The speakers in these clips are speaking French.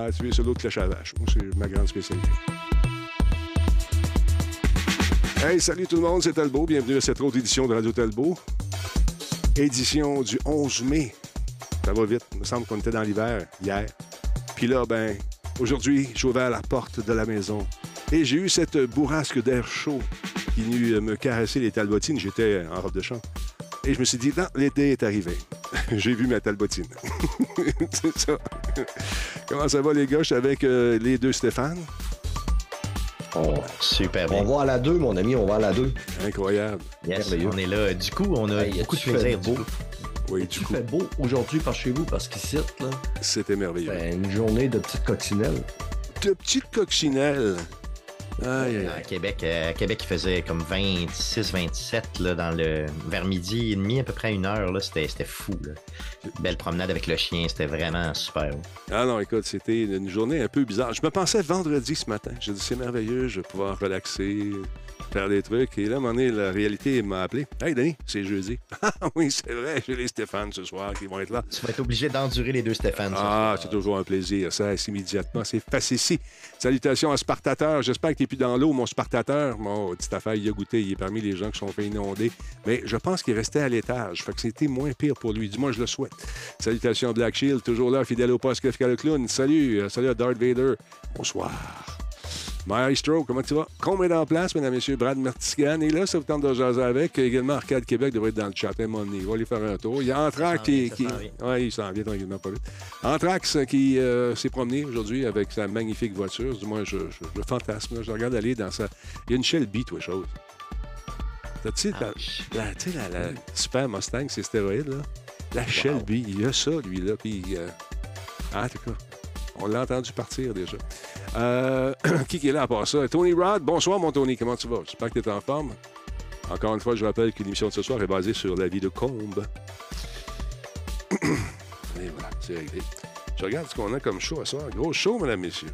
Ah, tu es sur l'autre cloche à vache. Moi, c'est ma grande spécialité. Hey, salut tout le monde, c'est Talbot. Bienvenue à cette autre édition de Radio Talbot. Édition du 11 mai. Ça va vite. Il me semble qu'on était dans l'hiver hier. Puis là, ben, aujourd'hui, j'ai ouvert la porte de la maison. Et j'ai eu cette bourrasque d'air chaud qui venue me caresser les talbotines. J'étais en robe de champ. Et je me suis dit, non, l'été est arrivé. j'ai vu ma talbotine. c'est ça. Comment ça va, les gars? Je suis avec euh, les deux Stéphane. Oh, super bien. On va à la 2, mon ami, on va à la 2. Incroyable. Yes, on est là. Du coup, on a beaucoup de plaisir. Beau? Oui, du coup. fait beau aujourd'hui par chez vous parce qu'ici, là? C'était merveilleux. C'est une journée de petites coccinelles. De petites coccinelles. À Québec, euh, à Québec, il faisait comme 26, 27 là, dans le, vers midi et demi, à peu près une heure. Là, c'était, c'était fou. Là. Belle promenade avec le chien, c'était vraiment super. Ah non, écoute, c'était une journée un peu bizarre. Je me pensais vendredi ce matin. J'ai dit, c'est merveilleux, je vais pouvoir relaxer, faire des trucs. Et là, à un moment donné, la réalité m'a appelé. Hey, Denis, c'est jeudi. Ah oui, c'est vrai, j'ai les Stéphane ce soir qui vont être là. Tu vas être obligé d'endurer les deux Stéphane. Ah, c'est toujours un plaisir. Ça, c'est immédiatement. C'est facile. Salutations à Spartateur. J'espère que tu n'es plus dans l'eau, mon Spartateur. Mon petite affaire, il a goûté. Il est parmi les gens qui sont fait inonder. Mais je pense qu'il restait à l'étage. Fait que c'était moins pire pour lui. Du moins, je le souhaite. Salutations à Black Shield, toujours là, fidèle au poste le clown. Salut. Euh, salut à Darth Vader. Bonsoir. Maestro, comment tu vas? Combien est en place, mesdames et messieurs? Brad Martigan est là, ça vous tente de jaser avec. Également, Arcade Québec devrait être dans le chat. Hein, mon On va aller faire un tour. Il y a Anthrax qui. qui... Oui, il s'en vient tranquillement pas vite. Anthrax qui euh, s'est promené aujourd'hui avec sa magnifique voiture. Du moins, je, je, je fantasme. Là. Je regarde aller dans sa. Il y a une Shelby, toi, chose. Tu sais, la, la, la, super Mustang, c'est stéroïde, là. La wow. Shelby, il y a ça, lui, là. Puis, euh... ah, en tout cas, on l'a entendu partir déjà. Euh, qui est là à part ça? Tony Rod. Bonsoir, mon Tony. Comment tu vas? J'espère que tu es en forme. Encore une fois, je rappelle que l'émission de ce soir est basée sur la vie de Combe. Et voilà, c'est réglé. Je regarde ce qu'on a comme show à soir. Gros show, mesdames, messieurs.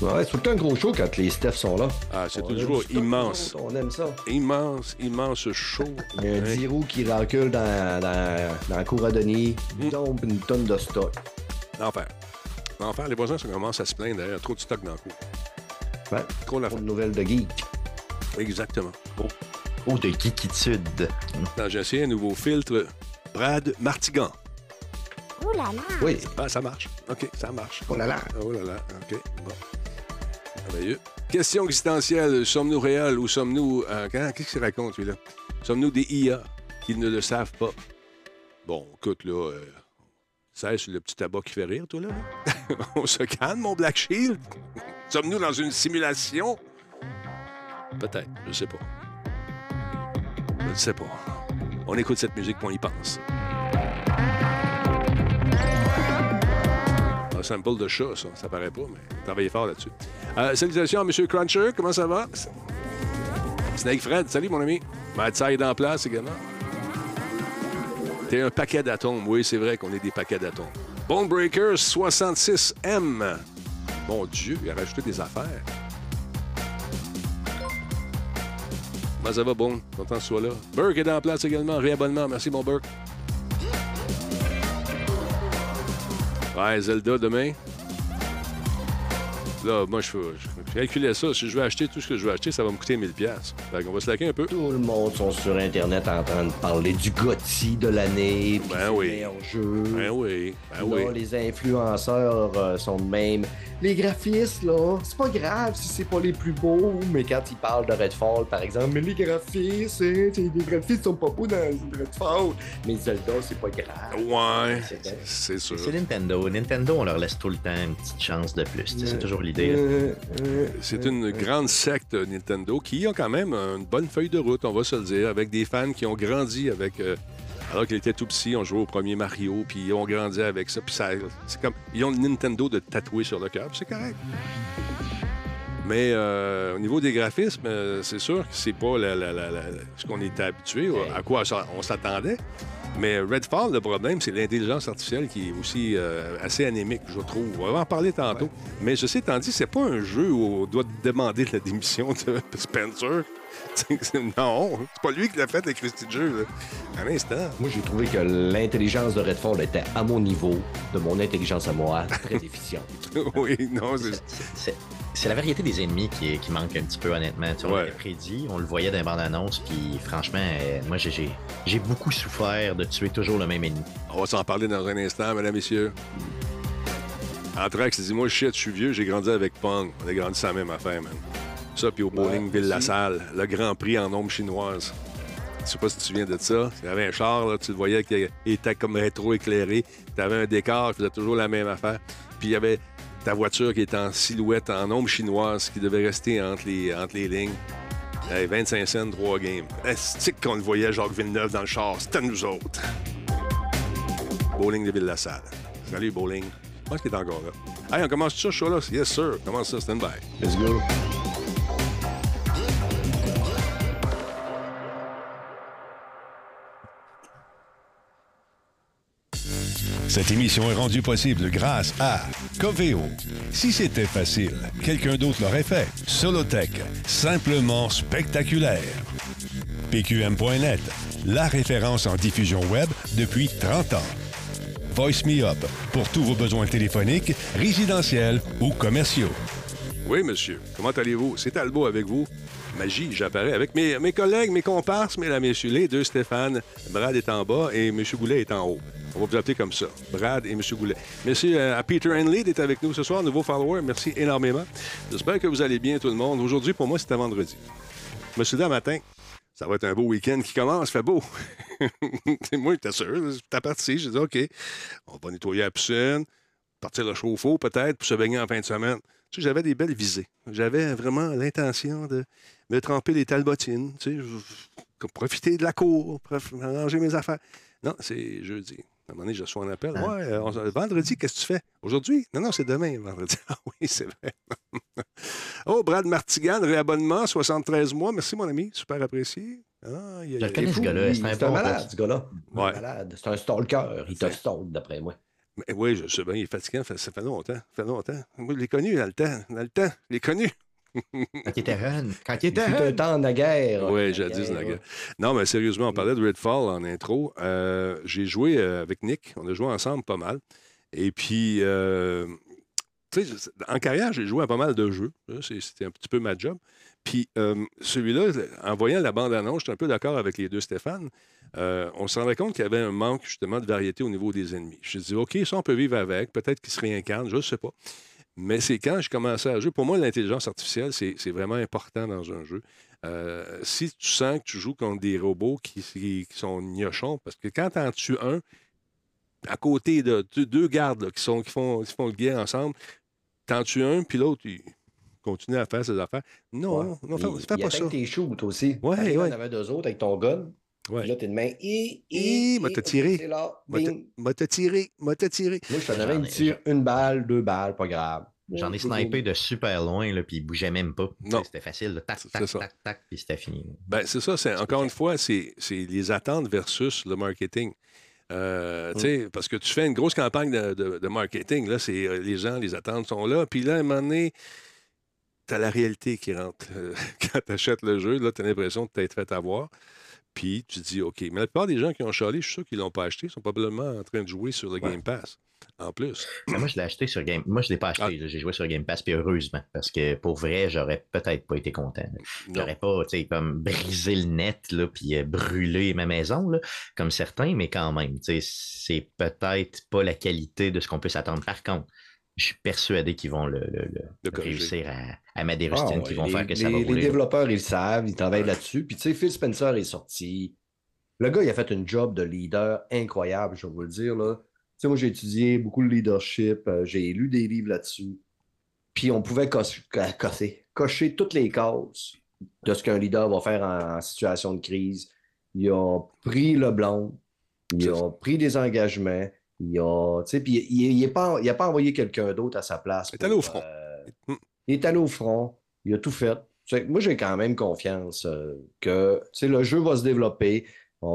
Ouais, c'est tout le temps un gros show quand les Stephs sont là. Ah, c'est toujours immense. On aime ça. Immense, immense show. Il y a un? Diro qui recule dans, dans, dans la cour à Denis. Mm. Donc, une tonne de stock. Enfin. Enfin, les voisins commencent à se plaindre d'ailleurs. Trop de stock dans le cours. Ouais. Trop la nouvelle de geek. Exactement. Oh, oh de geekitude. J'ai essayé un nouveau filtre. Brad Martigan. Oh là là! Oui. Ah, ça marche. OK, ça marche. Oh là là! Oh là là, OK. Bon. Merveilleux. Question existentielle. Sommes-nous réels ou sommes-nous... Euh, Qu'est-ce qu'il raconte, lui, là? Sommes-nous des IA qui ne le savent pas? Bon, écoute, là... Euh... C'est le petit tabac qui fait rire, toi, là? On se calme, mon Black Shield? Sommes-nous dans une simulation? Peut-être, je sais pas. Je ne sais pas. On écoute cette musique, puis on y pense. Un sample de chat, ça. Ça paraît pas, mais travaillez fort là-dessus. Euh, salutations à M. Cruncher. Comment ça va? Snake Fred, salut, mon ami. Matt est en place également. T'es un paquet d'atomes. Oui, c'est vrai qu'on est des paquets d'atomes. Bone Breakers 66M. Mon Dieu, il a rajouté des affaires. Comment ça va, Bon? Content que tu sois là. Burke est en place également. Réabonnement. Merci, mon Burke. Ouais, Zelda demain. Là, moi, je, je, calculais ça. Si je veux acheter tout ce que je veux acheter, ça va me coûter 1000$. Fait qu'on va se laquer un peu. Tout le monde sont sur Internet en train de parler du GOTY de l'année. Ben oui. Jeu. Ben oui. Ben là, oui. les influenceurs euh, sont de même. Les graphistes, là, c'est pas grave si c'est pas les plus beaux, mais quand ils parlent de Redfall, par exemple, mais les graphistes, hein, les graphistes sont pas beaux dans Redfall. Mais Zelda, c'est pas grave. Ouais, c'est sûr. C'est Nintendo. Nintendo, on leur laisse tout le temps une petite chance de plus. C'est toujours l'idée. Euh, euh, C'est une grande secte Nintendo qui a quand même une bonne feuille de route, on va se le dire, avec des fans qui ont grandi avec. Alors qu'ils étaient tout petits, on jouait au premier Mario, puis ils ont grandi avec ça. Puis ça, c'est comme. Ils ont le Nintendo de tatouer sur le cœur, c'est correct. Mais euh, au niveau des graphismes, euh, c'est sûr que c'est pas la- la- la- la- ce qu'on était habitué, à quoi on s'attendait. Mais Redfall, le problème, c'est l'intelligence artificielle qui est aussi euh, assez anémique, je trouve. On va en parler tantôt. Mais ceci étant dit, c'est pas un jeu où on doit demander la démission de Spencer. non, c'est pas lui qui l'a fait, le Christy de jeu. Là. À l'instant. Moi, j'ai trouvé que l'intelligence de Redfall était à mon niveau, de mon intelligence à moi, très déficiente. oui, non, c'est. C'est la variété des ennemis qui, qui, manque un petit peu, honnêtement. Tu vois, on prédit, on le voyait dans les bandes annonces, puis franchement, euh, moi, j'ai beaucoup souffert de tuer toujours le même ennemi. On va s'en parler dans un instant, mesdames, messieurs. Anthrax, dis-moi, shit, je suis vieux, j'ai grandi avec Pong. On a grandi ça même affaire, man. Ça, puis au bowling Ville-la-Salle, le Grand Prix en ombre chinoise. Je sais pas si tu te souviens de ça. Il y avait un char, là, tu le voyais qui était comme rétro-éclairé. Tu avais un décor qui faisait toujours la même affaire. Puis il y avait ta voiture qui était en silhouette, en ombre chinoise, qui devait rester entre les, entre les lignes. 25 cents, 3 games. C'est qu'on le voyait, Jacques Villeneuve, dans le char? C'était nous autres. Bowling de Ville-la-Salle. Salut, Bowling. Je pense qu'il est encore là. Hey, on commence tout ça, show là? Yes, sir. Commence ça, stand by. Let's go. Cette émission est rendue possible grâce à Coveo. Si c'était facile, quelqu'un d'autre l'aurait fait. Solotech, simplement spectaculaire. PQM.net, la référence en diffusion web depuis 30 ans. Voice Me Up, pour tous vos besoins téléphoniques, résidentiels ou commerciaux. Oui, monsieur. Comment allez-vous? C'est Albo avec vous. Magie, j'apparais avec mes, mes collègues, mes comparses, mesdames, messieurs, les deux Stéphane. Brad est en bas et M. Goulet est en haut. On va vous appeler comme ça, Brad et M. Goulet. Merci à Peter Henley d'être avec nous ce soir, nouveau follower. Merci énormément. J'espère que vous allez bien, tout le monde. Aujourd'hui, pour moi, c'était vendredi. Je me suis dit matin, ça va être un beau week-end qui commence, fait beau. moi, j'étais sûr. T'as parti. J'ai dit, OK, on va nettoyer la piscine, partir le chauffe-eau peut-être, pour se baigner en fin de semaine. Tu sais, j'avais des belles visées. J'avais vraiment l'intention de me tremper les talbotines, tu sais, profiter de la cour, ranger mes affaires. Non, c'est jeudi. À un moment donné, je reçois un appel. Ah. Ouais, vendredi, qu'est-ce que tu fais? Aujourd'hui? Non, non, c'est demain, vendredi. Ah oui, c'est vrai. oh, Brad Martigan, réabonnement, 73 mois. Merci, mon ami. Super apprécié. Ah, il je connais ce gars-là. C'est un, malade, ce gars-là. Ouais. C'est un stalker. Il te stalk, d'après moi. Mais oui, je sais bien, il est fatiguant, ça fait longtemps. Ça fait longtemps. Moi, je l'ai connu dans le temps. Dans le temps, je l'ai connu. Quand il était jeune. Quand il était jeune. un temps de guerre. Oui, jadis de la guerre. Non, mais sérieusement, on parlait de Redfall en intro. Euh, j'ai joué euh, avec Nick. On a joué ensemble pas mal. Et puis, euh, en carrière, j'ai joué à pas mal de jeux. C'était un petit peu ma job. Puis, celui-là, en voyant la bande-annonce, j'étais un peu d'accord avec les deux Stéphane. on se rendait compte qu'il y avait un manque justement de variété au niveau des ennemis. Je me dit, OK, ça, on peut vivre avec. Peut-être qu'ils se réincarnent, je ne sais pas. Mais c'est quand je commençais à jouer. Pour moi, l'intelligence artificielle, c'est vraiment important dans un jeu. Euh, si tu sens que tu joues contre des robots qui, sont gnochons, parce que quand tu en tues un, à côté de deux gardes qui, sont, qui, font, qui font le guet ensemble, en tues un, puis l'autre, il continue à faire ses affaires. Non, non, fais, fais pas ça. tes shoots aussi. Ouais, ouais. en avait deux autres avec ton gun. Ouais. Là, t'es de main. Et, et, m'a te tiré. M'a tiré. M'a tiré. Moi, je t'en avais une tire, une balle, deux balles, pas grave. J'en ai snipé de super loin, là, puis il bougeait même pas. C'était facile. Tac, tac, tac, tac, puis c'était fini. Ben, c'est ça. C'est, encore une fois, c'est, les attentes versus le marketing. Euh, mm. Parce que tu fais une grosse campagne de, de, marketing, là, c'est euh, les gens, les attentes sont là. Puis là, à un moment donné, tu as la réalité qui rentre. Quand tu achètes le jeu, là, tu as l'impression de t'être fait avoir. Puis tu dis, OK. Mais la plupart des gens qui ont chialé, je suis sûr qu'ils ne l'ont pas acheté, sont probablement en train de jouer sur le Game Pass. En plus. moi, je l'ai acheté sur Game. Moi, je ne l'ai pas acheté. Ah. J'ai joué sur Game Pass, puis heureusement. Parce que pour vrai, j'aurais peut-être pas été content. J'aurais pas, tu sais, comme brisé le net, là, puis euh, brûlé ma maison, là, comme certains, mais quand même, tu sais, c'est peut-être pas la qualité de ce qu'on peut s'attendre. Par contre, je suis persuadé qu'ils vont le, réussir à, à mettre des rustines ah qui vont faire que ça va rouler. Les développeurs, ils savent, ils travaillent là-dessus. Puis tu sais, Phil Spencer est sorti. Le gars, il a fait un job de leader incroyable, je vais vous le dire. Là. Tu sais, moi, j'ai étudié beaucoup le leadership, euh, j'ai lu des livres là-dessus. Puis on pouvait cocher, cocher toutes les causes de ce qu'un leader va faire en, situation de crise. Il a pris le blanc, il a pris des engagements, il a, puis il n'a pas, pas envoyé quelqu'un d'autre à sa place. il est allé au front. Euh, il est allé au front. Il a tout fait. moi, j'ai quand même confiance euh, que le jeu va se développer.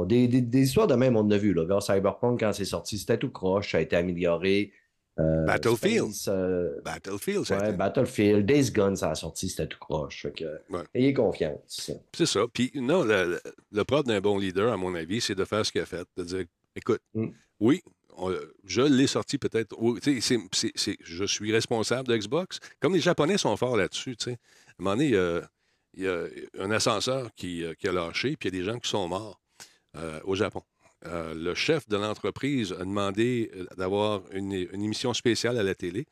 des, histoires de même, on en a vu. Là, vers Cyberpunk, quand c'est sorti, c'était tout croche, ça a été amélioré. Euh, Battlefield. Space, euh, Battlefield, ça ouais, été- Battlefield, Days Gone, ça a sorti, c'était tout croche. Que, Ouais. Ayez confiance. C'est ça. Puis non, le, le- le propre d'un bon leader, à mon avis, c'est de faire ce qu'il a fait, de dire, écoute, Mm. oui, on- je l'ai sorti peut-être. je suis responsable de Xbox. Comme les Japonais sont forts là-dessus. À un moment donné, il y a, il y a un ascenseur qui, euh, qui a lâché, puis il y a des gens qui sont morts euh, au Japon. Euh, le chef de l'entreprise a demandé euh, d'avoir une, une émission spéciale à la télé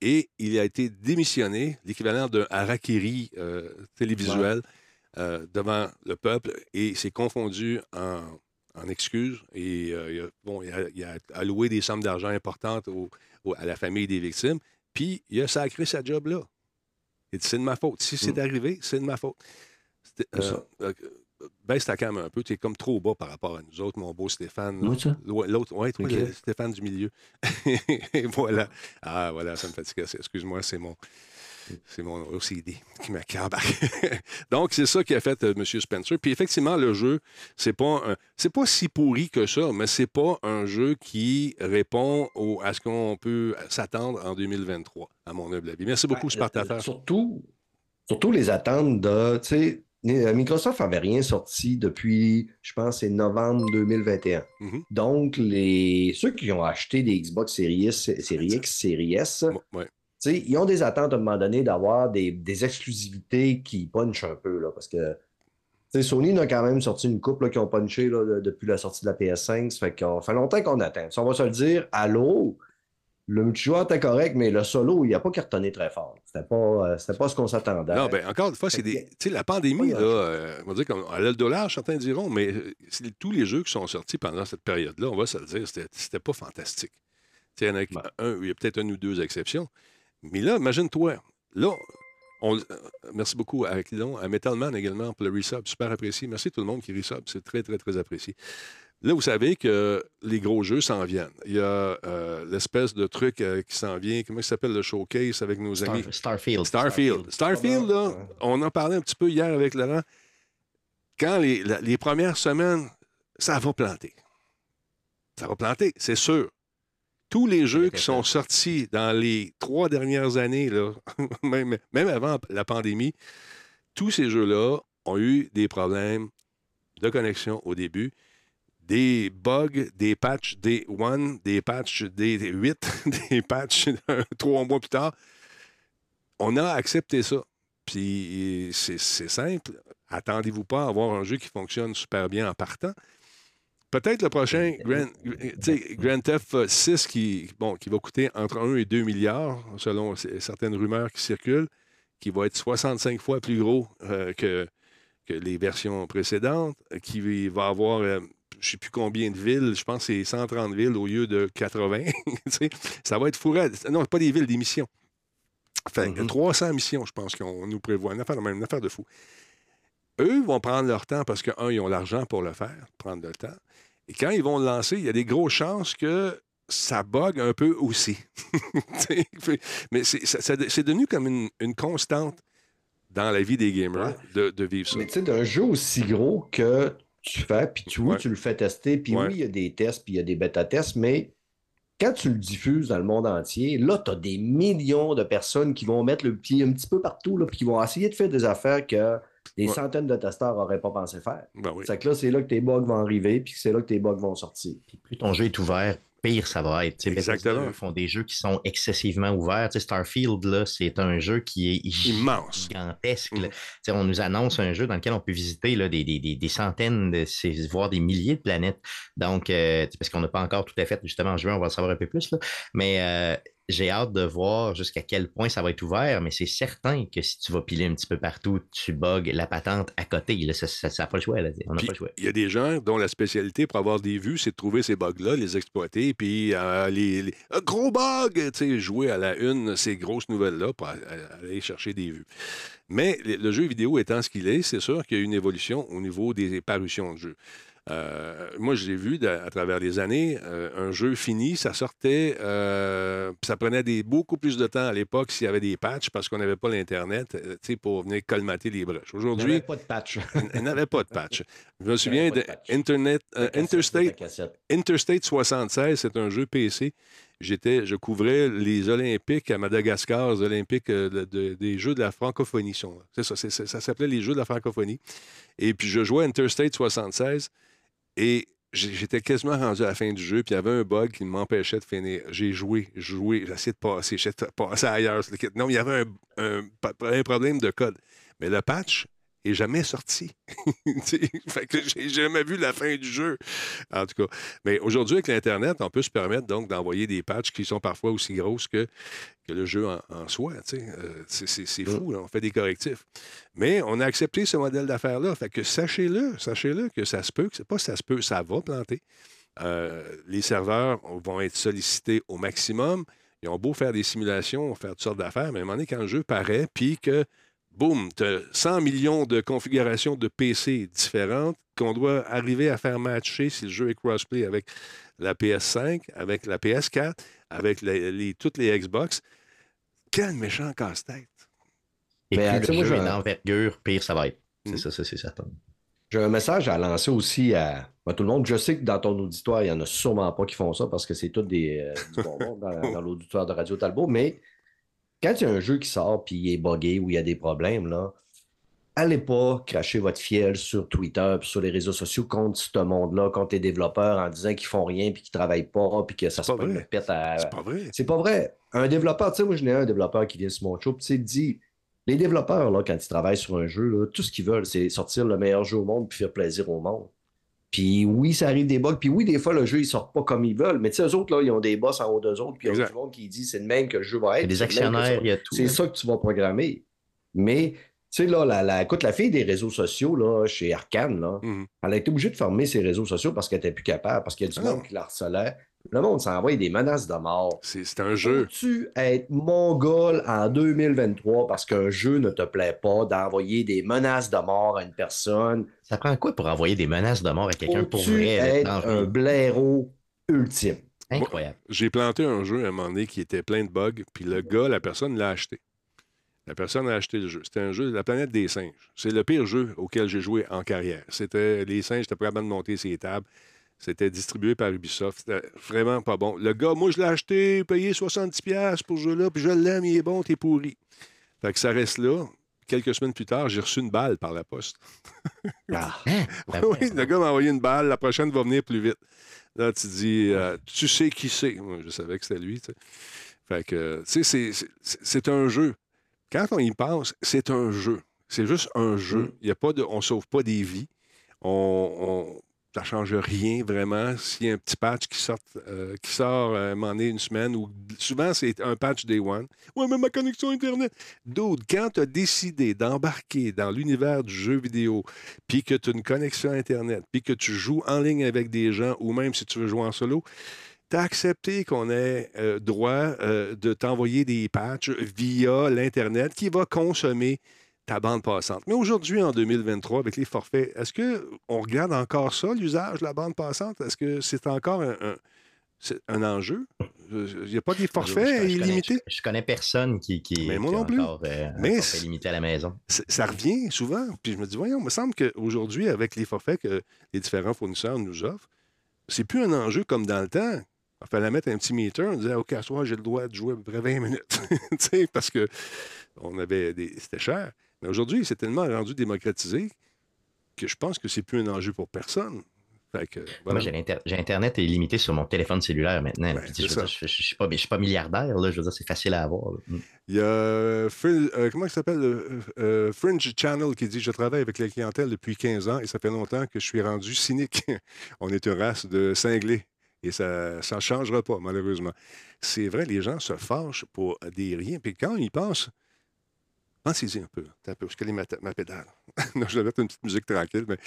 et il a été démissionné, l'équivalent d'un harakiri euh, télévisuel, euh, devant le peuple et s'est confondu en, en excuses. Et euh, il, a, bon, il, a, il a alloué des sommes d'argent importantes au- au- à la famille des victimes. Puis il a sacré sa job là. Il dit c'est de ma faute. Si c'est Mm. arrivé, c'est de ma faute. Euh, euh, baisse ta cam un peu. Tu es comme trop bas par rapport à nous autres, mon beau Stéphane. L'autre, oui, toi, Ok. le Stéphane du milieu. Et voilà. Ah, voilà, ça me fatigue assez. Excuse-moi, c'est mon. C'est mon OCD qui m'accable. Donc, c'est ça qui a fait euh, M. Spencer. Puis, effectivement, le jeu, c'est pas un- c'est pas si pourri que ça, mais c'est pas un jeu qui répond au- à ce qu'on peut s'attendre en 2023, à mon humble avis. Merci beaucoup, euh, Surtout, surtout les attentes de. Tu sais, Microsoft n'avait rien sorti depuis, je pense, c'est novembre 2021. Mhm. Donc, les, ceux qui ont acheté des Xbox Series, Series X, Series S, Ouais. Ils ont des attentes à un moment donné d'avoir des, des exclusivités qui punchent un peu, là, parce que Sony a quand même sorti une couple là, qui ont punché là, depuis la sortie de la PS5. Ça fait qu'on fait longtemps qu'on attend. Si on va se le dire, allô, le multijoueur était correct, mais le solo, il n'a pas cartonné très fort. C'était pas, euh, c'était pas ce qu'on s'attendait. Non, ben encore une fois, c'est des. que- Tu sais, la pandémie, là, euh, on va dire comme elle a le dollar, certains diront, mais euh, tous les jeux qui sont sortis pendant cette période-là, on va se le dire, c'était- c'était pas fantastique. Il y en a un, il y a peut-être une ou deux exceptions. Mais là, imagine-toi, là, on- euh, merci beaucoup à Clidon, à Metalman également pour le resub, super apprécié. Merci tout le monde qui resub, c'est très, très, très apprécié. Là, vous savez que les gros jeux s'en viennent. Il y a euh, l'espèce de truc euh, qui s'en vient, comment ça s'appelle le showcase avec nos Star- amis? Starfield. Starfield. Starfield, là, on en parlait un petit peu hier avec Laurent. Quand les, la- les premières semaines, ça va planter. Ça va planter, c'est sûr. Tous les jeux qui sont sortis dans les trois dernières années, là, même, même avant la pandémie, tous ces jeux-là ont eu des problèmes de connexion au début, des bugs, des patchs des 1, des patchs des 8, des patchs trois mois plus tard. On a accepté ça. Puis c'est c'est simple. Attendez-vous pas à avoir un jeu qui fonctionne super bien en partant. Peut-être le prochain Grand, tu sais, Grand Theft 6 qui, bon, qui va coûter entre 1 et 2 milliards, selon certaines rumeurs qui circulent, qui va être 65 fois plus gros euh, que, que les versions précédentes, qui va avoir euh, je ne sais plus combien de villes, je pense que c'est 130 villes au lieu de 80. tu sais. ça va être fourré. Non, pas des villes, des missions. Fait que Mhm. 300 missions, je pense qu'on nous prévoit. Une affaire, même, une affaire de fou. Eux vont prendre leur temps parce que, un, ils ont l'argent pour le faire, prendre le temps. Et quand ils vont le lancer, il y a des grosses chances que ça bug un peu aussi. Mais c'est devenu comme une, une constante dans la vie des gamers de, de vivre ça. Mais tu sais, d'un jeu aussi gros que tu fais, puis tu, oui, tu le fais tester, puis Ouais. oui, il y a des tests, puis il y a des bêta-tests, mais quand tu le diffuses dans le monde entier, là, tu as des millions de personnes qui vont mettre le pied un petit peu partout, là, puis qui vont essayer de faire des affaires que des Ouais. centaines de testeurs n'auraient pas pensé faire. Ben oui. C'est que là, c'est là que tes bugs vont arriver, puis c'est là que tes bugs vont sortir. Puis plus ton jeu est ouvert, pire ça va être. Exactement. eux, font des jeux qui sont excessivement ouverts. Starfield, là, c'est un jeu qui est Immense. gigantesque. sais, On nous annonce un jeu dans lequel on peut visiter là, des, des- des- des centaines, de, voire des milliers de planètes. Donc, euh, parce qu'on n'a pas encore tout à fait, justement, en juin, on va en savoir un peu plus. là. Mais euh, j'ai hâte de voir jusqu'à quel point ça va être ouvert, mais c'est certain que si tu vas piler un petit peu partout, tu bugs la patente à côté. Là, ça n'a pas le choix. Là. On n'a pas le choix. Il y a des gens dont la spécialité pour avoir des vues, c'est de trouver ces bugs-là, les exploiter, puis euh, les, les- gros bug, tu sais, jouer à la une ces grosses nouvelles-là pour aller chercher des vues. Mais le le jeu vidéo étant ce qu'il est, c'est sûr qu'il y a une évolution au niveau des parutions de jeux. Euh, moi, je l'ai vu de- à travers les années, euh, un jeu fini, ça sortait euh, ça prenait des, beaucoup plus de temps à l'époque s'il y avait des patchs parce qu'on n'avait pas l'Internet euh, pour venir colmater les brèches. Il n'y Aujourd'hui, avait pas de patch. il n'avait pas de patch. Je me souviens de. Internet, Interstate. Interstate 76, c'est un jeu PC. J'étais, je couvrais les Olympiques à Madagascar, les Olympiques de- de- des Jeux de la francophonie. sont- C'est ça, ça s'appelait les Jeux de la francophonie. Et puis je jouais à Interstate 76 et j'étais quasiment rendu à la fin du jeu, puis il y avait un bug qui m'empêchait de finir. J'ai joué, joué, j'ai essayé de passer, j'ai passé ailleurs. Non, il y avait un- un problème de code. Mais le patch est jamais sorti. Fait que j'ai jamais vu la fin du jeu. En tout cas. Mais aujourd'hui, avec l'Internet, on peut se permettre donc d'envoyer des patchs qui sont parfois aussi grosses que, que le jeu en, en soi. Euh, c'est- c'est fou, là, on fait des correctifs. Mais on a accepté ce modèle d'affaires-là. Fait que sachez-le, sachez-le que ça se peut, que c'est pas ça se peut, ça va planter. Euh, les serveurs vont être sollicités au maximum. Ils ont beau faire des simulations, faire toutes sortes d'affaires, mais à un moment donné, quand le jeu paraît, puis que, boum, tu as 100 millions de configurations de PC différentes qu'on doit arriver à faire matcher si le jeu est crossplay avec la PS5, avec la PS4, avec les- les- toutes les Xbox. Quel méchant casse-tête. Et Mais, plus tu sais, le moi, jeu j'ai est d'envergure, pire ça va être. Mm. C'est ça, ça, c'est certain. J'ai un message à lancer aussi à, à tout le monde. Je sais que dans ton auditoire, il n'y en a sûrement pas qui font ça parce que c'est tout des, euh, du bon monde dans, dans l'auditoire de Radio Talbot. Mais quand il y a un jeu qui sort puis il est buggé ou il y a des problèmes, là, allez pas cracher votre fiel sur Twitter puis sur les réseaux sociaux contre ce monde-là, contre les développeurs en disant qu'ils font rien puis qu'ils travaillent pas puis que ça se pas pogne vrai. le pète à, C'est pas vrai. c'est pas vrai. Un développeur, tu sais, moi, je n'ai un développeur qui vient sur mon show, puis tu sais, il dit les développeurs, là, quand ils travaillent sur un jeu, là, tout ce qu'ils veulent, c'est sortir le meilleur jeu au monde puis faire plaisir au monde. Puis oui, ça arrive des bugs, puis oui, des fois, le jeu, il sort pas comme ils veulent, mais tu sais, eux autres, là, ils ont des boss en haut d'eux autres, puis il y a du monde qui dit c'est le même que le jeu va Il y être. a des actionnaires, il y a tout. C'est hein. ça que tu vas programmer. Mais, tu sais, là, la, la, écoute, la fille des réseaux sociaux, là, chez Arcane, là, Mhm. elle a été obligée de fermer ses réseaux sociaux parce qu'elle n'était plus capable, parce qu'il y a du Ah monde qui la harcelait. Le monde s'envoie des menaces de mort. C'est un jeu. Peux-tu être mongol en 2023 parce qu'un jeu ne te plaît pas d'envoyer des menaces de mort à une personne? Ça prend quoi pour envoyer des menaces de mort à quelqu'un pour vrai? être un blaireau ultime? Incroyable. J'ai planté un jeu à un moment donné qui était plein de bugs, puis le gars, la personne l'a acheté. La personne a acheté le jeu. C'était un jeu de la planète des singes. C'est le pire jeu auquel j'ai joué en carrière. C'était les singes, j'étais pas capable de monter ces tables. C'était distribué par Ubisoft. C'était vraiment pas bon. Le gars, moi, je l'ai acheté, payé 70$ pour ce jeu-là, puis je l'aime, il est bon, t'es pourri. Fait que ça reste là. Quelques semaines plus tard, j'ai reçu une balle par la poste. Ah. Hein? Ben oui, le gars m'a envoyé une balle, la prochaine va venir plus vite. Là, tu dis, euh, tu sais qui c'est. Moi, je savais que c'était lui. tu sais. Fait que, tu sais, c'est- c'est- c'est un jeu. Quand on y pense, c'est un jeu. C'est juste un jeu. Il y a pas de, on ne sauve pas des vies. On, on- ça ne change rien vraiment. S'il y a un petit patch qui sort, euh, qui sort euh, une semaine, ou souvent c'est un patch day one. Ouais, mais ma connexion Internet. Dude, quand tu as décidé d'embarquer dans l'univers du jeu vidéo, puis que tu as une connexion Internet, puis que tu joues en ligne avec des gens, ou même si tu veux jouer en solo, tu as accepté qu'on ait euh, droit euh, de t'envoyer des patchs via l'Internet qui va consommer ta bande passante. Mais aujourd'hui, en 2023, avec les forfaits, est-ce qu'on regarde encore ça, l'usage de la bande passante? Est-ce que c'est encore un, un- c'est un enjeu? Il n'y a pas des forfaits je, je illimités? Connais, je, je connais personne qui, qui, Mais moi qui non plus. encore euh, Mais limité à la maison. ça revient souvent. Puis je me dis, voyons, il me semble qu'aujourd'hui, avec les forfaits que les différents fournisseurs nous offrent, c'est plus un enjeu comme dans le temps. Il fallait mettre un petit meter, on disait, OK, à soir, j'ai le droit de jouer à peu près 20 minutes. Parce que on avait des... c'était cher. Mais aujourd'hui, c'est tellement rendu démocratisé que je pense que c'est plus un enjeu pour personne. Fait que, voilà. Moi, j'ai j'ai Internet illimité sur mon téléphone cellulaire maintenant. Ben, je, je suis pas, je suis pas milliardaire, là. Je veux dire, c'est facile à avoir. là. Mm. Il y a euh, Fri- euh, comment il s'appelle euh, Fringe Channel qui dit Je travaille avec la clientèle depuis 15 ans et ça fait longtemps que je suis rendu cynique. On est une race de cinglés et ça ne changera pas, malheureusement. C'est vrai, les gens se fâchent pour des riens. Puis quand ils pensent, pensez-y un peu. Un peu, je ma, ma pédale. non, je vais mettre une petite musique tranquille, mais.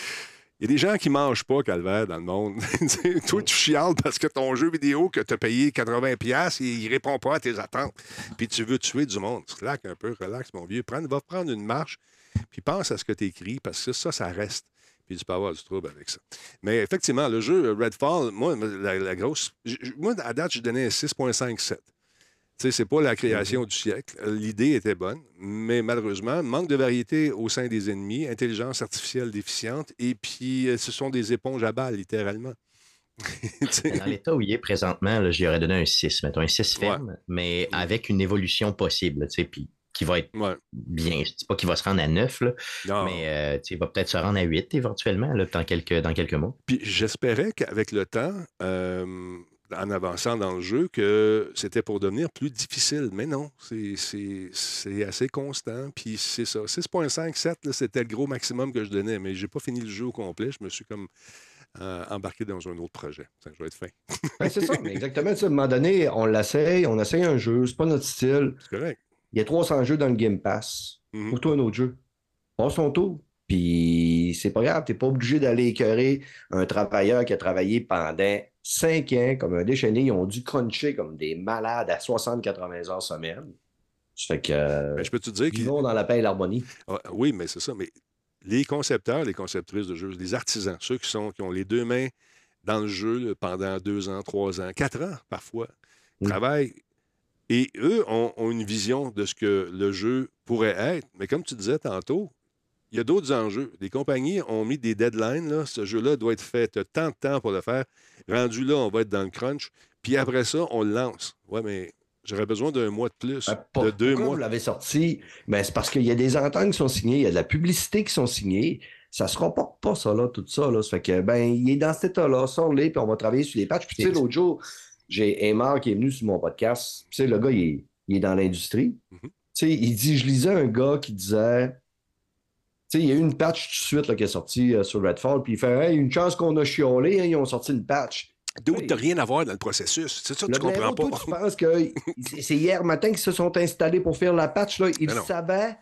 Il y a des gens qui mangent pas, Calvaire, dans le monde. Toi, tu chiales parce que ton jeu vidéo que tu as payé 80$, il ne répond pas à tes attentes puis tu veux tuer du monde. Slack un peu, relax, mon vieux. Prends, va prendre une marche, puis pense à ce que tu écris, parce que ça, ça reste. Puis tu peux avoir du trouble avec ça. Mais effectivement, le jeu Redfall, moi, la, grosse. Moi, à date, je donnais un 6.57. sais, c'est pas la création du siècle. L'idée était bonne, mais malheureusement, manque de variété au sein des ennemis, intelligence artificielle déficiente, et puis euh, ce sont des éponges à balles, littéralement. Dans l'état où il est présentement, là, j'y aurais donné un 6, mettons, un 6 ferme, mais Mm. avec une évolution possible, tu sais, puis qui va être Ouais. bien. Je dis pas qu'il va se rendre à 9, là, Non. mais euh, il va peut-être se rendre à 8 éventuellement là, dans, quelques, dans quelques mois. Puis j'espérais qu'avec le temps, euh, en avançant dans le jeu, que c'était pour devenir plus difficile. Mais non, c'est- assez constant. Puis c'est ça. 6.5, 7, là, c'était le gros maximum que je donnais. Mais j'ai pas fini le jeu au complet. Je me suis comme euh, embarqué dans un autre projet. Ça, je vais être fin. Ben, c'est ça, mais exactement. ça. À un moment donné, on l'essaye, on essaye un jeu, c'est pas notre style. C'est correct. Il y a 300 jeux dans le Game Pass. Mhm. Pour toi, un autre jeu. Passe ton tour. Puis c'est pas grave, t'es pas obligé d'aller écœurer un travailleur qui a travaillé pendant 5 ans comme un déchaîné. Ils ont dû cruncher comme des malades à 60-80 heures semaine. Fait que. euh, Mais je peux te dire ils qu'ils vont dans la paix et l'harmonie. Ah, Oui, mais c'est ça. Mais les concepteurs, les conceptrices de jeux, les artisans, ceux qui, sont, qui ont les deux mains dans le jeu pendant deux ans, trois ans, quatre ans parfois, Mm. travaillent. Et eux ont, ont une vision de ce que le jeu pourrait être. Mais comme tu disais tantôt, il y a d'autres enjeux. Les compagnies ont mis des deadlines. Là. Ce jeu-là doit être fait. Tant de temps pour le faire. Rendu là, on va être dans le crunch. Puis après ça, on le lance. Ouais, mais j'aurais besoin d'un mois de plus, Ben, pour- de deux pourquoi mois. vous l'avez sorti? Ben, c'est parce qu'il y a des ententes qui sont signées, il y a de la publicité qui sont signées. Ça se rapporte pas, ça, là, tout ça. Là. Ça fait que, ben, il est dans cet état-là, sors-les, puis on va travailler sur les patchs. Puis, tu sais, l'autre jour, j'ai Aymar qui est venu sur mon podcast. Tu sais, le gars, il est, il est dans l'industrie. Mhm. Tu sais, il dit, je lisais un gars qui disait, il y a eu une patch tout de suite là, qui est sortie euh, sur Redfall, puis il fait, hey, une chance qu'on a chiolé, hein, ils ont sorti une patch. D'autres, t'as rien à voir dans le processus. C'est ça que Le tu comprends pas. toi, tu penses que c'est hier matin qu'ils se sont installés pour faire la patch, là. Ils savaient.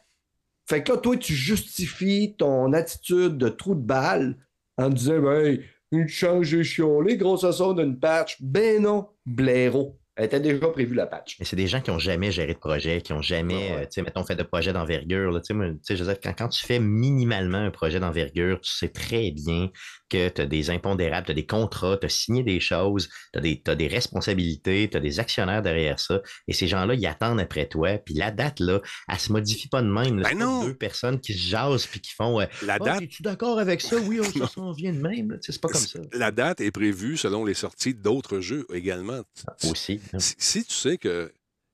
Fait que là, toi, tu justifies ton attitude de trou de balle en disant, ben, une chance, j'ai chiolé, grosse façon d'une patch. Ben non, blaireau. Elle était déjà prévue, la patch. Mais c'est des gens qui n'ont jamais géré de projet, qui n'ont jamais, Ouais, ouais. euh, tu sais, mettons, fait de projet d'envergure. Tu sais, Joseph, quand, quand tu fais minimalement un projet d'envergure, tu sais très bien que tu as des impondérables, tu as des contrats, tu as signé des choses, tu as des, t'as des responsabilités, tu as des actionnaires derrière ça. Et ces gens-là, ils attendent après toi. Puis la date, là, elle se modifie pas de même. là. Ben non. deux personnes qui se jasent puis qui font euh, La Ah, date, Es-tu d'accord avec ça? Oui, on ça s'en vient de même. C'est pas comme ça. la date est prévue selon les sorties d'autres jeux également. Aussi. Si, si tu sais que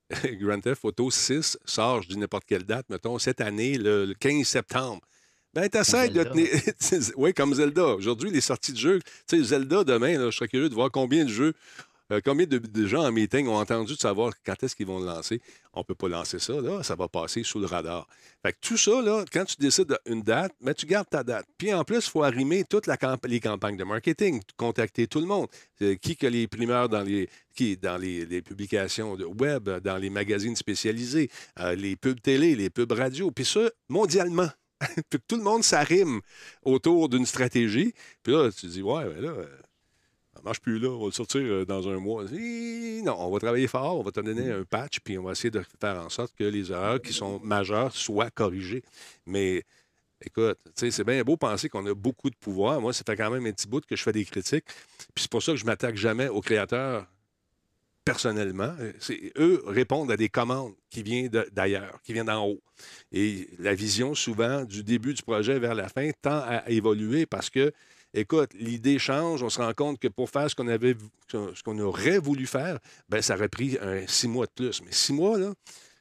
Grand Theft Auto 6 sort, je dis n'importe quelle date, mettons, cette année, le, le 15 septembre, ben t'essaies de tenir... oui, comme Zelda. Aujourd'hui, les sorties de jeux, tu sais, Zelda, demain, là, je serais curieux de voir combien de jeux, euh, combien de, gens en meeting ont entendu de savoir quand est-ce qu'ils vont le lancer? On peut pas lancer ça, là, ça va passer sous le radar. Fait que tout ça, quand tu décides une date, mais tu gardes ta date. Puis en plus, il faut arrimer toutes les campagnes de marketing, contacter tout le monde. Euh, qui que les primeurs dans les, qui, dans les, publications de web, dans les magazines spécialisés, euh, les pubs télé, les pubs radio, puis ça, mondialement. puis tout le monde s'arrime autour d'une stratégie. Puis là, tu dis, ouais, ben là, ça marche plus là, on va le sortir euh, dans un mois. Non, on va travailler fort, on va te donner un patch, puis on va essayer de faire en sorte que les erreurs qui sont majeures soient corrigées. Mais écoute, c'est bien beau penser qu'on a beaucoup de pouvoir. Moi, ça fait quand même un petit bout que je fais des critiques. Puis c'est pour ça que je m'attaque jamais aux créateurs personnellement. Eux répondent à des commandes qui viennent d'ailleurs, qui viennent d'en haut. Et la vision, souvent, du début du projet vers la fin, tend à évoluer parce que, écoute, l'idée change. On se rend compte que pour faire ce qu'on avait, ce qu'on aurait voulu faire, ben ça aurait pris un six mois de plus. Mais six mois, là,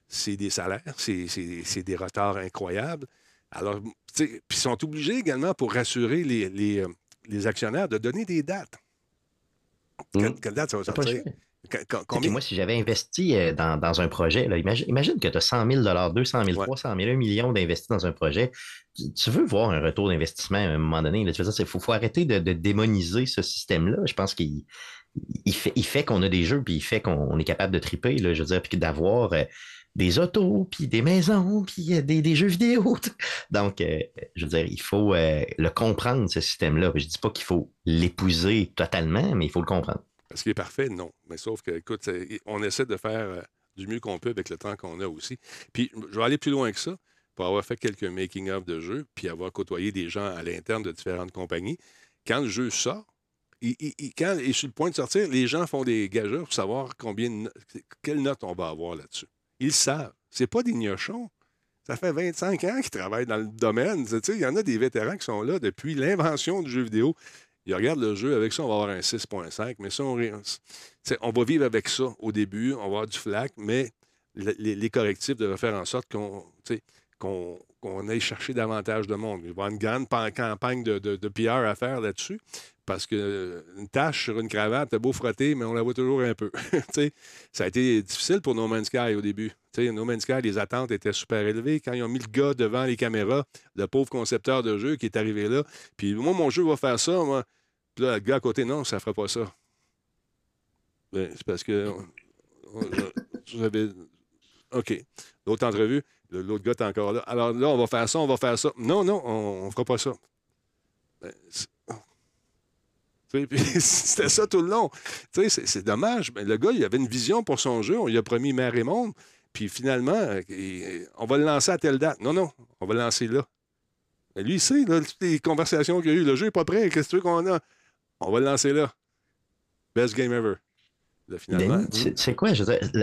c'est des salaires, c'est- des retards incroyables. Alors, puis ils sont obligés également, pour rassurer les, les, euh, les actionnaires, de donner des dates. Quelle, Mm. quelle date ça va sortir? Combien? moi, si j'avais investi euh, dans, dans un projet, là, imagine, imagine que tu as 100 000 200 000 Ouais. 300 000 1 million d'investis dans un projet. Tu, tu veux voir un retour d'investissement à un moment donné. Là, tu veux dire, il faut, faut arrêter de, de démoniser ce système-là. Je pense qu'il il fait, il fait qu'on a des jeux, puis il fait qu'on est capable de triper, là, je veux dire, puis d'avoir euh, des autos, puis des maisons, puis euh, des, des jeux vidéo. Donc, euh, je veux dire, il faut euh, le comprendre, ce système-là. Je dis pas qu'il faut l'épouser totalement, mais il faut le comprendre. Est-ce qu'il est parfait? Non. Mais sauf que, écoute, on essaie de faire euh, du mieux qu'on peut avec le temps qu'on a aussi. Puis, je vais aller plus loin que ça. Pour avoir fait quelques making-of de jeux, puis avoir côtoyé des gens à l'interne de différentes compagnies, quand le jeu sort, il, quand il est sur le point de sortir, les gens font des gageurs pour savoir combien quelle note on va avoir là-dessus. Ils savent. C'est pas des gnochons. Ça fait 25 ans qu'ils travaillent dans le domaine. Il y en a des vétérans qui sont là depuis l'invention du jeu vidéo. Ils regardent le jeu, avec ça, on va avoir un 6.5, mais ça, on, va vivre avec ça au début, on va avoir du flac, mais les, correctifs devraient faire en sorte qu'on aille chercher davantage de monde. Il va y avoir une grande campagne de, de, PR à faire là-dessus. Parce qu'une tâche sur une cravate, t'as beau frotter, mais on la voit toujours un peu. ça a été difficile pour No Man's Sky au début. No Man's Sky, les attentes étaient super élevées. Quand ils ont mis le gars devant les caméras, le pauvre concepteur de jeu qui est arrivé là, puis moi, mon jeu va faire ça, moi. Puis là, le gars à côté, non, ça ne fera pas ça. Ben, c'est parce que. OK. L'autre entrevue, l'autre gars est encore là. Alors là, on va faire ça, on va faire ça. Non, non, on ne fera pas ça. Ben, c'était ça tout le long. C'est dommage. Le gars, il avait une vision pour son jeu. On lui a promis mer et monde. Puis finalement, on va le lancer à telle date. Non, non, on va le lancer là. Mais lui, il sait, toutes les conversations qu'il y a eu. Le jeu n'est pas prêt. Qu'est-ce que qu'on a? On va le lancer là. Best game ever. C'est quoi?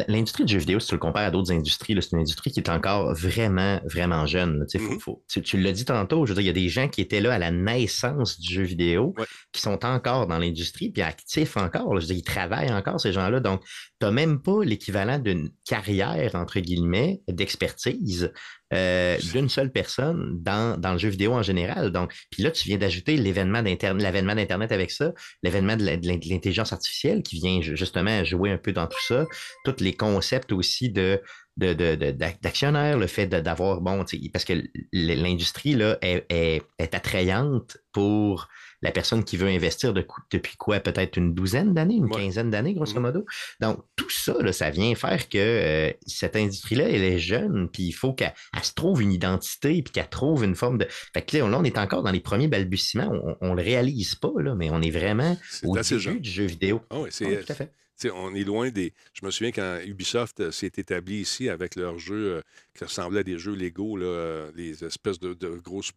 L'industrie du jeu vidéo, si tu le compares à d'autres industries, c'est une industrie qui est encore vraiment, vraiment jeune. Mm-hmm. tu, l'as dit tantôt, je veux dire, il y a des gens qui étaient là à la naissance du jeu vidéo, qui sont encore dans l'industrie, puis actifs encore. je veux dire, ils travaillent encore, ces gens-là. Donc, tu n'as même pas l'équivalent d'une carrière, entre guillemets, d'expertise euh, d'une seule personne dans, le jeu vidéo en général. Donc, puis là, tu viens d'ajouter l'événement d'Internet, avec ça, l'événement de l'intelligence artificielle qui vient justement jouer un peu dans tout ça, tous les concepts aussi de d'actionnaire, le fait d'avoir, bon, parce que l'industrie là, est, attrayante pour la personne qui veut investir depuis quoi? Peut-être une douzaine d'années, une quinzaine d'années, grosso modo. Donc, tout ça, ça vient faire que euh, cette industrie-là, elle est jeune, puis il faut qu'elle se trouve une identité, puis qu'elle trouve une forme de. Fait que là, on est encore dans les premiers balbutiements. On ne le réalise pas, là, mais on est vraiment au début du jeu vidéo. Ah oui, c'est. tout à fait. on est loin des. Je me souviens quand Ubisoft euh, s'est établi ici avec leurs jeux euh, qui ressemblaient à des jeux Lego, là, les espèces de, de grosses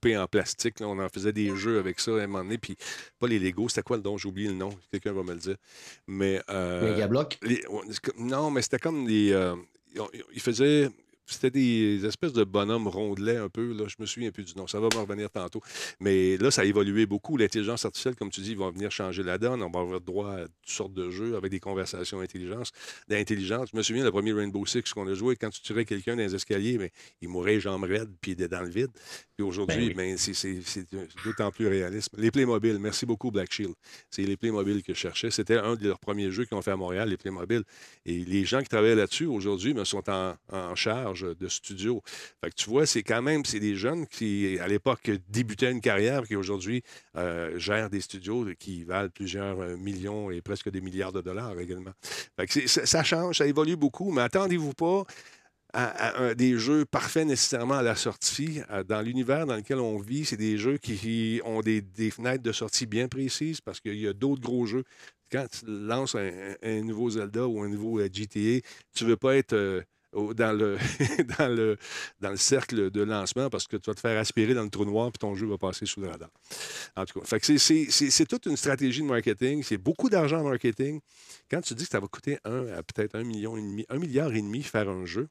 poupées en plastique. On en faisait des jeux avec ça à un moment donné. Puis pas les Lego, c'était quoi le don? J'ai oublié le nom. Quelqu'un va me le dire. Mais. Euh, non, mais c'était comme des. Euh, ils faisaient c'était des espèces de bonhommes rondelets un peu. Là. Je me souviens plus du nom. Ça va me revenir tantôt. Mais là, ça a évolué beaucoup. L'intelligence artificielle, comme tu dis, va venir changer la donne. On va avoir droit à toutes sortes de jeux avec des conversations d'intelligence. D'intelligence. Je me souviens, le premier Rainbow Six qu'on a joué, quand tu tirais quelqu'un dans les escaliers, mais il mourait jambes raides puis il était dans le vide. Puis aujourd'hui, ben, ben c'est d'autant plus réaliste. Les Playmobil, merci beaucoup, Black Shield. C'est les Playmobil que je cherchais. C'était un de leurs premiers jeux qu'ils ont fait à Montréal, les Playmobil. Et les gens qui travaillent là-dessus aujourd'hui me sont en, en charge de studio. Tu vois, c'est quand même c'est des jeunes qui, à l'époque, débutaient une carrière, qui aujourd'hui euh, gèrent des studios qui valent plusieurs euh, millions et presque des milliards de dollars également. Ça change, ça évolue beaucoup, mais attendez-vous pas à, des jeux parfaits nécessairement à la sortie. Dans l'univers dans lequel on vit, c'est des jeux qui ont des, fenêtres de sortie bien précises parce qu'il y a d'autres gros jeux. Quand tu lances un, nouveau Zelda ou un nouveau euh, GTA, tu ne veux pas être dans le, dans, le, dans le cercle de lancement parce que tu vas te faire aspirer dans le trou noir puis ton jeu va passer sous le radar. En tout cas, c'est toute une stratégie de marketing. C'est beaucoup d'argent en marketing. Quand tu dis que ça va coûter peut-être un million et demi, un milliard et demi faire un jeu,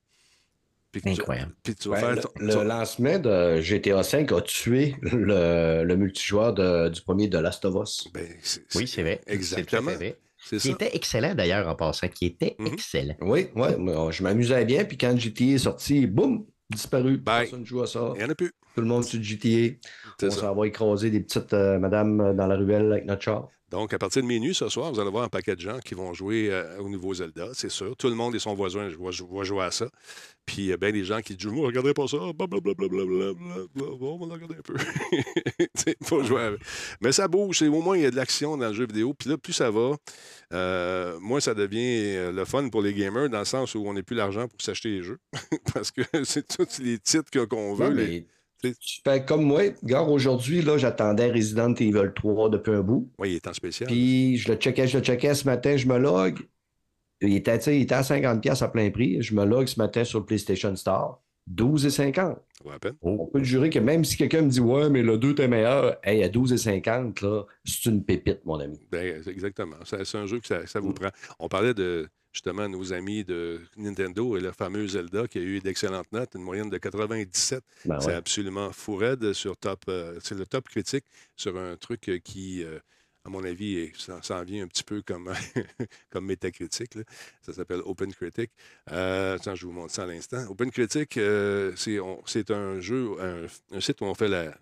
Incroyable. le, lancement de GTA V a tué le, multijoueur du premier de Last of Us. Ben, oui, c'est vrai. Exactement. Qui était excellent d'ailleurs en passant, qui était mhm. excellent. Oui, oui, je m'amusais bien, puis quand GTA est sorti, boum, disparu. Bye. Personne ne joue à ça. Il n'y en a plus. Tout le monde sur GTA. On s'en va écraser des petites euh, madames dans la ruelle avec notre char. Donc, à partir de minuit ce soir, vous allez voir un paquet de gens qui vont jouer euh, au nouveau Zelda, c'est sûr. Tout le monde et son voisin vont jouer à ça. Puis, il y a bien des gens qui disent Moi, regardez pas ça, blablabla, bon, on va regarder un peu. Faut jouer avec. Mais ça bouge, au moins, il y a de l'action dans le jeu vidéo. Puis là, plus ça va, euh, moins ça devient euh, le fun pour les gamers, dans le sens où on n'a plus l'argent pour s'acheter les jeux. Parce que c'est tous les titres qu'on veut. Fais comme moi. Gare, aujourd'hui, là, j'attendais Resident Evil 3 depuis un bout. Oui, il est en spécial. Puis je le checkais, je le checkais ce matin, je me log. Il était, il était à 50$ à plein prix. Je me log ce matin sur le PlayStation Store. 12,50. Ça va à peine. On peut jurer que même si quelqu'un me dit Ouais, mais le 2 est meilleur, hey, à 12,50, là, c'est une pépite, mon ami. Ben, exactement. C'est un jeu que ça, ça vous prend. On parlait de justement nos amis de Nintendo et le fameux Zelda qui a eu d'excellentes notes, une moyenne de 97. Ben C'est absolument fou raide sur top. euh, c'est le top critique sur un truc euh, qui, euh, à mon avis, ça s'en vient un petit peu comme, comme métacritique. là. Ça s'appelle Open Critic. Euh, attends, je vous montre ça à l'instant. Open Critic, euh, c'est on- c'est un jeu, un, un site où on fait la.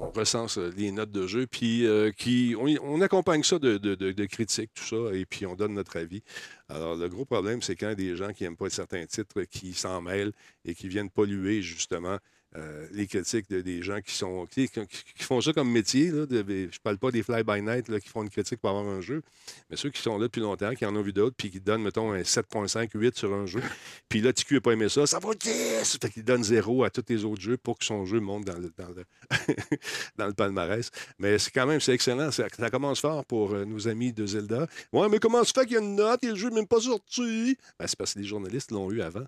On recense euh, les notes de jeu, puis euh, qui, on, accompagne ça de critiques, tout ça, et puis on donne notre avis. Alors, le gros problème, c'est quand des gens qui n'aiment pas certains titres, qui s'en mêlent et qui viennent polluer, justement, euh, les critiques de, des gens qui sont qui, qui- font ça comme métier. Je parle pas des fly-by-night qui font une critique pour avoir un jeu, mais ceux qui sont là depuis longtemps, qui en ont vu d'autres, puis qui donnent, mettons, un 7.5, 8 sur un jeu. Puis là, TQ n'a pas aimé ça, ça va 10! Fait qu'il donne 0 à tous les autres jeux pour que son jeu monte dans le, dans le, dans le palmarès. Mais c'est quand même, c'est excellent. Ça, ça commence fort pour euh, nos amis de Zelda. Ouais, mais comment se fait qu'il y a une note et le jeu n'est même pas sorti? Ben, c'est parce que les journalistes l'ont eu avant.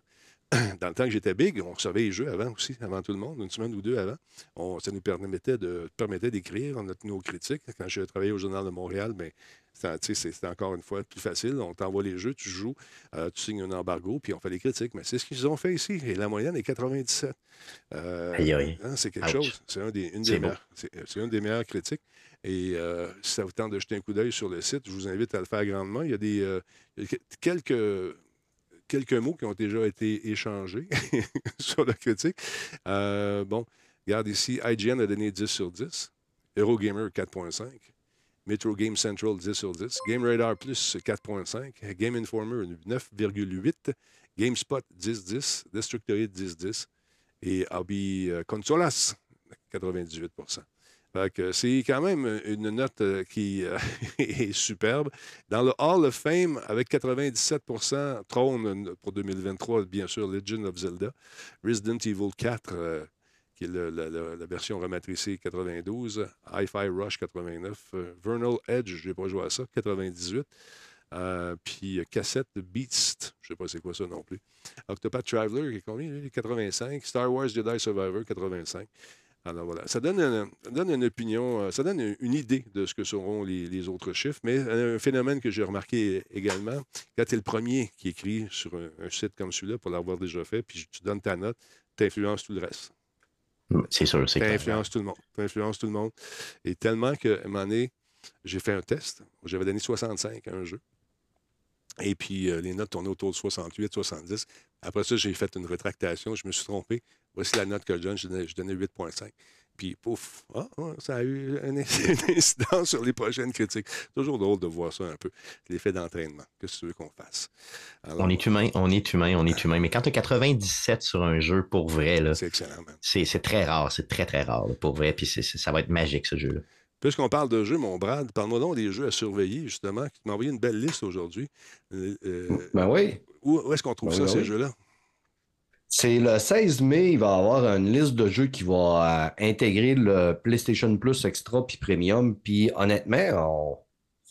Dans le temps que j'étais big, on recevait les jeux avant aussi, avant tout le monde, une semaine ou deux avant. On- ça nous permettait de permettait d'écrire notre- nos critiques. Quand je travaillais au Journal de Montréal, ben, c'était encore une fois plus facile. On t'envoie les jeux, tu joues, euh, tu signes un embargo, puis on fait les critiques. Mais c'est ce qu'ils ont fait ici. Et la moyenne est 97. Euh, Aïe, aïe. hein, c'est quelque Ouch. chose. C'est un des, une des meilleures- c'est c'est une des meilleures critiques. Et euh, si ça vous tente de jeter un coup d'œil sur le site, je vous invite à le faire grandement. Il y a des quelques, quelques mots qui ont déjà été échangés sur la critique. Euh, bon, regarde ici, IGN a donné 10 sur 10. Eurogamer 4.5. Metro Game Central 10 sur 10. Game Radar Plus 4.5. Game Informer 9,8. GameSpot 10-10. Destructoid 10-10. Et Hobby euh, Consolas 98 Fait que c'est quand même une note euh, qui euh, est superbe. Dans le Hall of Fame, avec 97% trône euh, pour 2023, bien sûr, Legend of Zelda. Resident Evil 4, euh, qui est la, version rematricée 92. Hi-Fi Rush 89. euh, Vernal Edge, je n'ai pas joué à ça, 98. Euh, puis euh, cassette de Beast, je ne sais pas c'est quoi ça non plus. Octopath Traveler, qui est combien? lui? 85. Star Wars Jedi Survivor, 85. Alors voilà, ça donne, une, ça donne une opinion, euh, ça donne une, idée de ce que seront les, les autres chiffres, mais un phénomène que j'ai remarqué également, quand tu es le premier qui écrit sur un, un site comme celui-là, pour l'avoir déjà fait, puis tu donnes ta note, tu influences tout le reste. C'est sûr, c'est Tu clair. influences tout le monde. Tu influences tout le monde. Et tellement qu'à un moment donné, j'ai fait un test. J'avais donné 65 à un jeu. Et puis, euh, les notes tournaient autour de 68, 70. Après ça, j'ai fait une rétractation. Je me suis trompé. Voici la note que je donne. Je donnais, je donnais 8,5. Puis, pouf, ah, ah, ça a eu un, une incidence sur les prochaines critiques. Toujours drôle de voir ça un peu. L'effet d'entraînement. Qu'est-ce que tu veux qu'on fasse? Alors, On est humain, on est humain, on est humain. Mais quand tu as 97 sur un jeu, pour vrai, C'est excellent, très rare, c'est très, très rare, là, pour vrai. Puis ça va être magique, ce jeu-là. Puisqu'on parle de jeux, mon Brad, parle-moi donc des jeux à surveiller, justement. Tu m'as envoyé une belle liste aujourd'hui. Euh, euh, Ben oui. où où est-ce qu'on trouve Ben ça, oui, ces oui. jeux-là? C'est le 16 mai, il va y avoir une liste de jeux qui va euh, intégrer le PlayStation Plus Extra puis Premium. Puis honnêtement,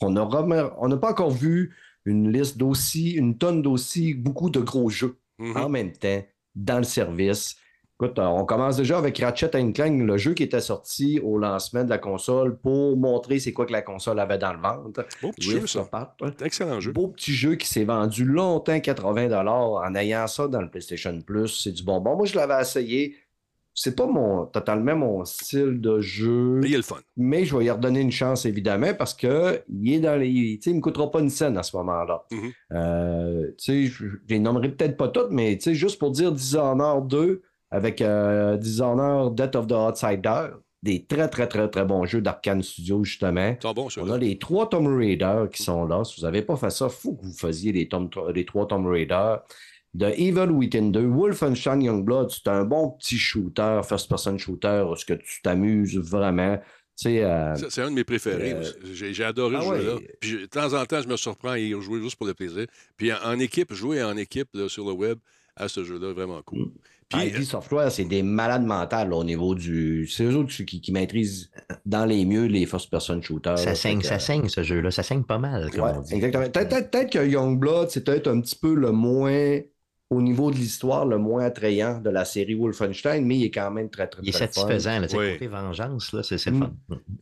on n'a pas encore vu une liste d'aussi, une tonne d'aussi beaucoup de gros jeux Mhm. en même temps dans le service. Écoute, euh, on commence déjà avec Ratchet Clank, le jeu qui était sorti au lancement de la console pour montrer c'est quoi que la console avait dans le ventre. Beau petit jeu, ça. Excellent jeu. Beau petit jeu qui s'est vendu longtemps 80 en ayant ça dans le PlayStation Plus. C'est du bonbon. Moi, je l'avais essayé. C'est pas mon, totalement mon style de jeu, Mais il y a le fun. mais je vais y redonner une chance, évidemment, parce que il est dans les. Il me coûtera pas une scène à ce moment-là. Euh, tu sais, je je les nommerai peut-être pas toutes, mais tu sais, juste pour dire Dishonored 2 avec euh, Dishonored Death of the Outsider, des très, très, très, très bons jeux d'Arcane Studios, justement. Bons, On a les trois Tomb Raider qui sont là. Si vous n'avez pas fait ça, faut que vous faisiez les, Tom- les trois Tomb Raider. The Evil Within 2, Wolfenstein Youngblood, c'est un bon petit shooter, first-person shooter, où est-ce que tu t'amuses vraiment. Euh, C'est un de mes préférés. Euh, J'ai adoré ah ce jeu-là. ouais. Puis, je- de temps en temps, je me surprends à y jouer juste pour le plaisir. Puis en, en équipe, jouer en équipe là, sur le web à ce jeu-là, vraiment cool. Mm. Puis, ID Software, c'est des malades mentales là, au niveau du. C'est eux autres qui, qui maîtrisent dans les mieux les first-person shooters. Ça là. saigne, ça saigne, ce jeu-là. Ça saigne pas mal, comme Ouais, on dit. exactement. Peut-être peut-être que Youngblood, c'est peut-être un petit peu le moins au niveau de l'histoire, le moins attrayant de la série Wolfenstein, mais il est quand même très, très, Il est très fun. satisfaisant, là, sais, Oui. côté vengeance, là, c'est Mm. fun.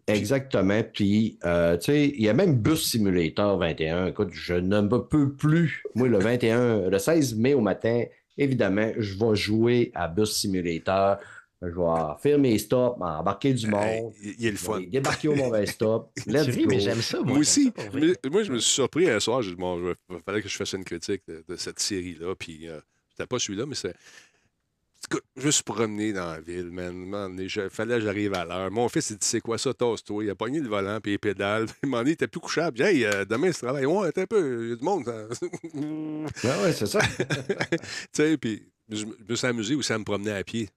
Exactement. Puis, euh, tu sais, il y a même Bus Simulator 21. Écoute, je ne me peux plus. Moi, le 21, le 16 mai au matin, évidemment, je vais jouer à Bus Simulator. Je vais faire mes stops, embarquer du monde. il il est le fun. débarquer au mauvais stop. Let's go. mais j'aime ça, moi. Moi aussi. ça moi, je me suis surpris un soir. J'ai dit, bon, il fallait que je fasse une critique de, de cette série-là. Puis, euh, c'était pas celui-là, mais c'est. Je suis promené dans la ville, man. Man, Il fallait que j'arrive à l'heure. Mon fils, il dit C'est quoi ça, tasse-toi? Il a pogné le volant, puis les pédales. Puis, à un moment donné, il était plus couchable. Hey, euh, demain, c'est travail. Ouais, attends un peu, il y a du monde. Ah ouais, c'est ça. tu sais, puis je me je me suis amusé aussi à me promener à pied.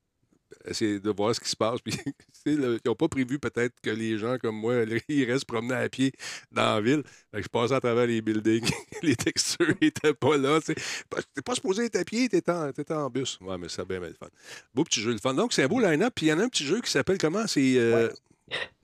Essayer de voir ce qui se passe. Puis, ils n'ont pas prévu peut-être que les gens comme moi, ils restent promener à pied dans la ville. Je passais à travers les buildings. les textures n'étaient pas là. Tu n'es pas supposé être à pied, tu étais, en bus. Ouais, mais ça a bien, bien le fun. Beau petit jeu, le fun. Donc, c'est un beau line-up. Puis il y en a un petit jeu qui s'appelle comment? C'est. euh,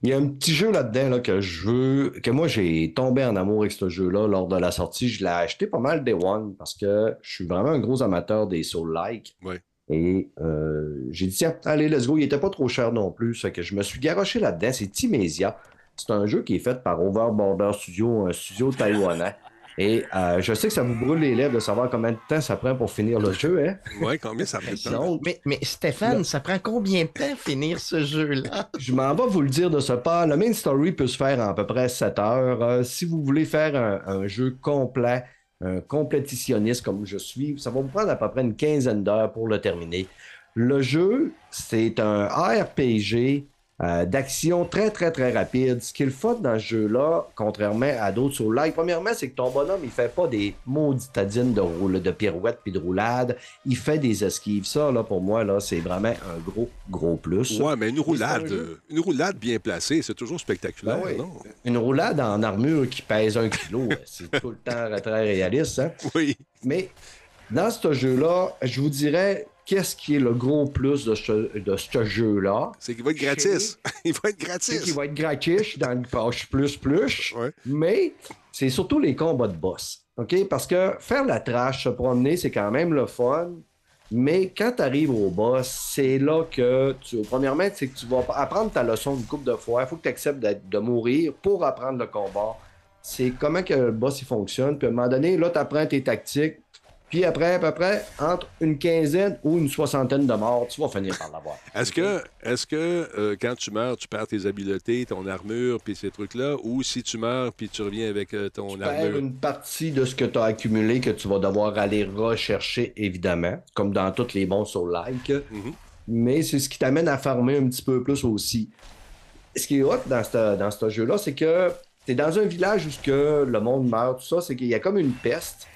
Il y a un petit jeu là-dedans là, que je veux, que moi j'ai tombé en amour avec ce jeu-là lors de la sortie. Je l'ai acheté pas mal Day One parce que je suis vraiment un gros amateur des Soul-like. Ouais. Et euh, j'ai dit, tiens, allez, let's go. Il était pas trop cher non plus. Fait que je me suis garoché là-dedans. C'est Timesia. C'est un jeu qui est fait par Overborder Studio, un studio taïwanais. Et euh, je sais que ça vous brûle les lèvres de savoir combien de temps ça prend pour finir le jeu, hein? Ouais, combien ça fait de temps? Mais, mais Stéphane, ça prend combien de temps finir ce jeu-là? Je m'en vais vous le dire de ce pas. Le main story peut se faire en à peu près 7 heures. Euh, si vous voulez faire un, un jeu complet, un complétitionniste comme je suis, ça va vous prendre à peu près une quinzaine d'heures pour le terminer. Le jeu, c'est un RPG euh, d'action très, très, très rapide. Ce qui est le fun dans ce jeu-là, contrairement à d'autres sur live, premièrement, c'est que ton bonhomme, il fait pas des mauditadines de, roule, de pirouettes puis de roulades. Il fait des esquives. Ça, là, pour moi, là, c'est vraiment un gros, gros plus. Ouais, mais une roulade, euh, une roulade bien placée, c'est toujours spectaculaire, Ben oui. non? Une roulade en armure qui pèse un kilo, c'est tout le temps très réaliste. hein? Oui. Mais dans ce jeu-là, je vous dirais qu'est-ce qui est le gros plus de ce, de ce jeu-là? C'est qu'il va être gratis. Il va être C'est gratis. qu'il va être gratuit dans le page plus plus, Ouais. mais c'est surtout les combats de boss. OK? Parce que faire la trash, se promener, c'est quand même le fun. Mais quand tu arrives au boss, c'est là que, tu, premièrement, c'est que tu vas apprendre ta leçon une couple de fois. Il faut que tu acceptes de mourir pour apprendre le combat. C'est comment que le boss il fonctionne. Puis à un moment donné, là, tu apprends tes tactiques. Puis après, à peu près, entre une quinzaine ou une soixantaine de morts, tu vas finir par l'avoir. Est-ce que, est-ce que euh, quand tu meurs, tu perds tes habiletés, ton armure, puis ces trucs-là, ou si tu meurs, puis tu reviens avec euh, ton Tu perds armure? une partie de ce que tu as accumulé que tu vas devoir aller rechercher, évidemment, comme dans tous les bons sur like. Mhm. Mais c'est ce qui t'amène à farmer un petit peu plus aussi. Ce qui est hot dans ce dans jeu-là, c'est que tu es dans un village où que le monde meurt, tout ça, c'est qu'il y a comme une peste.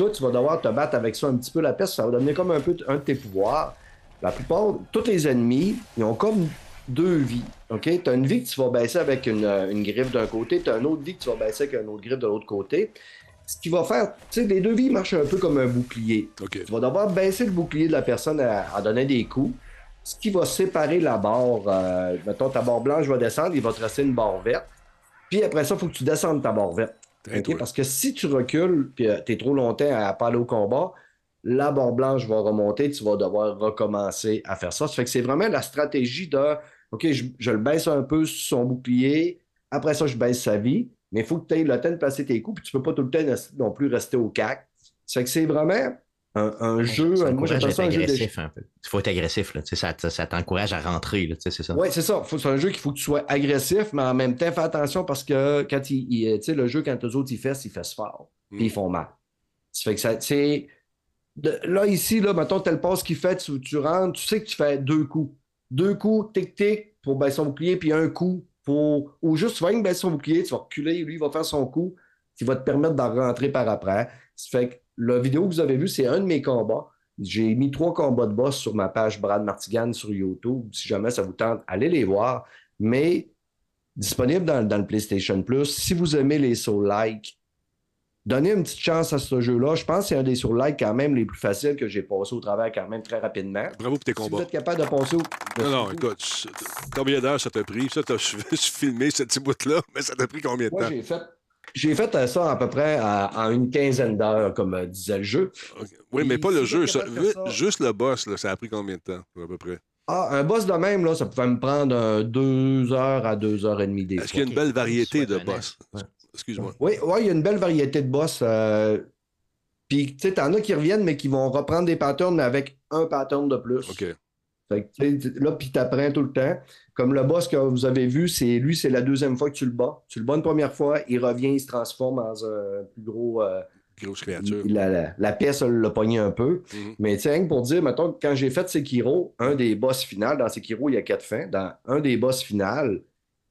Toi, tu vas devoir te battre avec ça un petit peu. La peste, ça va devenir comme un peu un de tes pouvoirs. La plupart, tous les ennemis, ils ont comme deux vies. OK? Tu as une vie que tu vas baisser avec une, euh, une griffe d'un côté, tu as une autre vie que tu vas baisser avec une autre griffe de l'autre côté. Ce qui va faire, tu sais, les deux vies marchent un peu comme un bouclier. Tu vas devoir baisser le bouclier de la personne à, à donner des coups. Ce qui va séparer la barre. euh, mettons, ta barre blanche va descendre, il va te rester une barre verte. Puis après ça, il faut que tu descendes ta barre verte. Parce que si tu recules puis tu es trop longtemps à pas aller au combat, la barre blanche va remonter, tu vas devoir recommencer à faire ça. Ça fait que c'est vraiment la stratégie de OK, je, je le baisse un peu sur son bouclier, après ça, je baisse sa vie, mais il faut que tu aies le temps de placer tes coups, puis tu peux pas tout le temps non plus rester au cac. Ça fait que c'est vraiment un, un jeu. Ça Moi, j'appelle être ça un jeu de agressif un peu. Il faut être agressif, là. Ça, ça t'encourage à rentrer, c'est ça. Oui, c'est ça. Faut- C'est un jeu qu'il faut que tu sois agressif, mais en même temps, fais attention parce que quand il, il- tu sais, le jeu, quand eux autres, ils fessent, ils fessent fort. Puis Mm. ils font mal. Ça fait que ça, de- là, ici, là, mettons, tel passe qu'il fait, tu, tu rentres, tu sais que tu fais deux coups. Deux coups, tic-tic, pour baisser son bouclier, puis un coup pour. Ou juste, tu vas baisser son bouclier, tu vas reculer, lui, il va faire son coup, qui va te permettre d'en rentrer par après. Ça fait que la vidéo que vous avez vue, c'est un de mes combats. J'ai mis trois combats de boss sur ma page Brad Martigan sur YouTube. Si jamais ça vous tente, allez les voir. Mais disponible dans, dans le PlayStation Plus. Si vous aimez les Soul-like, donnez une petite chance à ce jeu-là. Je pense que c'est un des Soul-like quand même les plus faciles que j'ai passé au travers quand même très rapidement. Bravo pour tes Si vous combats. êtes capable de passer au... Non, non, écoute, combien d'heures ça t'a pris? Ça, t'as filmé ce petit bout-là, mais ça t'a pris combien de Moi, temps? j'ai fait... J'ai fait ça à peu près en une quinzaine d'heures, comme euh, disait le jeu. Oui, mais pas le jeu. juste le boss, là, ça a pris combien de temps, à peu près? Ah, un boss de même, là, ça pouvait me prendre deux heures à deux heures et demie des Est-ce qu'il y a une belle variété de boss? Excuse-moi. Oui, oui, il y a une belle variété de boss. Euh, puis, tu sais, t'en as qui reviennent, mais qui vont reprendre des patterns avec un pattern de plus. OK. Fait que, là, puis t'apprends tout le temps. Comme le boss que vous avez vu, c'est lui, c'est la deuxième fois que tu le bats. Tu le bats une première fois, il revient, il se transforme en un plus gros. Euh, Grosse créature. La, la, pièce l'a pogné un peu. Mhm. Mais tiens, pour dire, mettons, quand j'ai fait Sekiro, un des boss finales, dans Sekiro, il y a quatre fins. Dans un des boss finales,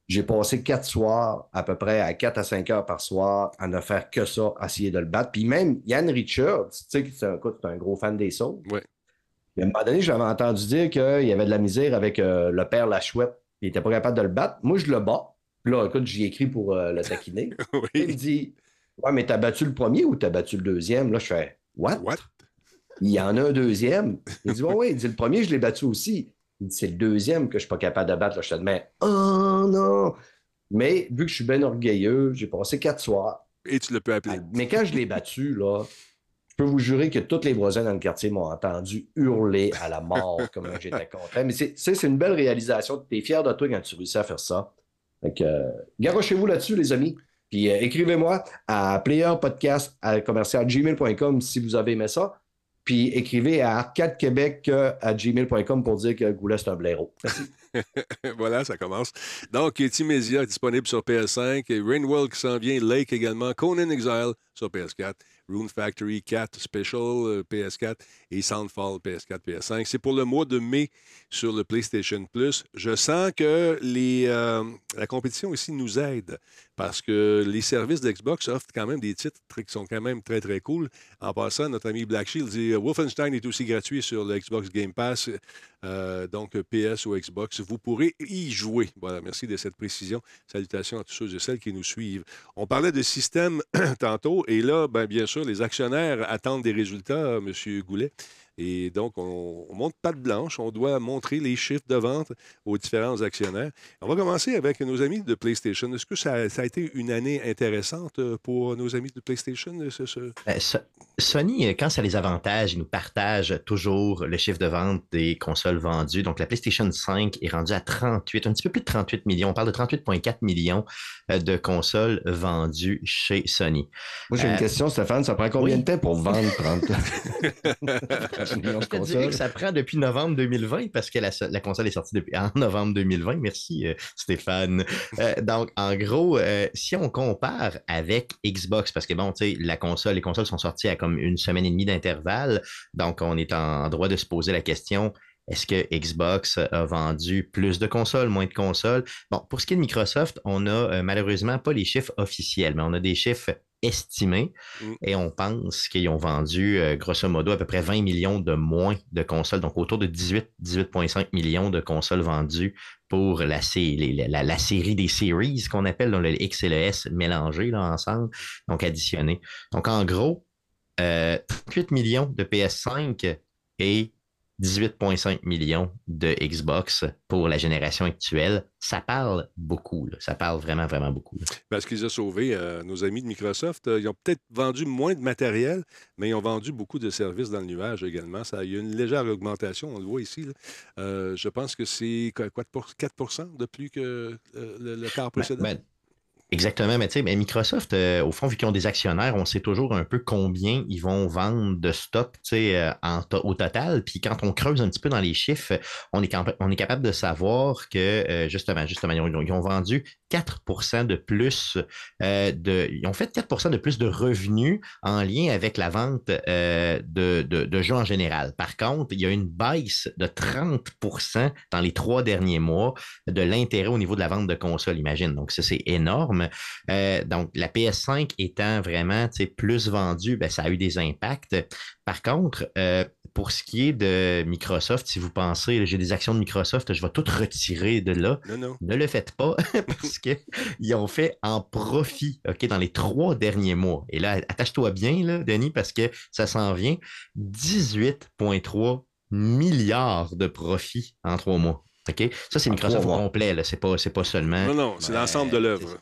j'ai passé quatre soirs, à peu près à 4 à 5 heures par soir, à ne faire que ça, à essayer de le battre. Puis même Yann Richards, tu sais, c'est un, un, gros fan des sauts. Ouais. À un moment donné, j'avais entendu dire qu'il y avait de la misère avec euh, le père La Chouette. Il n'était pas capable de le battre. Moi, je le bats. Puis là, écoute, j'y écrit pour euh, le taquiner. Il me dit Ouais, mais t'as battu le premier ou t'as battu le deuxième? Là, je fais What? What? Il y en a un deuxième. Il dit Oui, il dit le premier, je l'ai battu aussi. C'est le deuxième que je ne suis pas capable de battre. Là, je te dis, mais oh non! Mais vu que je suis bien orgueilleux, j'ai passé quatre soirs. Et tu le peux appeler. Mais quand je l'ai battu, là, je peux vous jurer que tous les voisins dans le quartier m'ont entendu hurler à la mort comme j'étais content. Mais c'est une belle réalisation. Tu es fier de toi quand tu réussis à faire ça. Donc, euh, garochez-vous là-dessus, les amis. Puis euh, écrivez-moi à playerpodcast.gmail.com si vous avez aimé ça. Puis écrivez à arcadequebec euh, à gmail.com pour dire que Goulet, c'est un blaireau. voilà, ça commence. Donc, Timésia disponible sur PS5, Rainworld qui s'en vient, Lake également, Conan Exile sur PS4, Rune Factory 4 Special euh, PS4 et Soundfall PS4, PS5. C'est pour le mois de mai sur le PlayStation Plus. Je sens que les, euh, la compétition ici nous aide parce que les services d'Xbox offrent quand même des titres qui sont quand même très, très cool. En passant, notre ami Black Shield dit Wolfenstein est aussi gratuit sur le Xbox Game Pass, euh, donc PS ou Xbox. Vous pourrez y jouer. Voilà, merci de cette précision. Salutations à tous ceux et celles qui nous suivent. On parlait de système tantôt, et là, ben, bien sûr, les actionnaires attendent des résultats, M. Goulet. Et donc, on, on monte patte blanche. On doit montrer les chiffres de vente aux différents actionnaires. On va commencer avec nos amis de PlayStation. Est-ce que ça, a été une année intéressante euh, pour nos amis de PlayStation? Ben, Sony, euh, quand ça les avantage, ils nous partagent toujours le chiffre de vente des consoles vendues. Donc, la PlayStation 5 est rendue à 38, un petit peu plus de 38 millions. On parle de 38,4 millions euh, de consoles vendues chez Sony. Moi, j'ai une question, Stéphane. Ça prend combien de temps pour vendre 30? Je dirais que ça prend depuis novembre 2020 parce que la, console est sortie depuis en novembre 2020. Merci euh, Stéphane. Euh, donc, en gros, euh, si on compare avec Xbox, parce que bon, tu sais, la console, les consoles sont sorties à comme une semaine et demie d'intervalle, donc on est en droit de se poser la question. Est-ce que Xbox a vendu plus de consoles, moins de consoles? Bon, pour ce qui est de Microsoft, on n'a malheureusement pas les chiffres officiels, mais on a des chiffres estimé mm. et on pense qu'ils ont vendu euh, grosso modo à peu près 20 millions de moins de consoles, donc autour de 18, 18,5 millions de consoles vendues pour la, la, la, série des series qu'on appelle dans le X et le S mélangés là, ensemble, donc additionnés. Donc en gros, 38 euh, millions de PS5 et 18,5 millions de Xbox pour la génération actuelle, ça parle beaucoup. Ça parle vraiment, vraiment beaucoup. Parce qu'ils ont sauvé euh, nos amis de Microsoft. Euh, ils ont peut-être vendu moins de matériel, mais ils ont vendu beaucoup de services dans le nuage également. Ça, il y a une légère augmentation, on le voit ici. Euh, je pense que c'est 4% de plus que le, le quart ben, précédent? Ben, Exactement, mais tu sais, Microsoft, euh, au fond, vu qu'ils ont des actionnaires, on sait toujours un peu combien ils vont vendre de stock euh, au total. Puis quand on creuse un petit peu dans les chiffres, on est, capable de savoir que euh, justement, justement, ils ont, vendu 4% de plus de. Ils ont fait 4% de plus de revenus en lien avec la vente de, jeux en général. Par contre, il y a une baisse de 30% dans les trois derniers mois de l'intérêt au niveau de la vente de consoles, imagine. Donc, ça, c'est énorme. Euh, donc, la PS5 étant vraiment plus vendue, ben, ça a eu des impacts. Par contre, euh, pour ce qui est de Microsoft, si vous pensez, j'ai des actions de Microsoft, je vais tout retirer de là. Ne le faites pas parce qu'ils ont fait en profit ok, dans les trois derniers mois. Et là, attache-toi bien, là, Denis, parce que ça s'en vient. 18,3 milliards de profits en trois mois. Ça, c'est Microsoft au complet. Ce n'est pas, pas, seulement. Non, non, c'est l'ensemble de l'œuvre.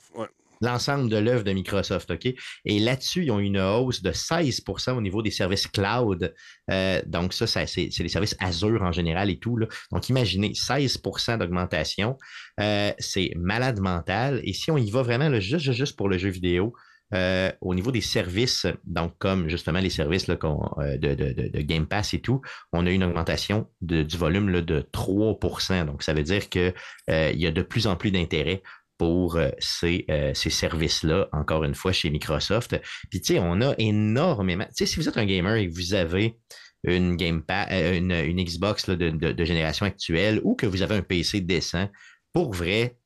l'ensemble de l'œuvre de Microsoft, OK? Et là-dessus, ils ont une hausse de 16% au niveau des services cloud. Euh, donc, ça, c'est les services Azure en général et tout. Là. Donc, imaginez 16% d'augmentation. Euh, c'est malade mental. Et si on y va vraiment juste, juste pour le jeu vidéo, euh, au niveau des services, donc comme justement les services là, de, Game Pass et tout, on a une augmentation du volume de 3% Donc, ça veut dire qu'il il y a de plus en plus d'intérêt pour euh, ces, euh, ces services-là, encore une fois, chez Microsoft. Puis, tu sais, on a énormément. Tu si vous êtes un gamer et que vous avez une Game euh, une, Xbox de, génération actuelle ou que vous avez un PC décent, pour vrai,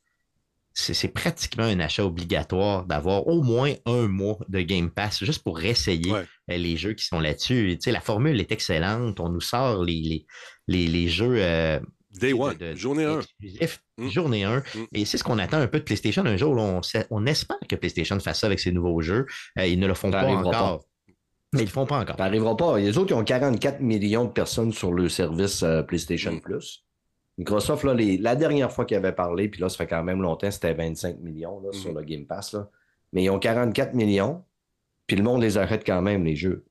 c'est pratiquement un achat obligatoire d'avoir au moins un mois de Game Pass juste pour essayer les jeux qui sont là-dessus. Tu sais, la formule est excellente. On nous sort les, les, les, jeux Day one, journée 1. Mm. Journée 1. Mm. Et c'est ce qu'on attend un peu de PlayStation. Un jour, on, on espère que PlayStation fasse ça avec ses nouveaux jeux. Euh, ils ne le font pas encore. Mais ils ne le font pas encore. Ça n'arrivera pas. Les autres, ils ont 44 millions de personnes sur le service euh, PlayStation mm. Plus. Microsoft, là, la dernière fois qu'ils avaient parlé, puis là, ça fait quand même longtemps, c'était 25 millions là, sur mm-hmm. le Game Pass. Là. Mais ils ont 44 millions, puis le monde les arrête quand même, les jeux.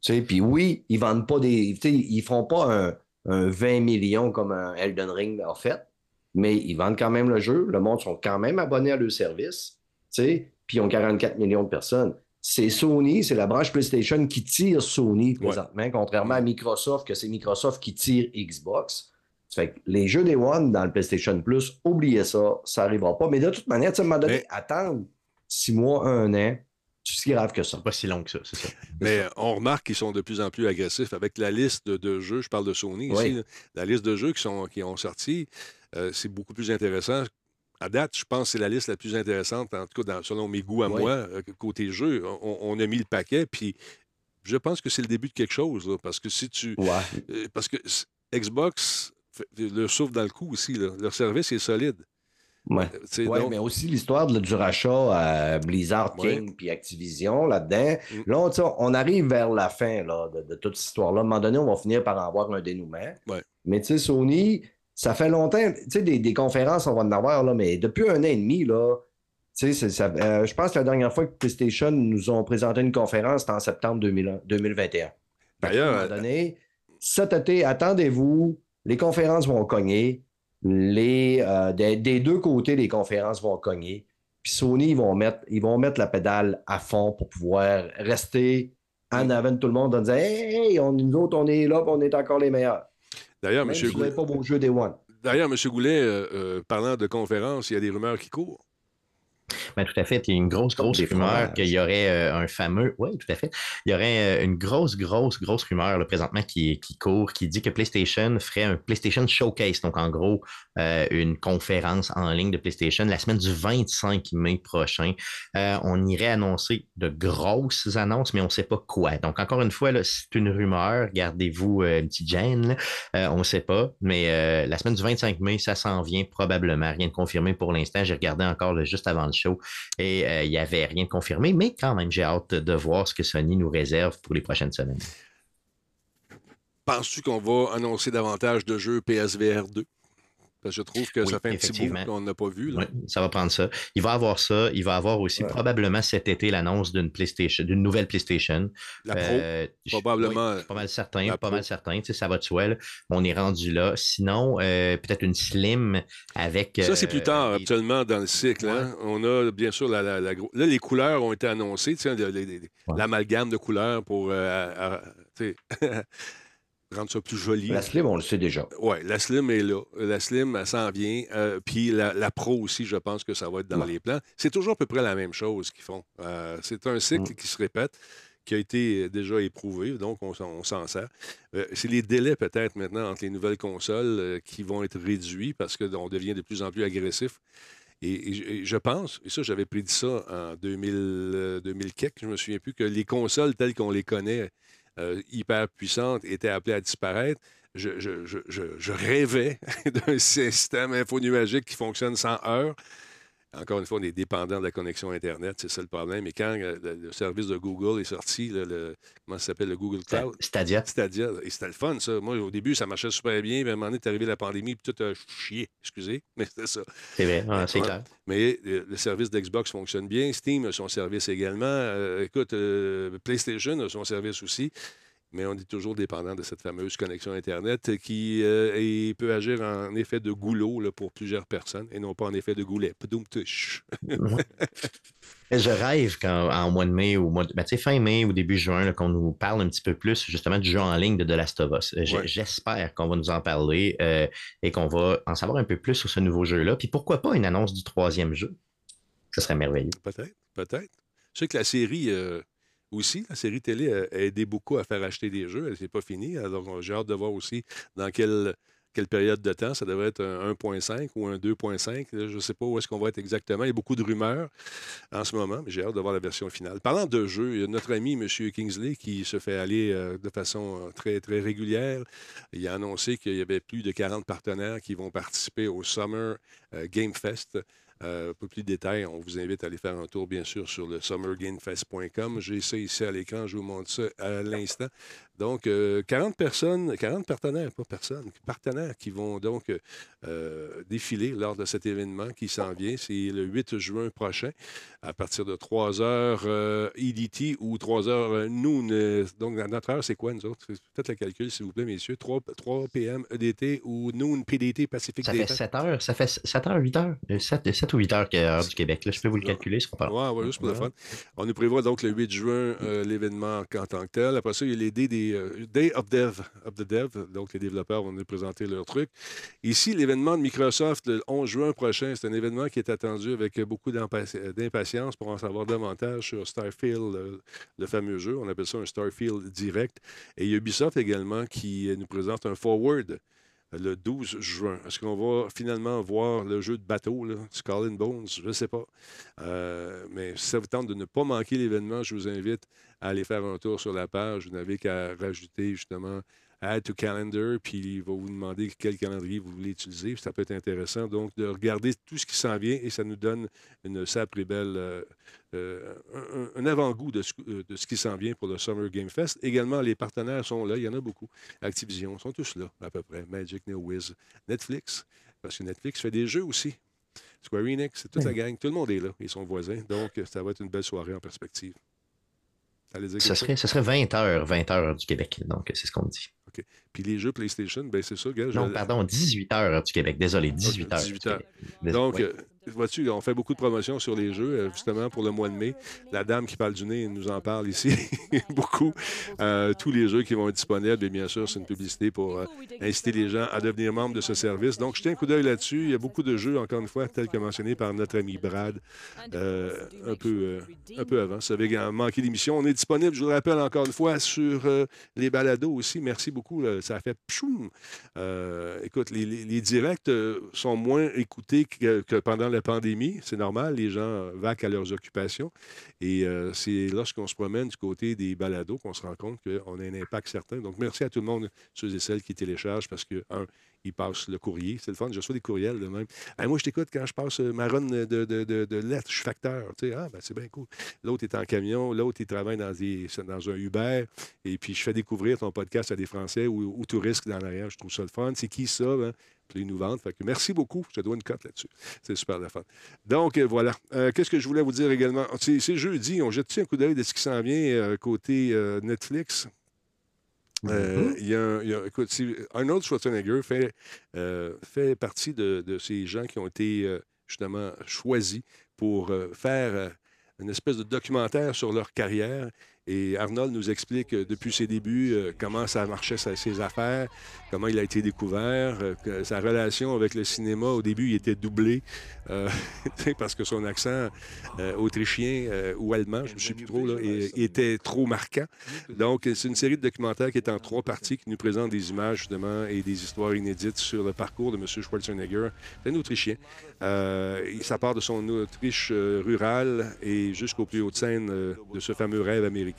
Tu sais, puis oui, ils vendent pas des. Ils font pas un, un 20 millions comme un Elden Ring en fait, mais ils vendent quand même le jeu. Le monde sont quand même abonnés à leur service, puis ils ont 44 millions de personnes. C'est Sony, c'est la branche PlayStation qui tire Sony présentement, contrairement à Microsoft, que c'est Microsoft qui tire Xbox. Fait que les jeux des One dans le PlayStation Plus, oubliez ça, ça n'arrivera pas. Mais de toute manière, tu m'as donné, attendre six mois, un an, c'est si grave que ça. Pas si long que ça, c'est ça. Mais on remarque qu'ils sont de plus en plus agressifs avec la liste de, jeux. Je parle de Sony ici. la liste de jeux qui, sont, qui ont sorti, euh, c'est beaucoup plus intéressant. À date, je pense que c'est la liste la plus intéressante, en tout cas selon mes goûts à moi, euh, côté jeu. On, a mis le paquet, puis je pense que c'est le début de quelque chose. parce que si tu. Euh, parce que Xbox le souffle dans le coup aussi. Leur service est solide. Oui, euh, ouais, mais aussi l'histoire du rachat à Blizzard King puis Activision là-dedans. Mm. Là, on, arrive vers la fin là, de, toute cette histoire-là. À un moment donné, on va finir par avoir un dénouement. Mais tu sais, Sony, ça fait longtemps, tu sais, des, conférences, on va en avoir, là, mais depuis un an et demi, là, tu sais, euh, je pense que la dernière fois que PlayStation nous ont présenté une conférence, c'était en septembre 2021. D'ailleurs, à un moment donné, cet été, attendez-vous, les conférences vont cogner les, euh, des, deux côtés des conférences vont cogner. Puis Sony, ils vont, mettre, ils vont mettre la pédale à fond pour pouvoir rester en avant de tout le monde en disant Hey, on, nous autres, on est là, on est encore les meilleurs. D'ailleurs, M. Goulet. pas vos jeux des One. D'ailleurs, M. Goulet, parlant de conférences, il y a des rumeurs qui courent. Ben, tout à fait. Il y a une grosse, grosse rumeur qu'il y aurait euh, un fameux. Oui, tout à fait. Il y aurait euh, une grosse, grosse, grosse rumeur présentement qui, qui, court qui dit que PlayStation ferait un PlayStation Showcase. Donc, en gros, euh, une conférence en ligne de PlayStation la semaine du 25 mai prochain. on irait annoncer de grosses annonces, mais on ne sait pas quoi. Donc, encore une fois, c'est une rumeur. Gardez-vous une petite gêne. on ne sait pas. Mais la semaine du 25 mai, ça s'en vient probablement. Rien de confirmé pour l'instant. J'ai regardé encore juste avant le show et euh, il n'y avait rien de confirmé, mais quand même, j'ai hâte de voir ce que Sony nous réserve pour les prochaines semaines. Penses-tu qu'on va annoncer davantage de jeux PSVR 2? Parce que je trouve que ça fait un petit bout qu'on n'a pas vu. Oui, ça va prendre ça. Il va avoir ça. Il va avoir aussi probablement cet été l'annonce d'une PlayStation, d'une nouvelle PlayStation. La Pro, euh, probablement. pas mal certain, pas mal certain. Tu sais, ça va de soi. On est rendu là. Sinon, euh, peut-être une Slim avec. Ça, c'est plus euh, tard, actuellement, dans le cycle. Hein. On a bien sûr la, la, Là, les couleurs ont été annoncées. Tu sais, L'amalgame de couleurs pour. rendre ça plus joli. La Slim, on le sait déjà. Oui, la Slim est là. La Slim, elle s'en vient. Euh, puis la, Pro aussi, je pense que ça va être dans les plans. C'est toujours à peu près la même chose qu'ils font. Euh, c'est un cycle mm. qui se répète, qui a été déjà éprouvé, donc on, s'en sert. Euh, c'est les délais peut-être maintenant entre les nouvelles consoles qui vont être réduits parce qu'on devient de plus en plus agressif. Et, je pense, et ça, j'avais prédit ça en 2000, 2004, je me souviens plus, que les consoles telles qu'on les connaît euh, hyper puissante était appelée à disparaître. Je, rêvais d'un système infonuagique qui fonctionne sans heure. Encore une fois, on est dépendant de la connexion Internet, c'est ça le problème. Et quand euh, le, le service de Google est sorti, le, le- comment ça s'appelle, le Google Cloud, Stadia. Stadia, et c'était le fun, ça. Moi, au début, ça marchait super bien, puis à un moment donné, est arrivé la pandémie, puis tout a chié, excusez, mais c'était ça. C'est ouais, c'est Ouais. clair. Mais euh, le service d'Xbox fonctionne bien. Steam a son service également. Euh, écoute, euh, PlayStation a son service aussi. Mais on est toujours dépendant de cette fameuse connexion Internet qui euh, et peut agir en effet de goulot là, pour plusieurs personnes et non pas en effet de goulet. Je rêve quand, en mois de mai ou mois de, ben, fin mai ou début juin, qu'on nous parle un petit peu plus justement du jeu en ligne de The Last of Us. Euh, Ouais. J'espère qu'on va nous en parler euh, et qu'on va en savoir un peu plus sur ce nouveau jeu-là. Puis pourquoi pas une annonce du troisième jeu? Ce serait merveilleux. Peut-être, peut-être. Je sais que la série euh, aussi, la série télé a, aidé beaucoup à faire acheter des jeux. Elle n'est pas finie. Alors, j'ai hâte de voir aussi dans quelle, période de temps. Ça devrait être un 1.5 ou un 2.5. Là, Je ne sais pas où est-ce qu'on va être exactement. Il y a beaucoup de rumeurs en ce moment, mais j'ai hâte de voir la version finale. Parlant de jeux, il y a notre ami M. Kingsley qui se fait aller euh, de façon euh, très, très régulière. Il a annoncé qu'il y avait plus de 40 partenaires qui vont participer au Summer euh, Game Fest. Euh, pour plus de détails, on vous invite à aller faire un tour, bien sûr, sur le summergamefest.com. J'ai ça ici à l'écran, je vous montre ça à l'instant. Donc, euh, 40 personnes, 40 partenaires, pas personnes, partenaires qui vont donc euh, défiler lors de cet événement qui s'en vient. C'est le 8 juin prochain, à partir de 3 heures euh, EDT ou 3 heures euh, noon. Euh, donc, notre heure, c'est quoi, nous autres? Faites le calcul, s'il vous plaît, messieurs. 3, 3 p.m. EDT ou noon PDT Pacifique Ça fait Daytime. 7 heures, ça fait 7 heures, 8 heures, 7, 7 ou 8 heures heure du Québec. Là, je peux vous le calculer, ce sera pas long. Ouais, juste pour le Ouais. fun. On nous prévoit donc le 8 juin euh, l'événement en tant que tel. Après ça, il y a les Day, des, euh, Day of Dev, of the Dev. Donc, les développeurs vont nous présenter leur truc. Ici, l'événement de Microsoft le 11 juin prochain, c'est un événement qui est attendu avec beaucoup d'impa- d'impatience pour en savoir davantage sur Starfield, le, le fameux jeu. On appelle ça un Starfield direct. Et Ubisoft également qui euh, nous présente un forward le 12 juin. Est-ce qu'on va finalement voir le jeu de bateau, là, Skull and Bones? Je ne sais pas. Euh, mais si ça vous tente de ne pas manquer l'événement, je vous invite à aller faire un tour sur la page. Vous n'avez qu'à rajouter justement Add to Calendar, puis il va vous demander quel calendrier vous voulez utiliser. Ça peut être intéressant donc de regarder tout ce qui s'en vient et ça nous donne une sacrée belle, euh, euh, un, un avant-goût de, ce- euh, de ce qui s'en vient pour le Summer Game Fest. Également, les partenaires sont là, il y en a beaucoup. Activision sont tous là, à peu près. Magic, NeoWiz, Netflix, parce que Netflix fait des jeux aussi. Square Enix, c'est toute la gang, tout le monde est là, et son voisin. Donc, ça va être une belle soirée en perspective. Allez dire Ce quelque serait, ce serait 20 heures, 20 heures du Québec. Donc, c'est ce qu'on dit. Chose? Puis les jeux PlayStation, ben c'est ça, gars. Non, pardon, 18 heures du Québec. Désolé, 18 heures. 18 du heures. Donc, euh, vois-tu, on fait beaucoup de promotions sur les jeux, euh, justement, pour le mois de mai. La dame qui parle du nez nous en parle ici beaucoup. Euh, tous les jeux qui vont être disponibles, et bien sûr, c'est une publicité pour euh, inciter les gens à devenir membres de ce service. Donc, jetez un coup d'œil là-dessus. Il y a beaucoup de jeux, encore une fois, tels que mentionné par notre ami Brad, un, peu, un peu avant. Ça avait manqué d'émission. On est disponible, je vous le rappelle encore une fois, sur les balados aussi. Merci beaucoup. Ça a fait pchoum. Écoute, les, directs sont moins écoutés que, que pendant la pandémie. C'est normal, les gens vaquent à leurs occupations. Et euh, c'est lorsqu'on se promène du côté des balados qu'on se rend compte qu'on a un impact certain. Donc, merci à tout le monde, ceux et celles qui téléchargent, parce que, un, ils passent le courrier. C'est le fun. Je reçois des courriels de même. Moi, je t'écoute quand je passe euh, ma run de, lettres. Je suis facteur. Tu sais, ah, ben, c'est bien cool. L'autre est en camion. L'autre, il travaille dans, des, un Uber. Et puis, je fais découvrir ton podcast à des Français ou, ou touristes dans l'arrière. Je trouve ça le fun. C'est qui ça? hein? Ils nous vendent. Fait que merci beaucoup. Je te dois une cote là-dessus. C'est super le fun. Donc, euh, voilà. Euh, Qu'est-ce que je voulais vous dire également? C'est c'est jeudi. On jette un coup d'œil de ce qui s'en vient euh, côté euh, Netflix? Euh, il y a un- il y a- écoute, si Arnold Schwarzenegger fait, fait partie de, de ces gens qui ont été justement choisis pour faire une espèce de documentaire sur leur carrière. Et Arnold nous explique euh, depuis ses débuts euh, comment ça marchait ses affaires, comment il a été découvert, euh, que sa relation avec le cinéma. Au début, il était doublé parce que son accent autrichien ou allemand, je ne sais plus trop, était trop marquant. Donc, c'est une série de documentaires qui est en trois parties, qui nous présente des images, justement, et des histoires inédites sur le parcours de M. Schwarzenegger. Un Autrichien. Ça part de son Autriche rurale et jusqu'aux plus hautes scènes de ce fameux rêve américain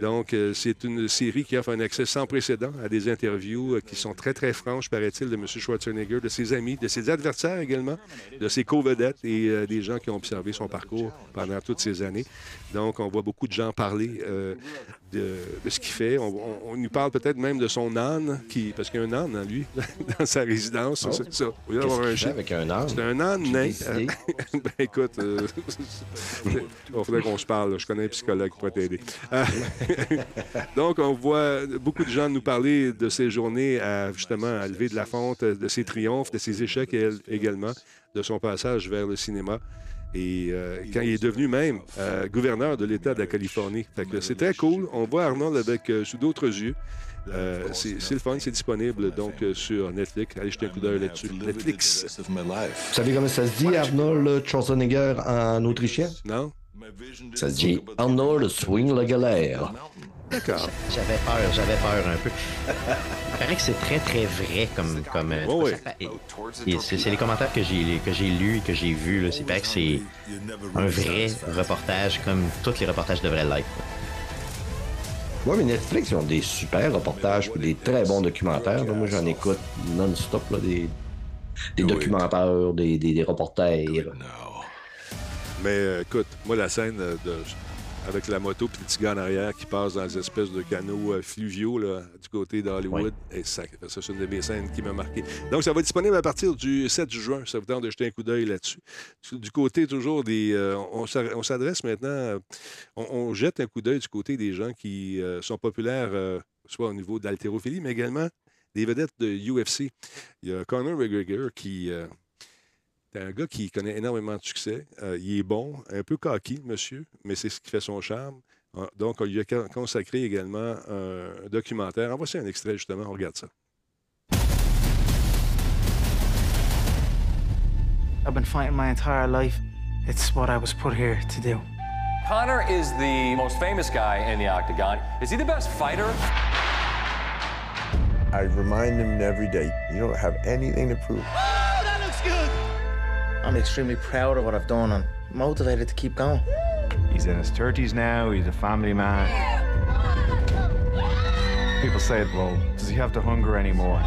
Donc, euh, c'est une série qui offre un accès sans précédent à des interviews euh, qui sont très, très franches, paraît-il, de M. Schwarzenegger, de ses amis, de ses adversaires également, de ses co-vedettes et euh, des gens qui ont observé son parcours pendant toutes ces années. Donc, on voit beaucoup de gens parler de, de ce qu'il fait. On, on- on nous parle peut-être même de son âne, qui, parce qu'il y a un âne en lui, dans sa résidence. Oh. C'est ça. Au lieu d'avoir un chien. avec un âne? C'est un âne nain. ben écoute, euh, il faudrait qu'on se parle. là. Je connais un psychologue qui pourrait t'aider. Euh, Donc, on voit beaucoup de gens nous parler de ces journées à justement à lever de la fonte, de ses triomphes, de ses échecs également, de son passage vers le cinéma. Et euh, quand il est devenu même euh, gouverneur de l'État de la Californie. Fait que c'est très cool. On voit Arnold avec euh, sous d'autres yeux. Euh, c'est le fun, c'est disponible donc sur Netflix. Allez jeter un coup d'œil là-dessus. Netflix. Vous savez comment ça se dit, Arnold Schwarzenegger en autrichien? Non? Ça se dit Arnold swing la galère. D'accord. J'avais peur, j'avais peur un peu. Il paraît que c'est très, très vrai comme. comme Oh, oui. et c'est c'est les commentaires que j'ai que j'ai lus et que j'ai vus. là. C'est paraît que c'est un vrai reportage comme tous les reportages devraient l'être. Oui, mais Netflix, ils ont des super reportages puis des très bons documentaires. là. Moi, j'en écoute non-stop, là, des, des documentaires, des, des, des reportages. Mais euh, écoute, moi, la scène euh, de, avec la moto puis le petit gars en arrière qui passe dans des espèces de canaux euh, fluviaux là, du côté d'Hollywood, et ça, ça c'est une de mes scènes qui m'a marqué. Donc, ça va être disponible à partir du 7 juin. Ça vous tente de jeter un coup d'œil là-dessus. Du- côté toujours des... euh, on s'adresse maintenant... euh, on, on jette un coup d'œil du côté des gens qui sont populaires, soit au niveau d'haltérophilie, mais également des vedettes de UFC. Il y a Conor McGregor qui... c'est un gars qui connaît énormément de succès. Euh, il est bon, un peu coquille, monsieur, mais c'est ce qui fait son charme. Ah, Donc, on lui a con- consacré également un documentaire. En voici un extrait, justement. On regarde ça. I've been fighting my entire life. It's what I was put here to do. Connor is the most famous guy in the octagon. Is he the best fighter? I remind him every day, you don't have anything to prove. I'm extremely proud of what I've done and motivated to keep going. He's in his 30s now, he's a family man. People say, well, does he have the hunger anymore?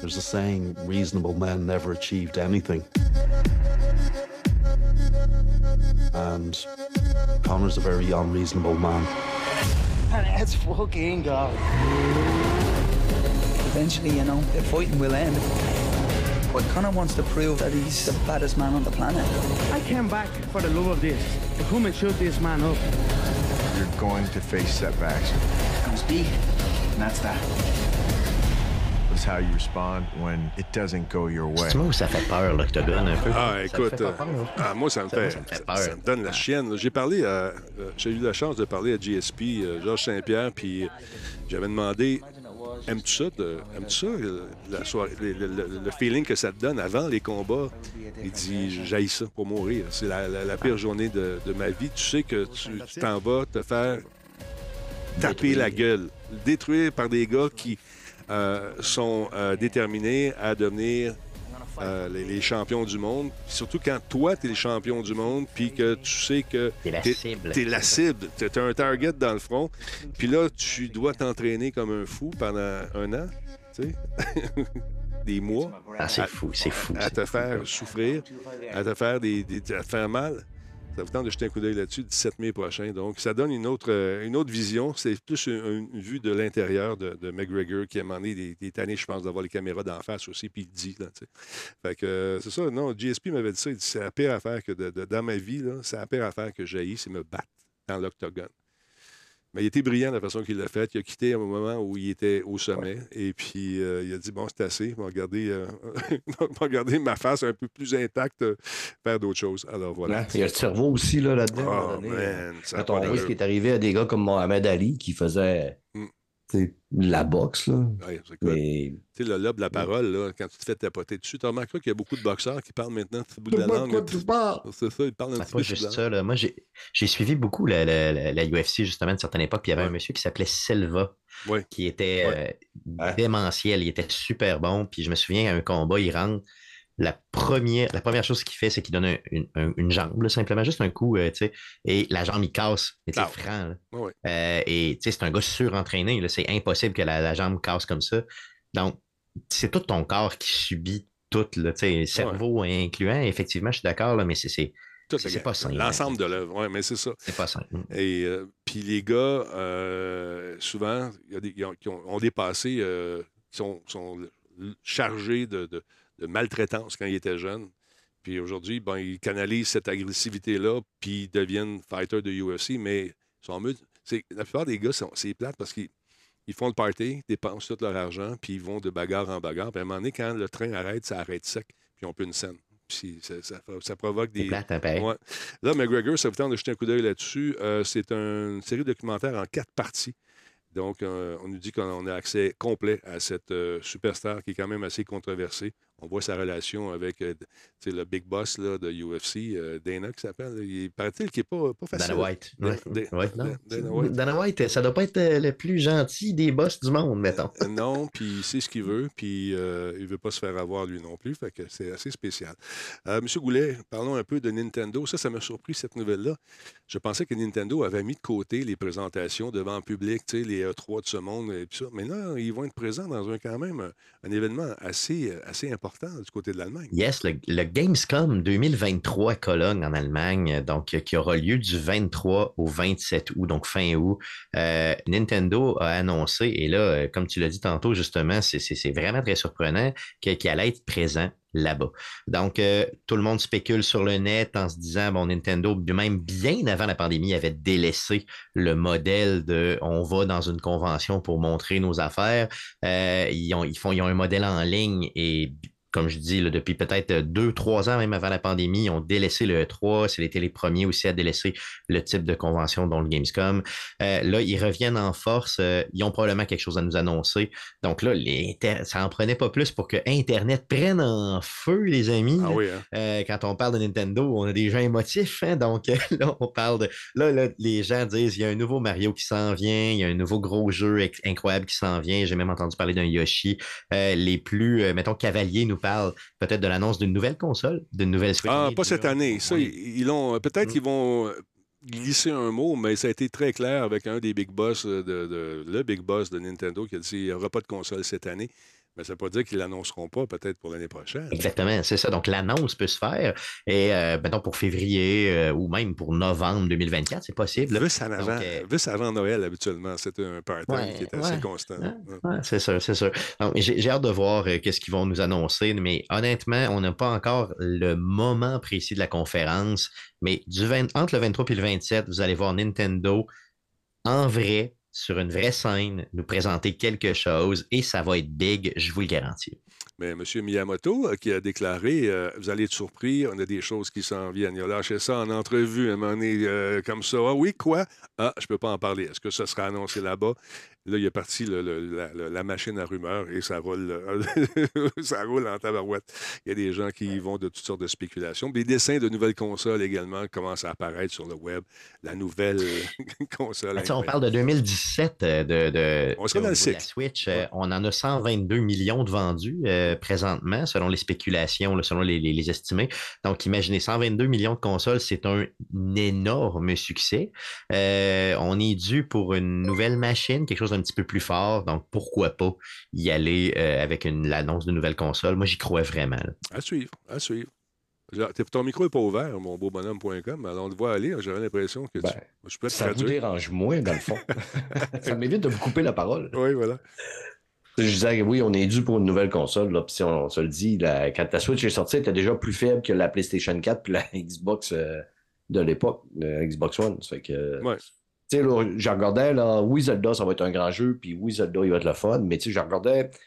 There's a saying reasonable men never achieved anything. And Connor's a very unreasonable man. And it's fucking go. Eventually, you know, the fighting will end. But Connor wants to prove that he's the baddest man on the planet. I came back for the love of this, to come and shoot this man up. You're going to face setbacks. Comes beat, and that's that. It's how you respond when it doesn't go your way. C'est moi où ça fait peur donne un peu. Ah, écoute, fait pas euh, peur, ah, moi, ça me, fait, ça me fait peur. ça me donne la chienne. J'ai parlé à. euh, J'ai eu la chance de parler à GSP, euh, Georges Saint-Pierre, puis j'avais demandé Aimes-tu ça, de- aimes-tu ça la soirée, le, le- le- le feeling que ça te donne avant les combats? Il dit J'haïs ça pour mourir. C'est la, la- la pire journée de, de ma vie. Tu sais que tu tu t'en vas te faire taper la gueule, détruire par des gars qui euh, sont euh, déterminés à devenir euh, les, les champions du monde. Surtout quand toi, tu es le champion du monde, puis que tu sais que T'es la cible. tu es la cible. Tu as un target dans le front. Puis là, tu dois t'entraîner comme un fou pendant un an, tu sais, des mois. Ah, c'est fou, c'est fou. À te faire souffrir, à te faire, des, des- à te faire mal. Ça vous tente de jeter un coup d'œil là-dessus le 17 mai prochain. Donc, ça donne une autre, euh, vision. C'est plus une, vue de l'intérieur de, de McGregor qui a demandé des, des années, je pense, d'avoir les caméras d'en face aussi, puis il dit. Fait que euh, c'est ça. Non, GSP m'avait dit ça. Il dit c'est la pire affaire que dans ma vie, c'est la pire affaire que j'ai, c'est me battre dans l'octogone. Mais il était brillant de la façon qu'il l'a fait. Il a quitté à un moment où il était au sommet. Et puis, euh, il a dit Bon, c'est assez. On va regarder, euh, regarder ma face un peu plus intacte, euh, faire d'autres choses. Alors voilà. Il y a le cerveau aussi là, là-dedans. à un Oh, moment donné. man, ça a Quand on voit ce qui est arrivé à des gars comme Mohamed Ali qui faisait Mm. La boxe, là. Ouais? Mais Tu sais, le lobe, la parole, là, quand tu te fais tapoter dessus, tu remarqué qu'il y a beaucoup de boxeurs qui parlent maintenant de bout de la De langue. tu? C'est ça, ils parlent un C'est petit pas peu juste ça. Là. Moi, j'ai j'ai suivi beaucoup la, la- la- la UFC, justement, de certaines époques. Puis il y avait un monsieur qui s'appelait Ouais. qui était Ouais. euh, démentiel. Il était super bon. Puis je me souviens, à un combat, il rentre. La première, la première chose qu'il fait, c'est qu'il donne un- une, un- une jambe, là, simplement juste un coup, euh, tu sais, et la jambe, il casse. Ah. franc. là. Euh, et tu sais, c'est un gars surentraîné. C'est impossible que la, la jambe casse comme ça. Donc, c'est tout ton corps qui subit tout, là, sais, cerveau incluant. Effectivement, je suis d'accord, mais c'est- c'est c'est le- pas simple. L'ensemble de l'œuvre, oui, mais c'est ça. c'est pas simple. Et euh, puis les gars, souvent, il y a des, qui ont, qui ont- euh, qui sont, chargés de, de- de maltraitance quand ils étaient jeunes. Puis aujourd'hui, ben, ils canalisent cette agressivité-là, puis ils deviennent fighters de UFC, mais sont La plupart des gars, c'est plate parce qu'ils ils font le party, dépensent tout leur argent, puis ils vont de bagarre en bagarre. Puis à un moment donné, quand le train arrête, ça arrête sec, puis ont plus une scène. Puis ça, ça- ça provoque des, plate, hein. Ouais. Là, McGregor, ça vous tente de jeter un coup d'œil là-dessus. Euh, c'est une série documentaire en quatre parties. Donc, euh, on nous dit qu'on a accès complet à cette euh, superstar qui est quand même assez controversée. On voit sa relation avec euh, le big boss là, de UFC, euh, Dana, qui s'appelle. Il paraît-il qu'il n'est pas, pas facile. Dana White. Ouais. Ouais, non. Dana White. Dana White, ça doit pas être euh, le plus gentil des boss du monde, mettons. Non, puis il sait ce qu'il veut, puis euh, il veut pas se faire avoir lui non plus, fait que c'est assez spécial. Euh, Monsieur Goulet, parlons un peu de Nintendo. Ça, ça m'a surpris cette nouvelle-là. Je pensais que Nintendo avait mis de côté les présentations devant le public, les E3 de ce monde et tout ça. Mais là, ils vont être présents dans un quand même un événement assez, assez important du côté de l'Allemagne. Yes, le, Gamescom 2023 à Cologne en Allemagne, donc euh, qui aura lieu du 23 au 27 août, donc fin août. Euh, Nintendo a annoncé, et là, euh, comme tu l'as dit tantôt, justement, c'est- vraiment très surprenant que- qu'il allait être présent là-bas. Donc, euh, tout le monde spécule sur le net en se disant, bon, Nintendo, même bien avant la pandémie, avait délaissé le modèle de on va dans une convention pour montrer nos affaires. Euh, ils, ont, ils, font, ils ont un modèle en ligne et comme je dis, là, depuis peut-être deux, trois ans, même avant la pandémie, ils ont délaissé le E3. C'est été les premiers aussi à délaisser le type de convention, dont le Gamescom. Euh, là, ils reviennent en force. euh, ils ont probablement quelque chose à nous annoncer. Donc là, les ça en prenait pas plus pour que Internet prenne en feu, les amis. Ah oui, hein? Euh, quand on parle de Nintendo, on a des gens émotifs. hein, donc là, on parle de. Là, là, les gens disent il y a un nouveau Mario qui s'en vient, il y a un nouveau gros jeu incroyable qui s'en vient. J'ai même entendu parler d'un Yoshi. Euh, les plus, euh, mettons, cavaliers nous parlent peut-être de l'annonce d'une nouvelle console, d'une nouvelle Switch. Ah, pas cette année. Ça, ils l'ont. Peut-être Mm. qu'ils vont euh, glisser un mot, mais ça a été très clair avec un des big boss euh, de, de- le big boss de Nintendo qui a dit qu'il n'y aura pas de console cette année. Mais ça ne veut pas dire qu'ils l'annonceront pas peut-être pour l'année prochaine. Exactement, c'est ça. Donc, l'annonce peut se faire. Et, euh, mettons, pour février euh, ou même pour novembre 2024, c'est possible. Vu ça avant, Donc, euh, avant Noël, habituellement, c'était un part-time Ouais, qui est assez ouais. constant. Ouais, c'est sûr, c'est sûr. Donc, J'ai hâte de voir euh, qu'est-ce qu'ils vont nous annoncer, mais honnêtement, on n'a pas encore le moment précis de la conférence. Mais du 20 entre le 23 et le 27, vous allez voir Nintendo en vrai, sur une vraie scène, nous présenter quelque chose et ça va être big, je vous le garantis. Mais M. Miyamoto, euh, qui a déclaré euh, Vous allez être surpris, on a des choses qui s'en viennent. Il a lâché ça en entrevue à un moment euh, comme ça. Ah oui, quoi? Ah, je ne peux pas en parler. Est-ce que ça sera annoncé là-bas? Là, il est parti le- le- la, machine à rumeurs et ça roule, euh, ça roule en tabarouette. Il y a des gens qui y vont de toutes sortes de spéculations. Des dessins de nouvelles consoles également commencent à apparaître sur le web. La nouvelle console. Ah, on parle de 2017 euh, de, de, On serait dans le la. Switch. euh, on en a 122 millions de vendus euh, présentement, selon les spéculations, selon les, les- les estimés. Donc, imaginez 122 millions de consoles, c'est un énorme succès. Euh, on est dû pour une nouvelle machine, quelque chose d'un petit peu plus fort. Donc, pourquoi pas y aller euh, avec l'annonce d'une nouvelle console? Moi, j'y crois vraiment. là. À suivre, à suivre. Ton micro n'est pas ouvert, mon beau bonhomme.com. Alors, on te voit aller. J'avais l'impression que tu... Ben, je te Ça vous dérange moins, dans le fond. ça m'évite de vous couper la parole. Oui, voilà. Je disais, oui, on est dû pour une nouvelle console. Là, puis si on, on se le dit, la- quand ta Switch est sortie, elle était déjà plus faible que la PlayStation 4 puis la Xbox euh, de l'époque, la Xbox One. Ça fait que, Ouais. Tu sais, là, je regardais, là, oui, Zelda, ça va être un grand jeu, puis oui, Zelda, il va être le fun, mais tu sais, je regardais, tu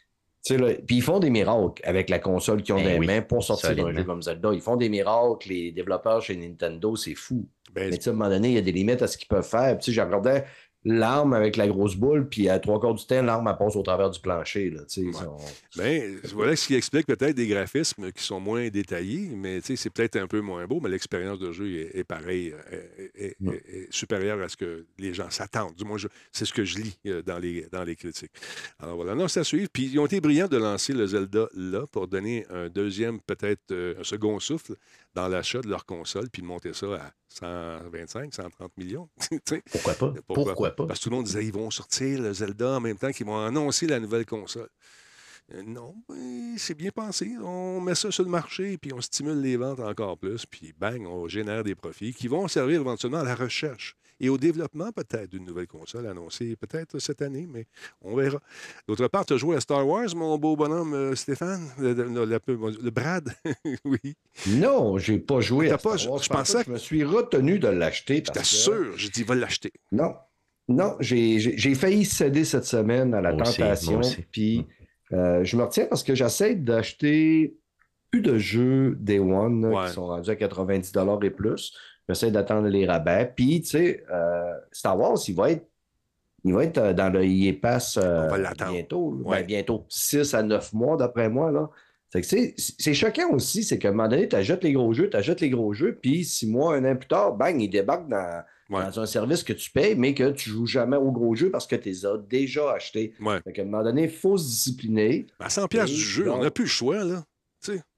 sais, là, puis ils font des miracles avec la console qu'ils ont Ben dans les oui, mains pour sortir un jeu comme Zelda. Ils font des miracles, les développeurs chez Nintendo, c'est fou. Ben, Mais tu sais, à un moment donné, il y a des limites à ce qu'ils peuvent faire. Puis, tu sais, je regardais l'arme avec la grosse boule, puis à trois quarts du temps, l'arme passe au travers du plancher. Là, on- Ben, voilà ce qui explique peut-être des graphismes qui sont moins détaillés, mais c'est peut-être un peu moins beau, mais l'expérience de jeu est, est pareille, est, est- est- est supérieure à ce que les gens s'attendent. Du moins, c'est ce que je lis euh, dans les, dans les critiques. Alors voilà, non, c'est à suivre. Puis ils ont été brillants de lancer le Zelda là pour donner un deuxième, peut-être euh, un second souffle dans l'achat de leur console, puis de monter ça à 125, 130 millions. Pourquoi pas? Pourquoi pas? Parce que tout le monde disait ils vont sortir le Zelda en même temps qu'ils vont annoncer la nouvelle console. Euh, non, c'est bien pensé. On met ça sur le marché, puis on stimule les ventes encore plus, puis bang, on génère des profits qui vont servir éventuellement à la recherche et au développement peut-être d'une nouvelle console annoncée peut-être cette année, mais on verra. D'autre part, tu as joué à Star Wars, mon beau bonhomme euh, Stéphane, le, le- le- le Brad, oui. Non, j'ai pas joué T'as à pas- Star Wars. je pensais contre, Je me suis retenu de l'acheter. J'étais parce que- sûr, j'ai dit, va l'acheter. Non. Non, j'ai failli céder cette semaine à la Moi tentation. Puis euh, je me retiens parce que j'essaie d'acheter plus de jeux Day One là, Ouais. qui sont rendus à 90 et plus. J'essaie d'attendre les rabais. Puis, tu sais, euh, Star Wars, il va être, il va être euh, dans le EA Pass euh, bientôt. là. Ouais. Ben, bientôt. 6 à 9 mois, d'après moi. Là. C'est choquant aussi, c'est qu'à un moment donné, tu achètes les gros jeux, tu achètes les gros jeux, puis six mois, un an plus tard, bang, ils débarquent dans, Ouais. dans un service que tu payes, mais que tu joues jamais aux gros jeux parce que tu les as déjà achetés. Ouais. Fait qu'à un moment donné, il faut se discipliner. À 100 pièces Et du jeu, on n'a plus le choix, là.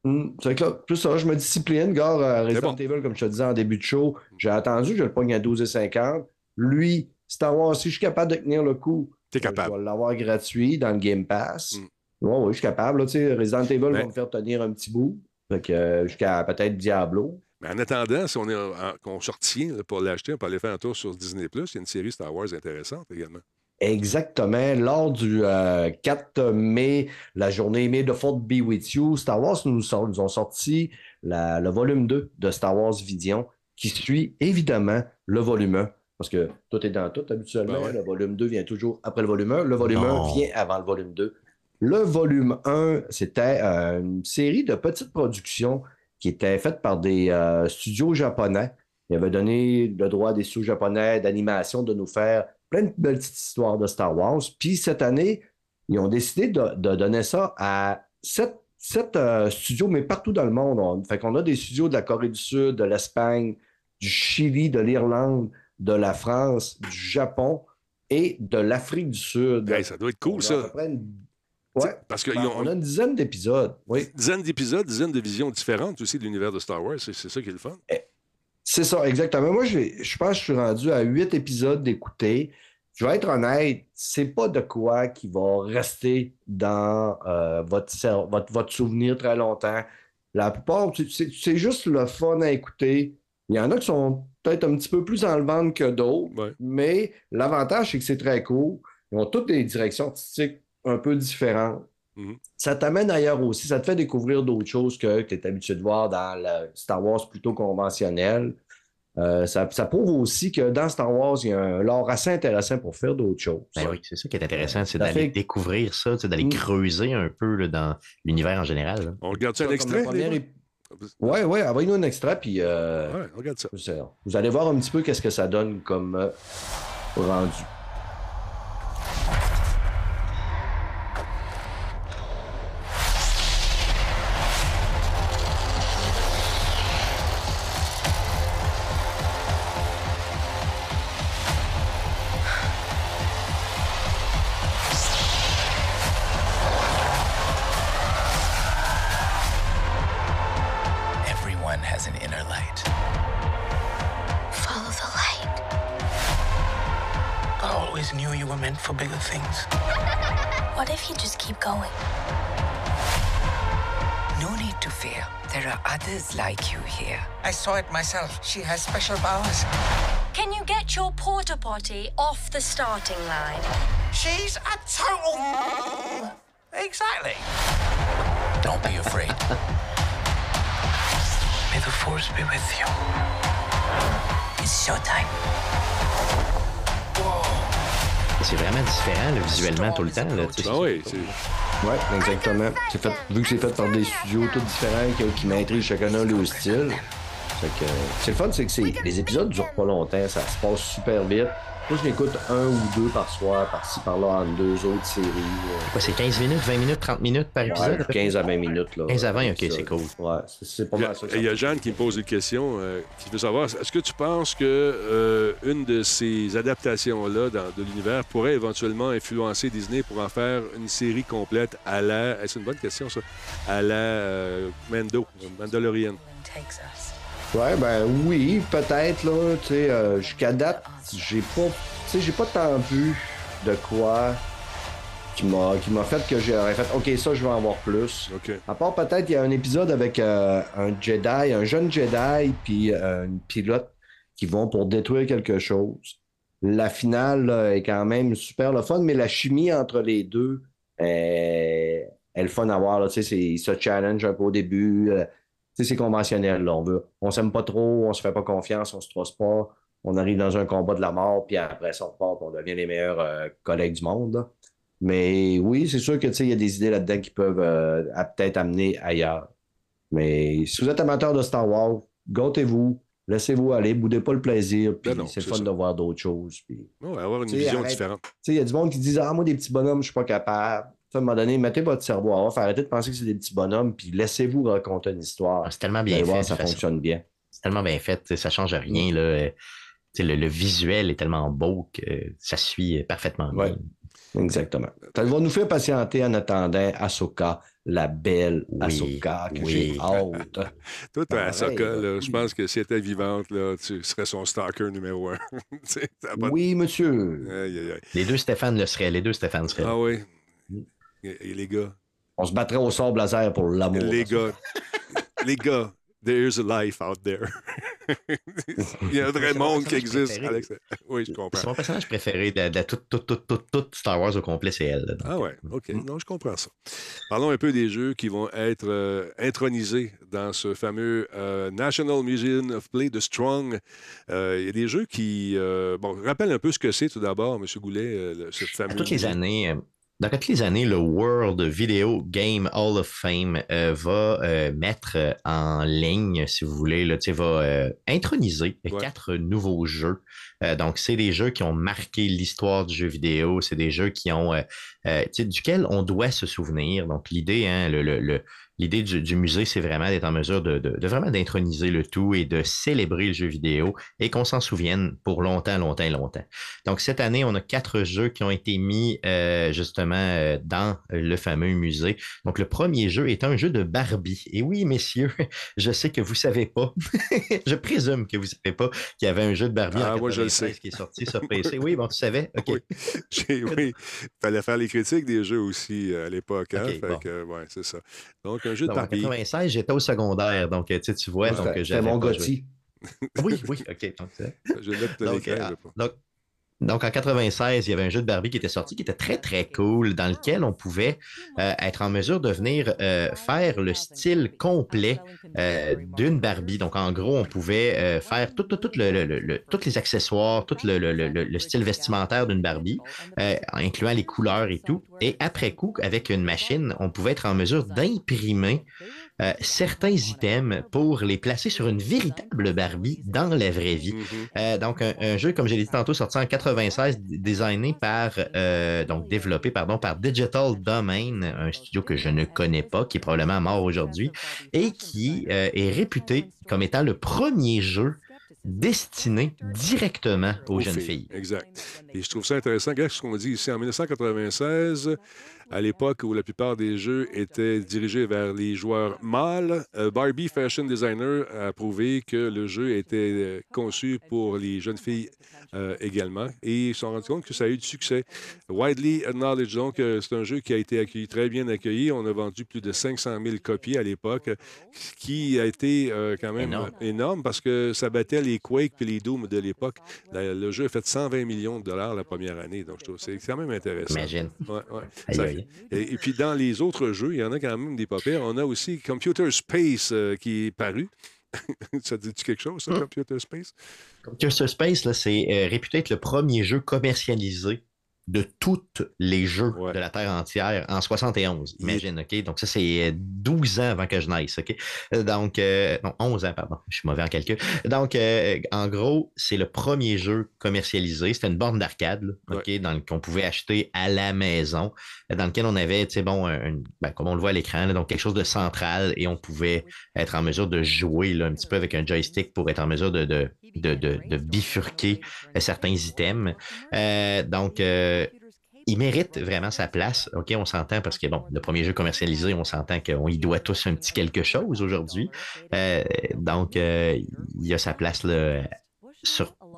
Hum, c'est que là, plus ça, je me discipline, gars, euh, Resident bon. Evil, comme je te disais en début de show, j'ai attendu, je le pogne à 12,50. Lui, Star Wars, si je suis capable de tenir le coup, T'es euh, capable. je vais l'avoir gratuit dans le Game Pass. Mm. Ouais, ouais, je suis capable. Là, Resident Evil Ben- va me faire tenir un petit bout. Fait que, euh, jusqu'à peut-être Diablo. Mais en attendant, si on est en- qu'on se retient là, pour l'acheter, on peut aller faire un tour sur Disney+. Il y a une série Star Wars intéressante également. Exactement. Lors du euh, 4 mai, la journée May the Fourth Be With You, Star Wars nous, sort- nous ont sorti la- le volume 2 de Star Wars Vision, qui suit évidemment le volume 1. Parce que tout est dans tout habituellement. Ben ouais. Le volume 2 vient toujours après le volume 1. Le volume Non. 1 vient avant le volume 2. Le volume 1, c'était euh, une série de petites productions qui étaient faites par des euh, studios japonais. Ils avaient donné le droit à des studios japonais d'animation de nous faire plein de belles petites histoires de Star Wars. Puis cette année, ils ont décidé de, de donner ça à sept, sept, euh, studios, mais partout dans le monde. On, fait qu'on a des studios de la Corée du Sud, de l'Espagne, du Chili, de l'Irlande, de la France, du Japon et de l'Afrique du Sud. Hey, ça doit être cool, ça. une- Ouais. Parce qu'ils Ben, ont on a une dizaine d'épisodes. Oui. une dizaine d'épisodes, dizaine de visions différentes aussi de l'univers de Star Wars. C'est ça qui est le fun. C'est ça, exactement. Moi, je pense que je suis rendu à huit épisodes d'écouter. Je vais être honnête, c'est pas de quoi qui va rester dans euh, votre, votre, votre souvenir très longtemps. La plupart, c'est- juste le fun à écouter. Il y en a qui sont peut-être un petit peu plus en le ventre que d'autres, Ouais. mais l'avantage, c'est que c'est très cool. Ils ont toutes des directions artistiques un peu différentes. Mhm. Ça t'amène ailleurs aussi. Ça te fait découvrir d'autres choses que tu es habitué de voir dans le Star Wars plutôt conventionnel. Euh, ça, ça prouve aussi que dans Star Wars, il y a un lore assez intéressant pour faire d'autres choses. Ben oui, c'est ça qui est intéressant, c'est d'aller fait- découvrir ça, d'aller Mm. creuser un peu là, dans l'univers en général. là. On regarde ça un Comme extrait? le premier les ép- Ouais, ouais, envoyez-nous un extrait, puis euh? Ouais, on regarde ça. vous allez voir un petit peu qu'est-ce que ça donne comme euh, rendu. Myself. She has special powers. Can you get your porta potty off the starting line? She's a total. Exactly. Don't be afraid. May the force be with you. It's showtime. C'est vraiment différent là, visuellement tout le temps. Là, tu sais. Ah oui, c'est. Ouais, exactement. C'est fait, vu que c'est fait par des studios tous différents qui, qui maîtrisent chacun un leur style. Fait que, c'est le fun, c'est que c'est- les épisodes durent pas longtemps, ça se passe super vite. Moi, je l'écoute un ou deux par soir, par-ci, par-là, en deux autres séries. euh. C'est 15 minutes, 20 minutes, 30 minutes par épisode? Ouais, 15 à 20 minutes. Là, 15 à 20, ok, c'est cool. Ouais, c'est- c'est pas Il y a, mal ça. que il y a ça Jeanne qui me pose une question, euh, qui veut savoir, est-ce que tu penses que euh, une de ces adaptations-là de l'univers pourrait éventuellement influencer Disney pour en faire une série complète à la... C'est une bonne question, ça? À la euh, Mando, Mandalorian. Takes us. Ouais, ben oui, peut-être, là. Tu sais, euh, jusqu'à date, j'ai pas. Tu sais, j'ai pas tant vu de quoi qui m'a qui m'a fait que j'aurais fait OK, ça, je vais en voir plus. À part peut-être, il y a un épisode avec euh, un Jedi, un jeune Jedi, puis euh, une pilote qui vont pour détruire quelque chose. La finale là, est quand même super le fun, mais la chimie entre les deux est, est le fun à voir. Là. Tu sais, c'est- ils se challenge un peu au début. C'est conventionnel. Là. On veut, on s'aime pas trop, on se fait pas confiance, on se trosse pas. On arrive dans un combat de la mort, puis après ça, on repart, puis on devient les meilleurs euh, collègues du monde. là. Mais oui, c'est sûr que tu sais, il y a des idées là-dedans qui peuvent euh, peut-être amener ailleurs. Mais si vous êtes amateur de Star Wars, gâtez-vous, laissez-vous aller, boudez pas le plaisir, puis Ben c'est fun ça. de voir d'autres choses. Puis... Ouais, avoir une vision arrête. différente. Tu sais, il y a du monde qui disent Ah, moi, des petits bonhommes, je suis pas capable. À un moment donné, mettez votre cerveau à off, arrêtez de penser que c'est des petits bonhommes, puis laissez-vous raconter une histoire. Ah, c'est tellement bien fait. voir, ça façon. fonctionne bien. C'est tellement bien fait, ça change rien. Là. Euh, tu sais, Le, le visuel est tellement beau que ça suit parfaitement bien. Ouais. Exactement. Ça va nous faire patienter en attendant Ahsoka, la belle Oui, Ahsoka, que oui. j'ai hâte. Toi, t'as Pareil, Ahsoka, là. je pense que si elle était vivante, là, tu serais son stalker numéro un. Pas Oui, monsieur. Aïe, aïe, aïe. Les deux Stéphane le seraient, les deux Stéphane seraient. Ah oui. Et, les gars, On se battrait au sort laser pour l'amour. les gars, les gars, there's a life out there. Il y a un vrai C'est mon monde qui existe. préféré. Alex. Oui, je C'est comprends. mon personnage préféré de, de toute, toute Star Wars au complet, c'est elle. Donc, Ah ouais, OK. Mm. Non, je comprends ça. Parlons un peu des jeux qui vont être euh, intronisés dans ce fameux euh, National Museum of Play de Strong. Euh, Il y a des jeux qui... euh, bon, rappelle un peu ce que c'est tout d'abord, M. Goulet, euh, le- ce fameux... À toutes les années, euh, dans toutes les années, le World Video Game Hall of Fame euh, va euh, mettre euh, en ligne, si vous voulez, là, va euh, introniser Ouais. quatre nouveaux jeux. Donc, c'est des jeux qui ont marqué l'histoire du jeu vidéo. C'est des jeux qui ont, duquel on doit se souvenir. Donc, l'idée, hein, le, le- le- l'idée du, du musée, c'est vraiment d'être en mesure de, de- de vraiment d'introniser le tout et de célébrer le jeu vidéo et qu'on s'en souvienne pour longtemps, longtemps, longtemps. Donc, cette année, on a quatre jeux qui ont été mis euh, justement euh, dans le fameux musée. Donc, le premier jeu est un jeu de Barbie. Et oui, messieurs, je sais que vous savez pas. je présume que vous savez pas qu'il y avait un jeu de Barbie Ah, en moi, je le 96 sais. qui est sorti sur PC. Oui, bon, tu savais? OK. Oui. Il fallait faire les critiques des jeux aussi euh, à l'époque. Hein? Bon. ouais, c'est ça. Donc, un jeu de Donc, en Barbie. 96, j'étais au secondaire. Donc, tu sais, tu vois, donc C'était j'avais mon. Gotti. Oui, oui, OK. Donc, Je vais mettre Donc, euh, pas. donc, donc, en 96, il y avait un jeu de Barbie qui était sorti, qui était très, très cool, dans lequel on pouvait euh, être en mesure de venir euh, faire le style complet euh, d'une Barbie. Donc, en gros, on pouvait faire tout, tout, tout le, le- le- tous les accessoires, tout le, le- le- le style vestimentaire d'une Barbie, incluant les couleurs et tout. Et après coup, avec une machine, on pouvait être en mesure d'imprimer euh, certains items pour les placer sur une véritable Barbie dans la vraie vie. Mhm. Euh, donc, un, un jeu, comme j'ai dit tantôt, sorti en 96, d- designé par, euh, donc développé, pardon, par Digital Domain, un studio que je ne connais pas, qui est probablement mort aujourd'hui, et qui est réputé comme étant le premier jeu destiné directement aux, jeunes filles. Exact. Et je trouve ça intéressant. Regarde ce qu'on dit ici. En 1996, à l'époque où la plupart des jeux étaient dirigés vers les joueurs mâles, euh, Barbie Fashion Designer a prouvé que le jeu était euh, conçu pour les jeunes filles euh, également. Et ils se sont rendus compte que ça a eu du succès. Widely acknowledged, donc, euh, c'est un jeu qui a été accueilli, très bien accueilli. On a vendu plus de 500 000 copies à l'époque, ce qui a été euh, quand même Énorme. énorme parce que ça battait les Quake puis les Doom de l'époque. Le jeu a fait 120 millions de dollars la première année, donc je trouve que c'est quand même intéressant. Imagine. Ouais, ouais. Ça Et, et puis dans les autres jeux, il y en a quand même des pas pires. On a aussi Computer Space euh, qui est paru. ça te dit quelque chose, ça, Hum. Computer Space? Computer Space, là, c'est euh, réputé être le premier jeu commercialisé de tous les jeux de la Terre entière en 71. Imagine, OK? Donc, ça, c'est 12 ans avant que je naisse, OK? Donc, non, 11 ans, pardon. Je suis mauvais en calcul. Donc, en gros, c'est le premier jeu commercialisé. C'était une borne d'arcade, OK? Qu'on pouvait acheter à la maison, dans lequel on avait, tu sais, bon, ben, comme on le voit à l'écran, donc quelque chose de central et on pouvait être en mesure de jouer là, un petit peu avec un joystick pour être en mesure de, de, de, de bifurquer certains items. Euh, donc, euh, il mérite vraiment sa place. OK, on s'entend parce que, bon, le premier jeu commercialisé, on s'entend qu'on y doit tous un petit quelque chose aujourd'hui. Euh, donc, il y a sa place là,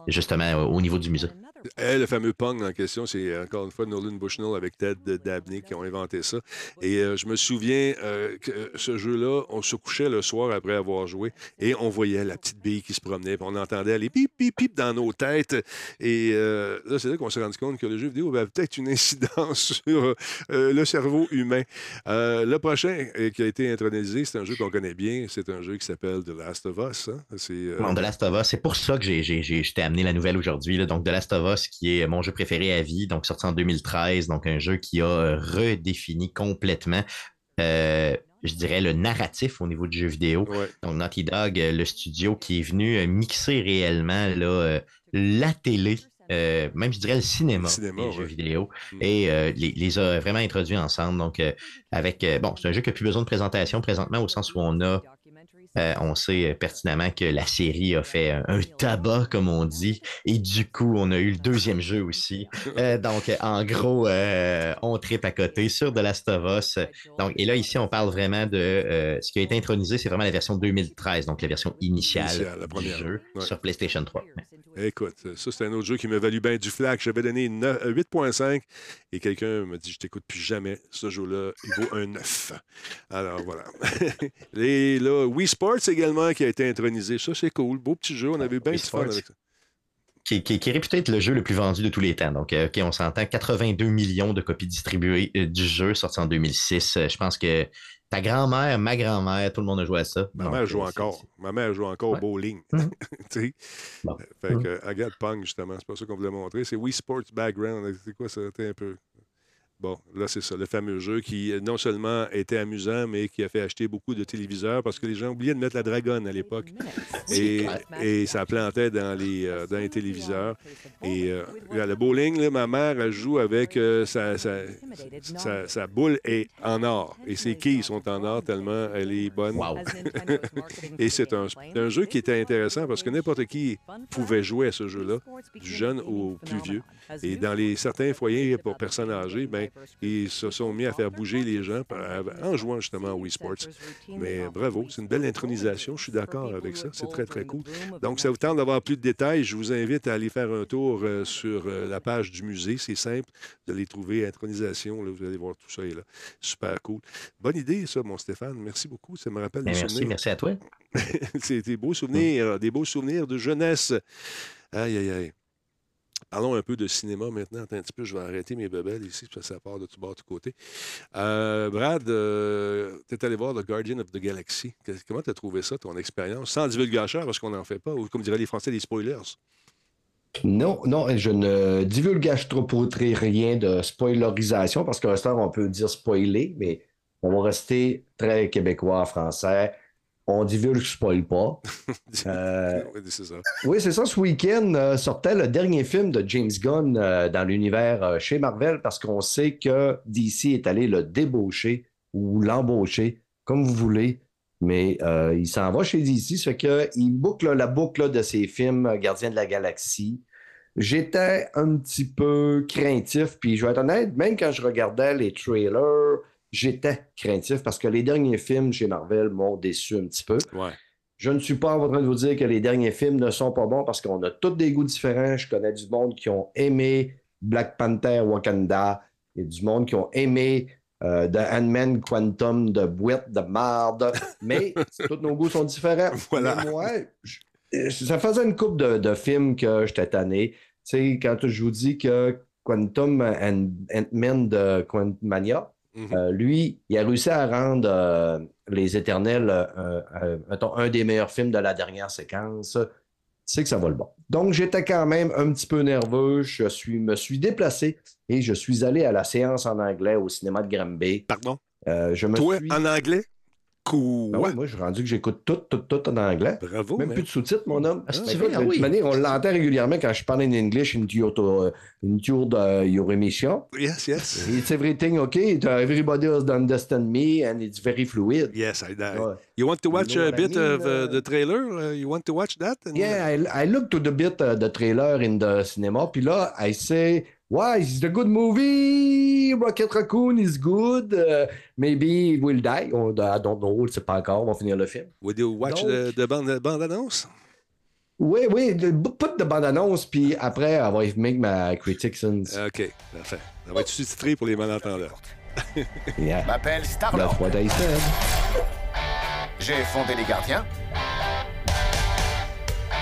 justement au niveau du musée. Le fameux Pong en question, c'est encore une fois Nolan Bushnell avec Ted Dabney qui ont inventé ça. Et euh, je me souviens euh, que ce jeu-là, on se couchait le soir après avoir joué et on voyait la petite bille qui se promenait, puis on entendait les pip, pip, pip dans nos têtes. Et euh, là, c'est là qu'on s'est rendu compte que le jeu vidéo avait peut-être une incidence sur le cerveau humain. le prochain qui a été intronisé, c'est un jeu qu'on connaît bien. C'est un jeu qui s'appelle The Last of Us. Hein. The Last of Us, c'est pour ça que j'ai amené la nouvelle aujourd'hui. Donc, The Last of Us, qui est mon jeu préféré à vie, donc sorti en 2013, donc un jeu qui a euh, redéfini complètement. Euh, je dirais, le narratif au niveau du jeu vidéo. Donc, Naughty Dog, euh, le studio qui est venu mixer réellement là, la télé même je dirais le cinéma, le jeux vidéo, mm. et les, les, a vraiment introduits ensemble. Donc, avec, bon, c'est un jeu qui n'a plus besoin de présentation présentement au sens où on a euh, on sait euh, pertinemment que la série a fait un, tabac, comme on dit, et du coup, on a eu le deuxième jeu aussi. Euh, donc, en gros, on tripe à côté sur The Last of Us. Donc, et là, ici, on parle vraiment de ce qui a été intronisé, c'est vraiment la version 2013, donc la version initiale, du jeu sur PlayStation 3. Écoute, ça, c'est un autre jeu qui m'a valu bien du flac. J'avais donné 8.5 et quelqu'un m'a dit Je t'écoute plus jamais. Ce jeu-là, il vaut un 9. Alors, voilà. et là, Wii Sports également qui a été intronisé. Ça, c'est cool. Beau petit jeu. On avait bien du fun avec ça. Qui, est réputé être le jeu le plus vendu de tous les temps. Donc, euh, OK, on s'entend 82 millions de copies distribuées euh, du jeu sorti en 2006. Euh, je pense que ta grand-mère, ma grand-mère, tout le monde a joué à ça. Ma mère joue encore. Ma mère joue encore au bowling. Mhm. fait que, Agathe Pong, justement, c'est pas ça qu'on voulait montrer. C'est Wii Sports Background. C'est quoi ça? un peu. Bon, là, c'est ça, le fameux jeu qui non seulement était amusant, mais qui a fait acheter beaucoup de téléviseurs parce que les gens oubliaient de mettre la dragonne à l'époque. Et, et, ça plantait dans les, euh, dans les téléviseurs. Et euh, le bowling, là, ma mère, elle joue avec euh, sa, sa, boule est en or. Et ses quilles sont en or tellement elle est bonne. et c'est un, un, jeu qui était intéressant parce que n'importe qui pouvait jouer à ce jeu-là, du jeune au plus vieux. Et dans les certains foyers pour personnes âgées, ben, ils se sont mis à faire bouger les gens en jouant justement à Wii Sports. Mais bravo, c'est une belle intronisation. Je suis d'accord avec ça. C'est très, très cool. Donc, ça vous tente d'avoir plus de détails. Je vous invite à aller faire un tour euh, sur euh, la page du musée. C'est simple. Vous allez trouver intronisation. Là, vous allez voir tout ça est là. Super cool. Bonne idée, ça, mon Stéphane. Merci beaucoup. Ça me rappelle des merci, souvenirs. Merci à toi. c'est des beaux souvenirs, des beaux souvenirs de jeunesse. Aïe, aïe, aïe. Parlons un peu de cinéma maintenant. Attends un petit peu, je vais arrêter mes bebelles ici, parce que ça part de tout bas, de tout côté. Euh, Brad, euh, tu es allé voir The Guardian of the Galaxy. Comment tu as trouvé ça, ton expérience? Sans divulgacheur, parce qu'on n'en fait pas, ou comme diraient les Français, des spoilers. Non, non, je ne divulgage trop pour rien de spoilerisation, parce qu'à ce on peut dire spoiler, mais on va rester très québécois, français on divulgue, spoil pas. Euh, oui, c'est ça. Oui, c'est ça. Ce week-end euh, sortait le dernier film de James Gunn euh, dans l'univers chez Marvel parce qu'on sait que DC est allé le débaucher ou l'embaucher, comme vous voulez. Mais il s'en va chez DC, ce fait qu'il boucle la boucle de ses films Gardiens de la Galaxie. J'étais un petit peu craintif, puis je vais être honnête, même quand je regardais les trailers, j'étais craintif parce que les derniers films chez Marvel m'ont déçu un petit peu. Je ne suis pas en train de vous dire que les derniers films ne sont pas bons parce qu'on a tous des goûts différents. Je connais du monde qui ont aimé Black Panther Wakanda. et du monde qui ont aimé euh, The Ant-Man Quantum de boîte de marde. Mais tous nos goûts sont différents. Voilà. moi, ça faisait une coupe de, films que j'étais tanné. Tu sais, quand je vous dis que Quantum Ant-Man de Quantumania, Mhm. Euh, lui, il a réussi à rendre euh, Les Éternels euh, un des meilleurs films de la dernière séquence. c'est que ça va le bon. Donc, j'étais quand même un petit peu nerveux. Je suis, me suis déplacé et je suis allé à la séance en anglais au cinéma de Granby. Pardon? Euh, je me Toi, suis... en anglais? Quoi? Ben oui, moi, je suis rendu que j'écoute tout, tout, tout en anglais. Bravo. Même man. plus de sous-titres, mon homme. Ah, c'est Ben, ah de toute manière, on l'entend régulièrement quand je parle en English in your, to- in your, uh, your emission. Yes, yes. It's everything okay. Everybody else understand me and it's very fluid. Yes, I, Ouais. You want to watch know a I bit mean, of uh, uh, the trailer? Uh, you want to watch that? And- Yeah, I, I looked to the bit uh, the trailer in the cinema, puis là, I say, why, it's a good movie, Rocket Raccoon is good, uh, maybe he will die, Oh, I don't know, on ne sait pas encore, on va finir le film. Would you watch Donc- the, the bande, bande annonce? Oui, oui, put de bande-annonce, puis après, I will make my critics. and- OK, parfait. Ça va être sous-titré pour les malentendeurs. Yeah. M'appelle Star-Lord. That's what I said. J'ai fondé les gardiens.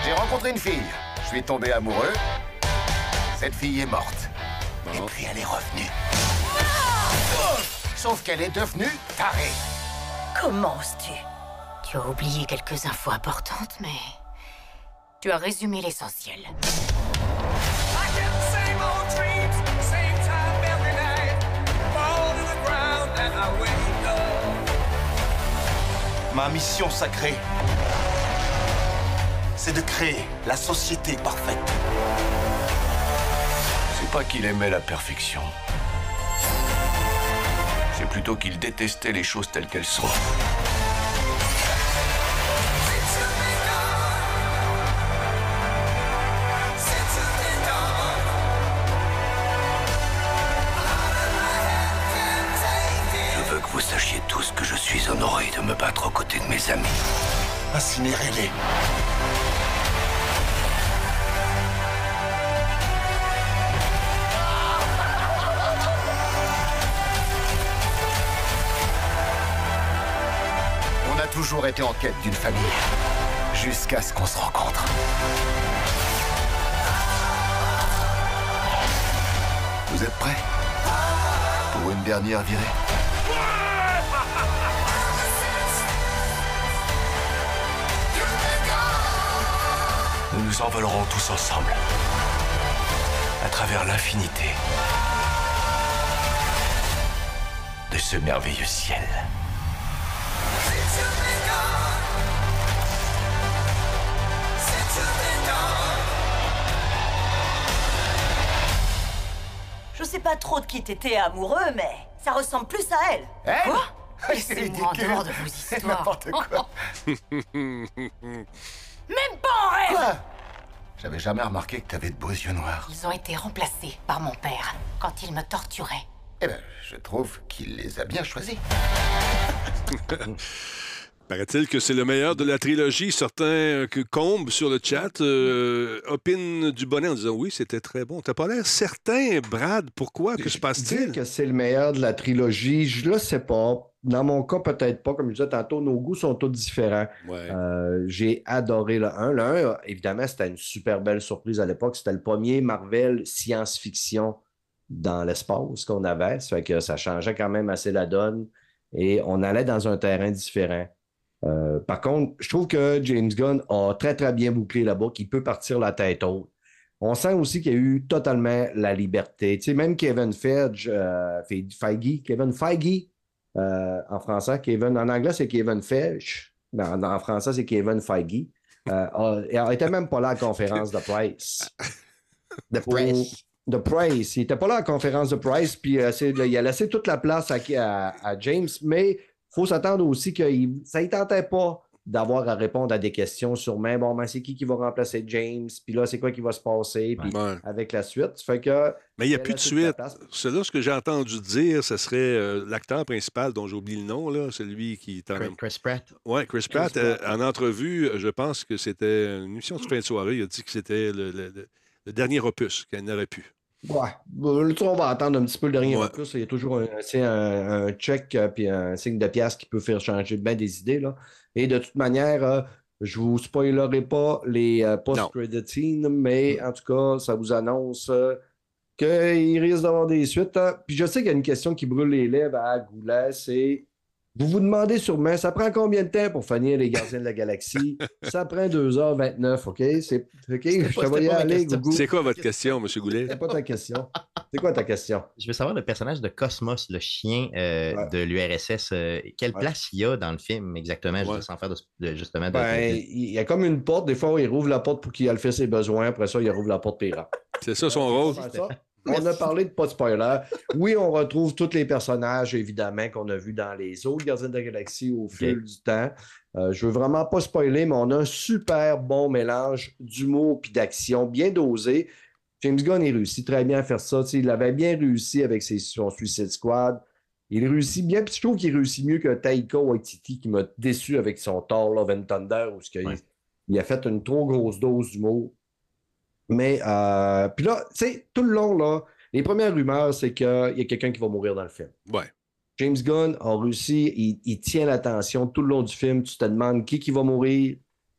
J'ai rencontré une fille. Je suis tombé amoureux. Cette fille est morte. Et puis elle est revenue. Sauf qu'elle est devenue tarée. Comment oses-tu? Tu as oublié quelques infos importantes, mais tu as résumé l'essentiel. Ma mission sacrée, c'est de créer la société parfaite. C'est pas qu'il aimait la perfection. C'est plutôt qu'il détestait les choses telles qu'elles sont. En quête d'une famille. Jusqu'à ce qu'on se rencontre. Vous êtes prêts? Pour une dernière virée? Nous nous envolerons tous ensemble. À travers l'infinité. De ce merveilleux ciel. Je sais pas trop de qui t'étais amoureux, mais ça ressemble plus à elle. Elle Quoi? C'est Laissez-moi en dehors de vos histoires. N'importe quoi. Même pas en rêve Quoi? J'avais jamais remarqué que t'avais de beaux yeux noirs. Ils ont été remplacés par mon père quand il me torturait. Eh ben, je trouve qu'il les a bien choisis. Paraît-il que c'est le meilleur de la trilogie. Certains euh, que Combe sur le chat euh, opinent du bonnet en disant oui, c'était très bon. T'as pas l'air certain, Brad. Pourquoi? Que se passe-t-il? que c'est le meilleur de la trilogie, je le sais pas. Dans mon cas, peut-être pas. Comme je disais tantôt, nos goûts sont tous différents. Ouais. Euh, j'ai adoré le 1. Le 1, évidemment, c'était une super belle surprise à l'époque. C'était le premier Marvel science-fiction dans l'espace qu'on avait. Ça fait que ça changeait quand même assez la donne. Et on allait dans un terrain différent. Euh, par contre, je trouve que James Gunn a très, très bien bouclé là-bas, qu'il peut partir la tête haute. On sent aussi qu'il y a eu totalement la liberté. Tu sais, même Kevin Feige, euh, Fe- Feige, Kevin Feige, euh, en français, Kevin, en anglais, c'est Kevin Feige. En, en français, c'est Kevin Feige. Il n'était même pas là à la conférence de presse. De Price. Il n'était pas là à la conférence de Price, puis euh, il a laissé toute la place à, à- à James, mais il faut s'attendre aussi que il- ça ne tentait pas d'avoir à répondre à des questions sur même, bon, ben, c'est qui qui va remplacer James, puis là, c'est quoi qui va se passer, puis Ouais. avec la suite. Fait que, Mais il n'y a plus de suite. là ce que j'ai entendu dire, ce serait euh, l'acteur principal dont j'ai oublié le nom, là, celui qui est en... Chris- Chris Pratt. Oui, Chris Pratt, euh, en entrevue, je pense que c'était une émission de fin de soirée. Il a dit que c'était le, le- le- le dernier opus, qu'elle n'aurait pu. Ouais. On va attendre un petit peu le dernier Ouais. opus. Il y a toujours un, un, un check euh, puis un signe de pièce qui peut faire changer bien des idées. Là. Et de toute manière, euh, je vous spoilerai pas les euh, post-credit scenes, mais en tout cas, ça vous annonce euh, qu'il risque d'avoir des suites. hein. Puis je sais qu'il y a une question qui brûle les lèvres à Goulet, c'est Vous vous demandez sûrement, ça prend combien de temps pour finir les Gardiens de la Galaxie? ça prend 2h29, OK? C'est, OK, je te voyais aller, Gougou. C'est quoi votre question, M. Goulet? C'est pas ta question. C'est quoi ta question? Je veux savoir le personnage de Cosmos, le chien euh, de l'URSS. euh, quelle Ouais. place il y a dans le film exactement, juste sans faire de, de- justement de- Ben, de- il y a comme une porte. Des fois, il rouvre la porte pour qu'il ait fait ses besoins. Après ça, il rouvre la porte pire. C'est ça son rôle? On a parlé de pas de spoiler. Oui, on retrouve tous les personnages, évidemment, qu'on a vus dans les autres Gardiens de la Galaxie au fil du temps. Euh, je veux vraiment pas spoiler, mais on a un super bon mélange d'humour et d'action, bien dosé. James Gunn, il réussit très bien à faire ça. Il avait bien réussi avec ses, son Suicide Squad. Il réussit bien, puis je trouve qu'il réussit mieux que Taika Waititi qui m'a déçu avec son Thor Love and Thunder, où il a fait une trop grosse dose d'humour. Mais, euh, puis là, tu sais, tout le long, là, les premières rumeurs, c'est qu'il y a quelqu'un qui va mourir dans le film. Ouais. James Gunn a réussi, il, il tient l'attention tout le long du film. Tu te demandes qui qui va mourir.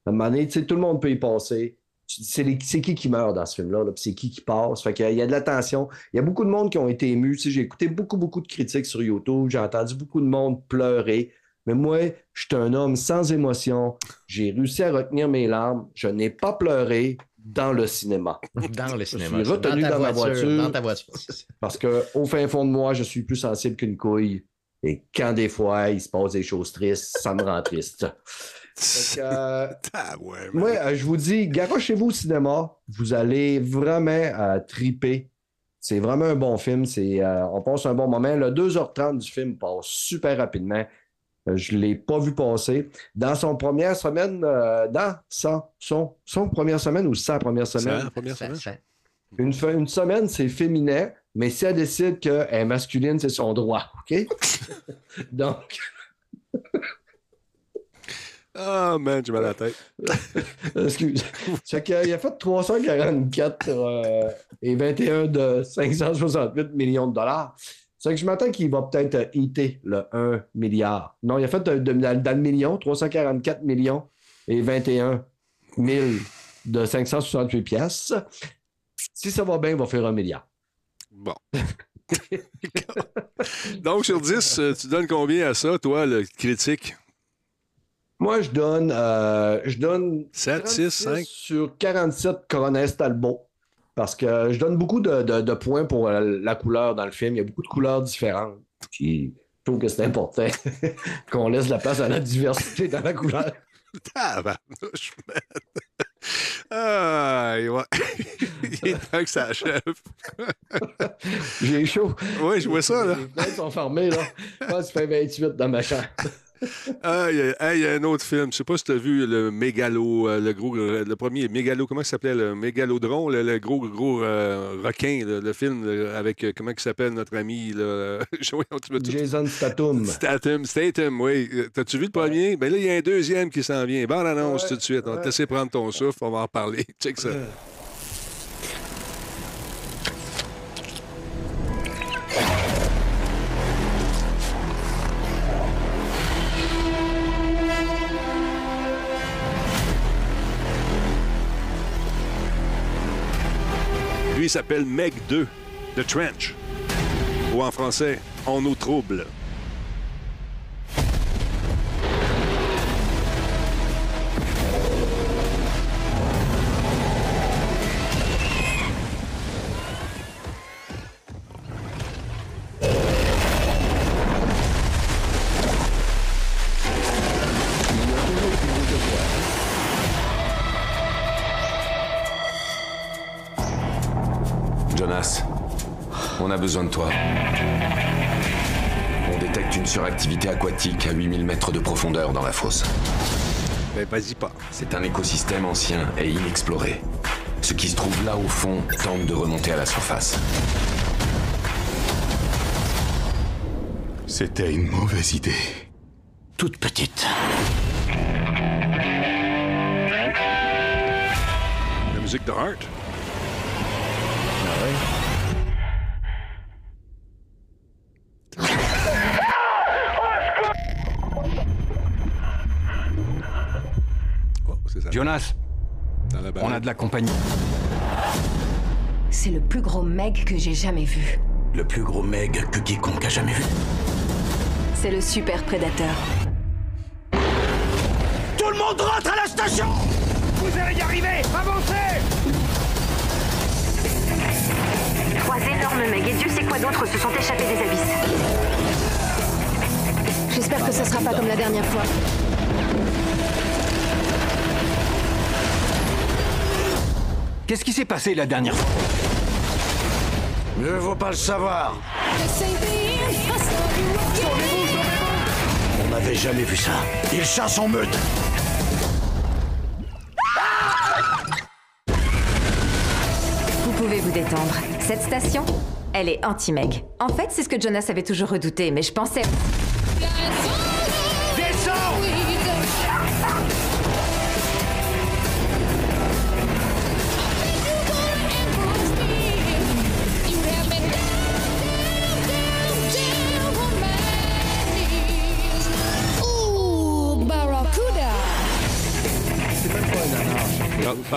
À un moment donné, tu sais, tout le monde peut y passer. C'est qui qui meurt dans ce film-là, là, c'est qui qui passe. Fait qu'il y a- il y a de l'attention. Il y a beaucoup de monde qui ont été émus. J'ai écouté beaucoup, beaucoup de critiques sur YouTube. J'ai entendu beaucoup de monde pleurer. Mais moi, je suis un homme sans émotion. J'ai réussi à retenir mes larmes. Je n'ai pas pleuré dans le cinéma. Dans le Je cinéma. suis ça. retenu Dans ta dans, ma voiture, voiture. dans ta voiture. Parce qu'au fin fond de moi, je suis plus sensible qu'une couille. Et quand des fois, il se passe des choses tristes, ça me rend triste. Euh, moi, euh, je vous dis, garochez-vous au cinéma. Vous allez vraiment euh, triper. C'est vraiment un bon film. C'est, euh, on passe un bon moment. Le 2h30 du film passe super rapidement. Euh, je ne l'ai pas vu passer. Dans son première semaine, euh, dans son, son, son première semaine ou sa première semaine, Sa première semaine? une, une semaine, c'est féminin, mais si elle décide qu'elle est masculine, c'est son droit. OK? Donc, Ah, man, j'ai mal à la tête. excuse. C'est qu'il a fait 344 euh, et 21 de 568 millions de dollars. C'est que je m'attends qu'il va peut-être euh, hitter le 1 milliard. Non, il a fait de- de- dans le million, 344 millions et 21 000 de 568 pièces. Si ça va bien, il va faire un milliard. Bon. Donc, sur 10, euh, tu donnes combien à ça, toi, le critique? Moi, je donne, euh, je donne 7, 6, 5 sur 47 Coronel Talbot. Parce que je donne beaucoup de, de- de points pour euh, la couleur dans le film. Il y a beaucoup de couleurs différentes. Puis je trouve que c'est important qu'on laisse la place à la diversité dans la couleur. Tabarnouche, man. Ah, ouais. Il est temps que ça achève. J'ai chaud. Oui, je vois ça, là. Les fenêtres sont fermées, là. Je pense qu'il fait 28 dans ma chambre. Ah, il y, a- hey, il y a un autre film. Je sais pas si tu as vu le Mégalo, euh, le gros, euh, le premier Mégalo, comment ça s'appelait? Le Mégalodron, le, le gros, gros euh, requin, le, le film avec, comment il s'appelle notre ami? Tu- Jason Statham. Statham, Statham, oui. T'as-tu vu le premier? Ben là, il y a un deuxième qui s'en vient. Bon, annonce tout de suite. On va te laisser prendre ton souffle, on va en parler. Check ça. Lui, il s'appelle Meg 2, The Trench. Ou en français, On nous trouble. Jonas, on a besoin de toi. On détecte une suractivité aquatique à 8000 mètres de profondeur dans la fosse. Ben, vas-y pas. C'est un écosystème ancien et inexploré. Ce qui se trouve là au fond tente de remonter à la surface. C'était une mauvaise idée. Toute petite. La musique de Jonas, Dans la on a de la compagnie. C'est le plus gros meg que j'ai jamais vu. Le plus gros meg que quiconque a jamais vu. C'est le super prédateur. Tout le monde rentre à la station Vous allez y arriver Avancez Trois énormes mecs et Dieu sait quoi d'autre se sont échappés des abysses. J'espère que ce sera pas comme la dernière fois. Qu'est-ce qui s'est passé la dernière fois? Mieux vaut pas le savoir. On n'avait jamais vu ça. Il chasse en meute. Pouvez vous détendre. Cette station, elle est anti-Meg. En fait, c'est ce que Jonas avait toujours redouté, mais je pensais...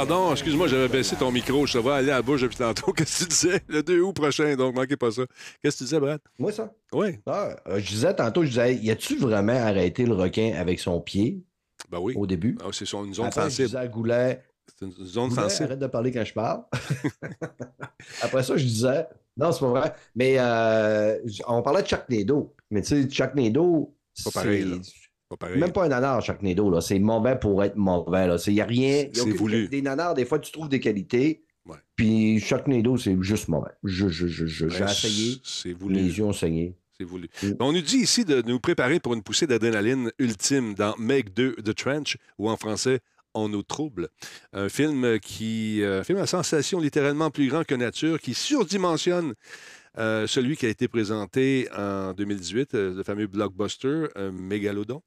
Pardon, excuse-moi, j'avais baissé ton micro. Je te vois aller à la bouche depuis tantôt. Qu'est-ce que tu disais? Le 2 août prochain, donc manquez pas ça. Qu'est-ce que tu disais, Brad? Moi, ça? Oui. Ah, euh, je disais tantôt, je disais, y a-tu vraiment arrêté le requin avec son pied? Ben oui. Au début? Ah, c'est une zone Après, je sensible. disais à Goulet, C'est une zone Goulet, sensible. arrête de parler quand je parle. Après ça, je disais, non, c'est pas vrai. Mais euh, on parlait de Sharknado. Mais tu sais, Pas pareil, là. Pas même pas un nanar, Sharknado. là. C'est mauvais pour être mauvais. Il n'y a rien. y a C'est aucune- voulu. Des nanars, des fois, tu trouves des qualités. Puis Sharknado, c'est juste mauvais. Je, je, je, je- j'ai essayé. C'est voulu. Mes yeux ont saigné. C'est voulu. On nous dit ici de nous préparer pour une poussée d'adrénaline ultime dans Meg 2 The Trench, ou en français On nous trouble. Un film qui. euh, un film à sensation littéralement plus grand que nature, qui surdimensionne. Euh, celui qui a été présenté en 2018, euh, le fameux blockbuster euh, Mégalodon.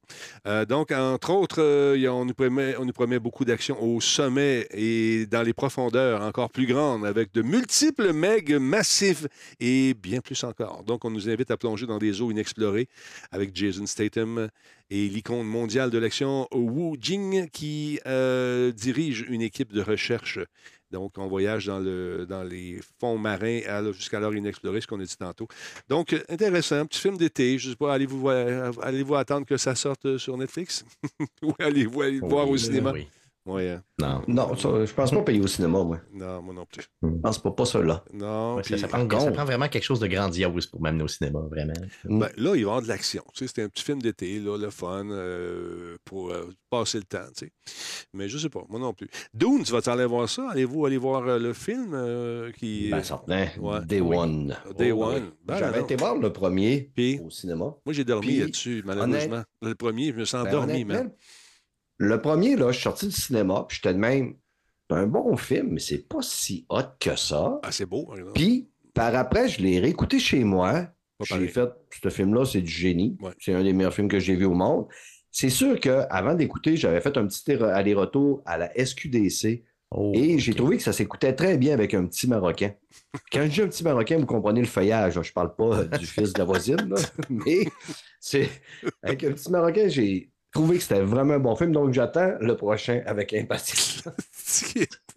Donc, entre autres, on, nous promet, on nous promet beaucoup d'action au sommet et dans les profondeurs encore plus grandes, avec de multiples megs massifs et bien plus encore. Donc, on nous invite à plonger dans des eaux inexplorées avec Jason Statham et l'icône mondiale de l'action Wu Jing qui dirige une équipe de recherche. Donc, on voyage dans, le, dans les fonds marins jusqu'alors inexplorés, ce qu'on a dit tantôt. Donc, euh, intéressant, petit film d'été. Je ne sais pas, allez-vous, voir- allez-vous attendre que ça sorte euh, sur Netflix? Ou allez-vous aller le voir au cinéma? oui. Oui, hein? Non. Non, ça, je pense pas payer au cinéma, moi. Non, moi non plus. Je pense pas, pas ça, là. Non, ça, puis- ça prend, ça prend vraiment quelque chose de grandiose pour m'amener au cinéma, vraiment. Ben, là, il va y avoir de l'action. Tu sais, c'était un petit film d'été, là, le fun, euh, pour euh, passer le temps. tu sais. Mais je sais pas, moi non plus. Dune, tu vas aller voir ça? Allez-vous aller voir euh, le film euh, qui. Ben, certain. Ouais. Day Oui. One. Day Oh, One. Ben, J'avais été voir le premier Puis, au cinéma. moi, j'ai dormi Puis, là-dessus, malheureusement. Le premier, je me sens Ben, endormi, man. Le premier, là, je suis sorti du cinéma, puis j'étais de même. C'est un bon film, mais c'est pas si hot que ça. Ah, c'est beau, par exemple. Puis, par après, je l'ai réécouté chez moi. J'ai fait, ce film-là, c'est du génie. Ouais. C'est un des meilleurs films que j'ai vu au monde. C'est sûr qu'avant d'écouter, j'avais fait un petit aller-retour à la SQDC. Oh, et j'ai trouvé que ça s'écoutait très bien avec un petit Marocain. Quand je dis un petit Marocain, vous comprenez le feuillage. Je parle pas du fils de la voisine, là. mais c'est avec un petit Marocain, j'ai trouvé que c'était vraiment un bon film. Donc, j'attends le prochain avec impatience.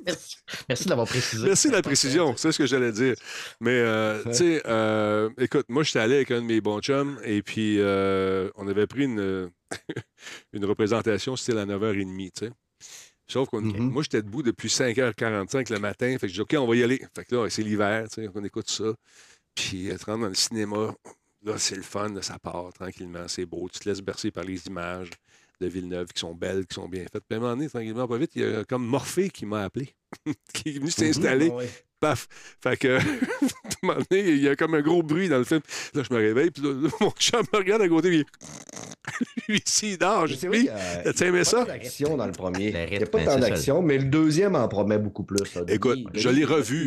Merci, Merci d'avoir précisé. Merci de la précision, c'est ce que j'allais dire. Mais, euh, tu sais, euh, écoute, moi, j'étais allé avec un de mes bons chums et puis euh, on avait pris une, une représentation style à 9h30, tu sais. Sauf que moi, j'étais debout depuis 5h45 le matin. Fait que je dis, OK, on va y aller. Fait que là, c'est l'hiver, tu sais, on écoute ça. Puis, être rentre dans le cinéma, là, c'est le fun, là, ça part tranquillement, c'est beau. Tu te laisses bercer par les images de Villeneuve qui sont belles, qui sont bien faites. Puis à un moment donné, tranquillement, pas vite, il y a comme Morphée qui m'a appelé, qui est venu s'installer. Mhm, ouais. Paf! Fait que, à un moment donné, il y a comme un gros bruit dans le film. Là, je me réveille, puis là, là, mon chum me regarde à côté, puis il- lui, ici, il dort. Je dis, oui, a- t'as aimé pas ça? d'action dans le premier. Il n'y a pas tant d'action, mais le deuxième en promet beaucoup plus. là. Écoute, Denis- je l'ai revu.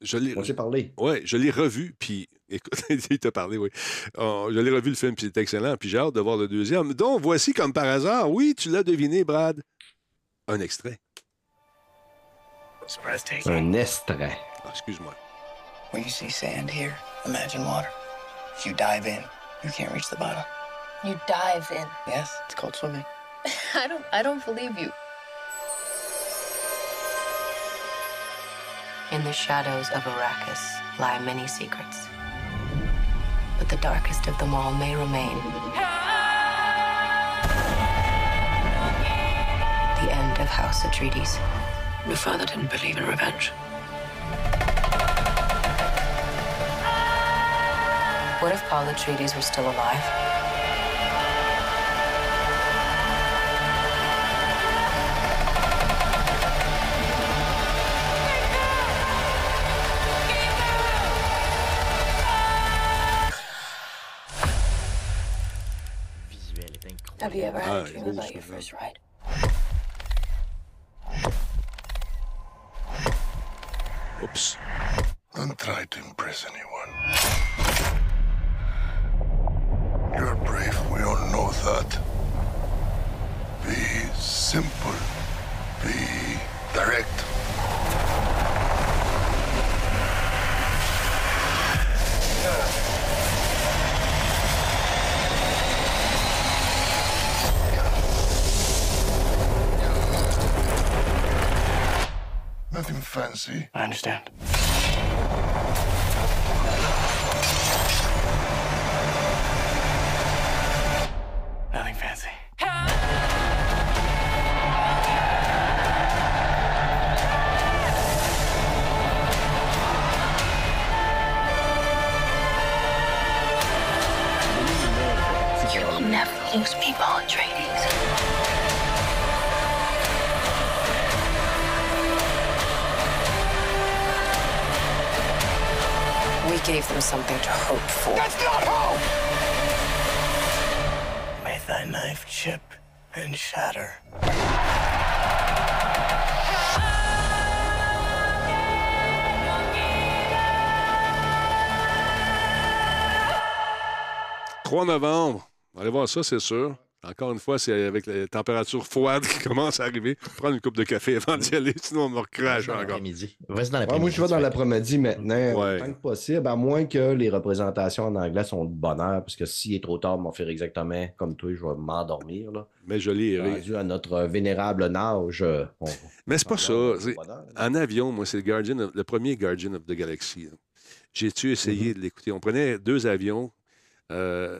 Je l'ai, On s'est parlé. Ouais, je l'ai revu, puis écoute, il t'a parlé, oui. Oh, je l'ai revu le film, puis c'est excellent, puis j'ai hâte de voir le deuxième. Donc, voici comme par hasard, oui, tu l'as deviné, Brad, un extrait. Un extrait. Ah, excuse-moi. When you see sand here, imagine water. If you dive in, you can't reach the bottom. You dive in. Yes, it's called swimming. I don't I don't believe you. In the shadows of Arrakis lie many secrets. but the darkest of them all may remain. The end of House Atreides. Your father didn't believe in revenge. What if Paul Atreides were still alive? Have you ever had a dream beau, about your first ride? Oups. Don't try to impress anyone. You're brave, we all know that. Be simple. Be direct. Nothing fancy. I understand. 3 novembre. On va aller voir ça, c'est sûr. Encore une fois, c'est avec les températures froides qui commencent à arriver. Prendre une coupe de café avant d'y aller, sinon on me recrache encore. L'après-midi. Vas-y dans Ouais, l'après-midi. moi, je vais dans l'après-midi maintenant, Ouais. autant que possible, à moins que les représentations en anglais sont de bonne heure, parce que s'il est trop tard, m'en faire exactement comme toi, je vais m'endormir. là. Mais je l'ai. Rendu à notre vénérable on- Mais c'est pas ça. En avion, moi, c'est le, Guardian of- le premier Guardian of the Galaxy. J'ai-tu essayé Mm-hmm. de l'écouter? On prenait deux avions, euh,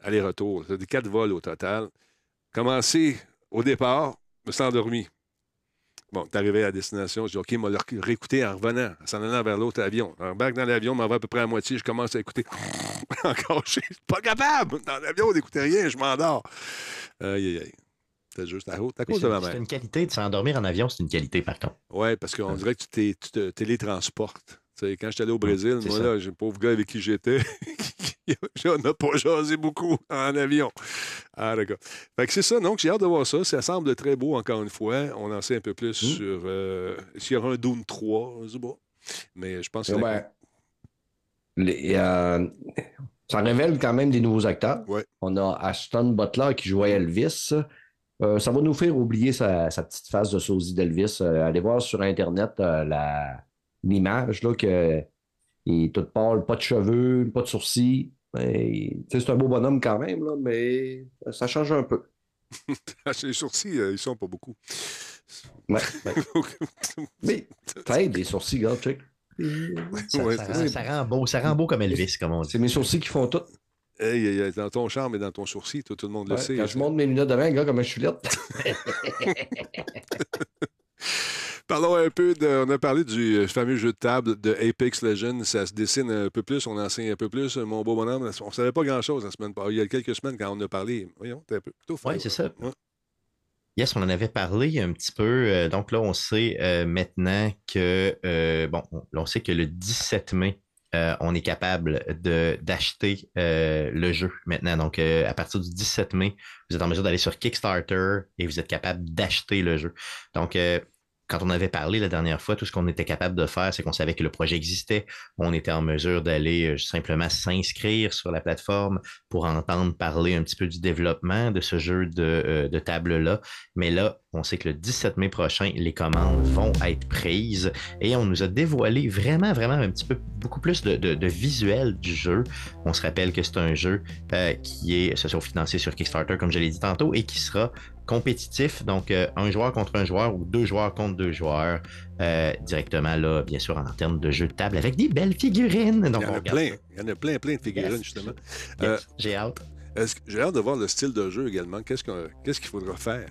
aller-retour. C'était quatre vols au total. Commencé au départ, je me suis endormi. Bon, t'es arrivé à la destination, je dis OK, moi, le réécouter en revenant, en s'en allant vers l'autre avion. J'embarque dans l'avion, m'en va à peu près à moitié, je commence à écouter. Encore, je suis pas capable. Dans l'avion, on n'écoutait rien, je m'endors. Aïe, aïe, aïe. C'est juste à, à cause de ma C'est c'est mère. une qualité de s'endormir en avion, c'est une qualité par contre. Oui, parce qu'on dirait que tu, tu te télétransportes. Tu sais, quand j'étais allé au Brésil, moi, ça. là, j'ai un pauvre gars avec qui j'étais. On n'a pas jasé beaucoup en avion. Ah, d'accord. Fait que c'est ça, donc j'ai hâte de voir ça. Ça semble très beau, encore une fois. On en sait un peu plus sur euh, s'il y aura un Dune 3, je sais pas. Mais je pense que. Ben, les, euh, ça révèle quand même des nouveaux acteurs. On a Ashton Butler qui jouait Elvis. Euh, ça va nous faire oublier sa, sa petite face de sosie d'Elvis. Euh, allez voir sur Internet euh, l'image, là, que il est tout pâle, pas de cheveux, pas de sourcils. Sais, c'est un beau bonhomme quand même, là, mais ça change un peu. Les sourcils, euh, ils sont pas beaucoup. Ouais, ouais. mais ça aide, des sourcils, regarde, check. Ça, Ouais, ça rend, ça. ça rend beau, ça rend beau comme Elvis, comme on dit. C'est mes sourcils qui font tout. Hey, hey, hey, dans ton charme et dans ton sourcil, tout le monde le sait. quand je monte mes lunettes devant, gars, comme je suis lettre. Parlons un peu de. On a parlé du euh, fameux jeu de table de Apex Legends. Ça se dessine un peu plus, on enseigne un peu plus, mon beau bonhomme. On ne savait pas grand-chose la semaine. Il y a quelques semaines, quand on a parlé, voyons, t'es un peu. Oui, c'est ça. Ouais. Yes, on en avait parlé un petit peu. Euh, donc là, on sait euh, maintenant que, euh, bon, on sait que le 17 mai, euh, on est capable de- d'acheter euh, le jeu maintenant. Donc, euh, à partir du 17 mai, vous êtes en mesure d'aller sur Kickstarter et vous êtes capable d'acheter le jeu. Donc, euh, quand on avait parlé la dernière fois, tout ce qu'on était capable de faire, c'est qu'on savait que le projet existait. On était en mesure d'aller euh, simplement s'inscrire sur la plateforme pour entendre parler un petit peu du développement de ce jeu de, euh, table-là. Mais là, on sait que le 17 mai prochain, les commandes vont être prises et on nous a dévoilé vraiment, vraiment un petit peu beaucoup plus de, visuel du jeu. On se rappelle que c'est un jeu euh, qui est socio-financé sur Kickstarter, comme je l'ai dit tantôt, et qui sera compétitif, donc euh, un joueur contre un joueur ou deux joueurs contre deux joueurs, euh, directement là, bien sûr, en termes de jeu de table avec des belles figurines. Donc, Il y en a plein. ça. Il y en a plein, plein de figurines, Yes. justement. Yes, Euh, J'ai hâte. J'ai hâte de voir le style de jeu également. Qu'est-ce qu'il faudra faire?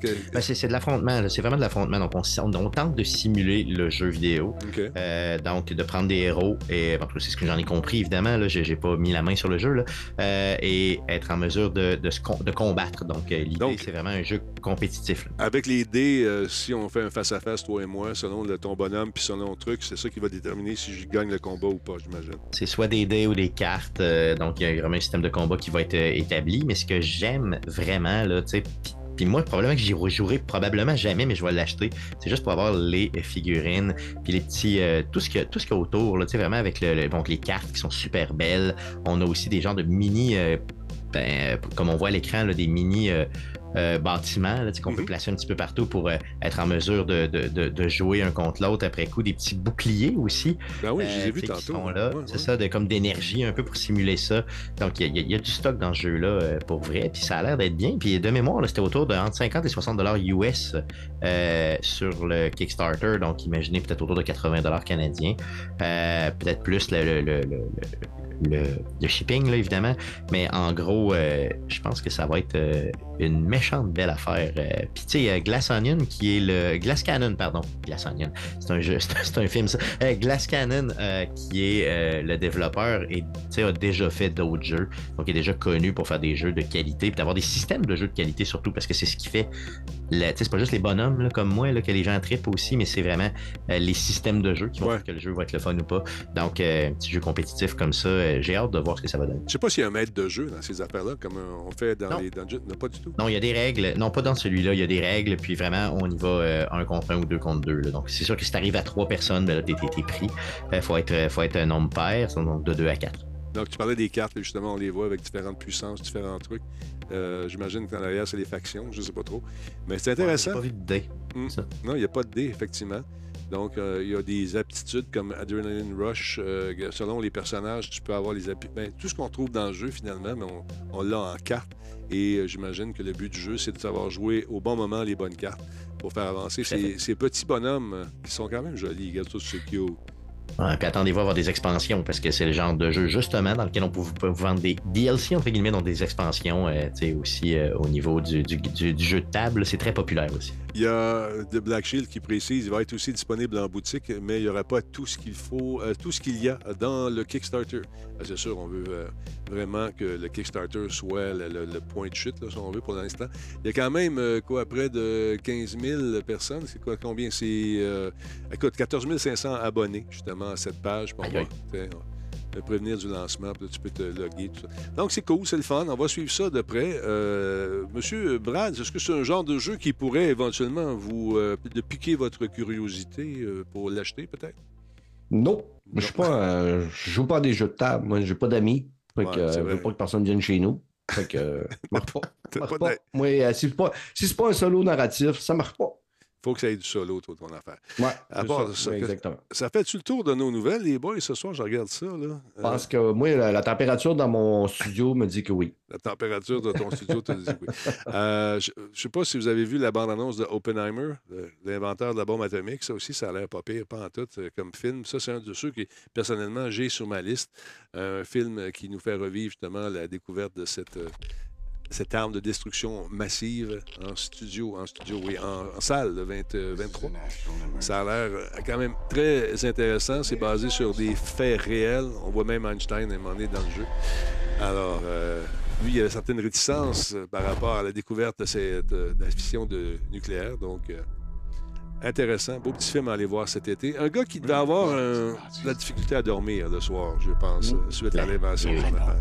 Que- Ben, c'est de l'affrontement, c'est vraiment de l'affrontement. Donc, on, tente de simuler le jeu vidéo. Euh, donc, de prendre des héros, et c'est ce que j'en ai compris, évidemment. Là, j'ai, pas mis la main sur le jeu, là, euh, et être en mesure de, de, se com- de combattre. Donc, euh, l'idée, c'est vraiment un jeu compétitif. là. Avec les dés, si on fait un face-à-face, toi et moi, selon le, ton bonhomme puis selon le truc, c'est ça qui va déterminer si je gagne le combat ou pas, j'imagine. C'est soit des dés ou des cartes. donc, il y a vraiment un système de combat qui va être établi. Mais ce que j'aime vraiment, là, tu sais, puis- moi, probablement que j'y rejouerai probablement jamais, mais je vais l'acheter. C'est juste pour avoir les figurines, puis les petits, euh, tout ce qu'il y a, autour, là, tu sais, vraiment avec le, le- les cartes qui sont super belles. On a aussi des genres de mini, euh, ben, euh, comme on voit à l'écran, des mini euh, euh, bâtiments là, qu'on peut placer un petit peu partout pour euh, être en mesure de, de- de- de jouer un contre l'autre après coup. Des petits boucliers aussi. Ben oui, je les ai euh, vus tu sais, qui tantôt. sont là. Ouais, c'est ouais. ça, de, comme d'énergie un peu pour simuler ça. Donc, il y, a- il y a du stock dans ce jeu-là pour vrai. Puis ça a l'air d'être bien. Puis de mémoire, là, c'était autour de entre 50 et 60 dollars US sur le Kickstarter. Donc, imaginez peut-être autour de 80 dollars canadiens. Peut-être plus le, le, le, le- le- le shipping, là, évidemment. Mais en gros, euh, je pense que ça va être euh, une méchante belle affaire. Euh, Puis, tu sais, euh, Glass Onion, qui est le. Glass Cannon, pardon. Glass Onion. C'est un jeu, c'est un, film, ça. Euh, Glass Cannon, euh, qui est le développeur, et, tu sais, a déjà fait d'autres jeux. Donc, il est déjà connu pour faire des jeux de qualité, puis d'avoir des systèmes de jeux de qualité surtout, parce que c'est ce qui fait. Tu sais, c'est pas juste les bonhommes là, comme moi là, que les gens trippent aussi, mais c'est vraiment les systèmes de jeu qui vont faire que le jeu va être le fun ou pas. Donc, un petit jeu compétitif comme ça, j'ai hâte de voir ce que ça va donner. Je sais pas s'il y a un maître de jeu dans ces affaires-là, comme on fait dans Non. les dungeons. Non, pas du tout. Non, il y a des règles. Non, pas dans celui-là. Il y a des règles. Puis vraiment, on y va euh, un contre un ou deux contre deux. là. Donc, c'est sûr que si t'arrives à trois personnes, ben là, t'es, pris. Il faut, être, faut être un nombre pair, donc de deux à quatre. Donc, tu parlais des cartes, justement, on les voit avec différentes puissances, différents trucs. Euh, J'imagine qu'en arrière, c'est les factions, je sais pas trop. Mais c'est intéressant. j'ai pas vu de dés. Hmm. Non, il n'y a pas de dés, effectivement. Donc, euh, il y a des aptitudes comme Adrenaline Rush. euh, selon les personnages, tu peux avoir les aptitudes. tout ce qu'on trouve dans le jeu, finalement, mais on, on l'a en carte. Et euh, j'imagine que le but du jeu, c'est de savoir jouer au bon moment les bonnes cartes pour faire avancer ces, petits bonhommes euh, qui sont quand même jolis. Regarde ça, c'est cute. Ouais, puis attendez-vous à avoir des expansions parce que c'est le genre de jeu justement dans lequel on peut vous, peut vous vendre des DLC entre guillemets, donc des expansions euh, tu sais, aussi euh, au niveau du, du- du- du jeu de table. C'est très populaire aussi. Il y a The Black Shield qui précise il va être aussi disponible en boutique, mais il n'y aura pas tout ce qu'il faut, euh, tout ce qu'il y a dans le Kickstarter. Euh, C'est sûr, on veut euh, vraiment que le Kickstarter soit le, le- le point de chute, là, si on veut, pour l'instant. Il y a quand même, euh, quoi, près de 15 000 personnes. C'est quoi, combien? C'est, euh, écoute, 14 500 abonnés, justement, à cette page. Pour Aïe, prévenir du lancement, puis là, tu peux te loguer, tout ça. Donc, c'est cool, c'est le fun. On va suivre ça de près. Euh, Monsieur Brad, est-ce que c'est un genre de jeu qui pourrait éventuellement vous euh, de piquer votre curiosité euh, pour l'acheter, peut-être? Non, je suis pas, je joue pas à des jeux de table. Moi, j'ai pas d'amis. Ouais, je veux pas que personne vienne chez nous. Fait que, marche pas. Marche Moi, si c'est pas, si c'est pas un solo narratif, ça marche pas. Faut que ça ait du solo, toi, ton affaire. Ouais, À c'est part ça, que- exactement. Ça fait-tu le tour de nos nouvelles, les boys, ce soir? Je regarde ça, là. Je pense que moi, la, la température dans mon studio me dit que oui. La température de ton studio te dit oui. Euh, je ne sais pas si vous avez vu la bande-annonce de Oppenheimer, l'inventeur de la bombe atomique. Ça aussi, ça a l'air pas pire, pas en tout, euh, comme film. Ça, c'est un de ceux qui, personnellement, j'ai sur ma liste. Un film qui nous fait revivre justement la découverte de cette, euh, cette arme de destruction massive en studio, en studio, oui, en, salle, le 20, euh, 23. Ça a l'air euh, quand même très intéressant. C'est basé sur des faits réels. On voit même Einstein à dans le jeu. Alors, euh, lui, il avait certaines réticences euh, par rapport à la découverte de, cette, euh, de la fission de nucléaire. Donc, euh, intéressant. Beau petit film à aller voir cet été. Un gars qui devait avoir un- de la difficulté à dormir le soir, je pense, euh, suite à l'invention de son affaire.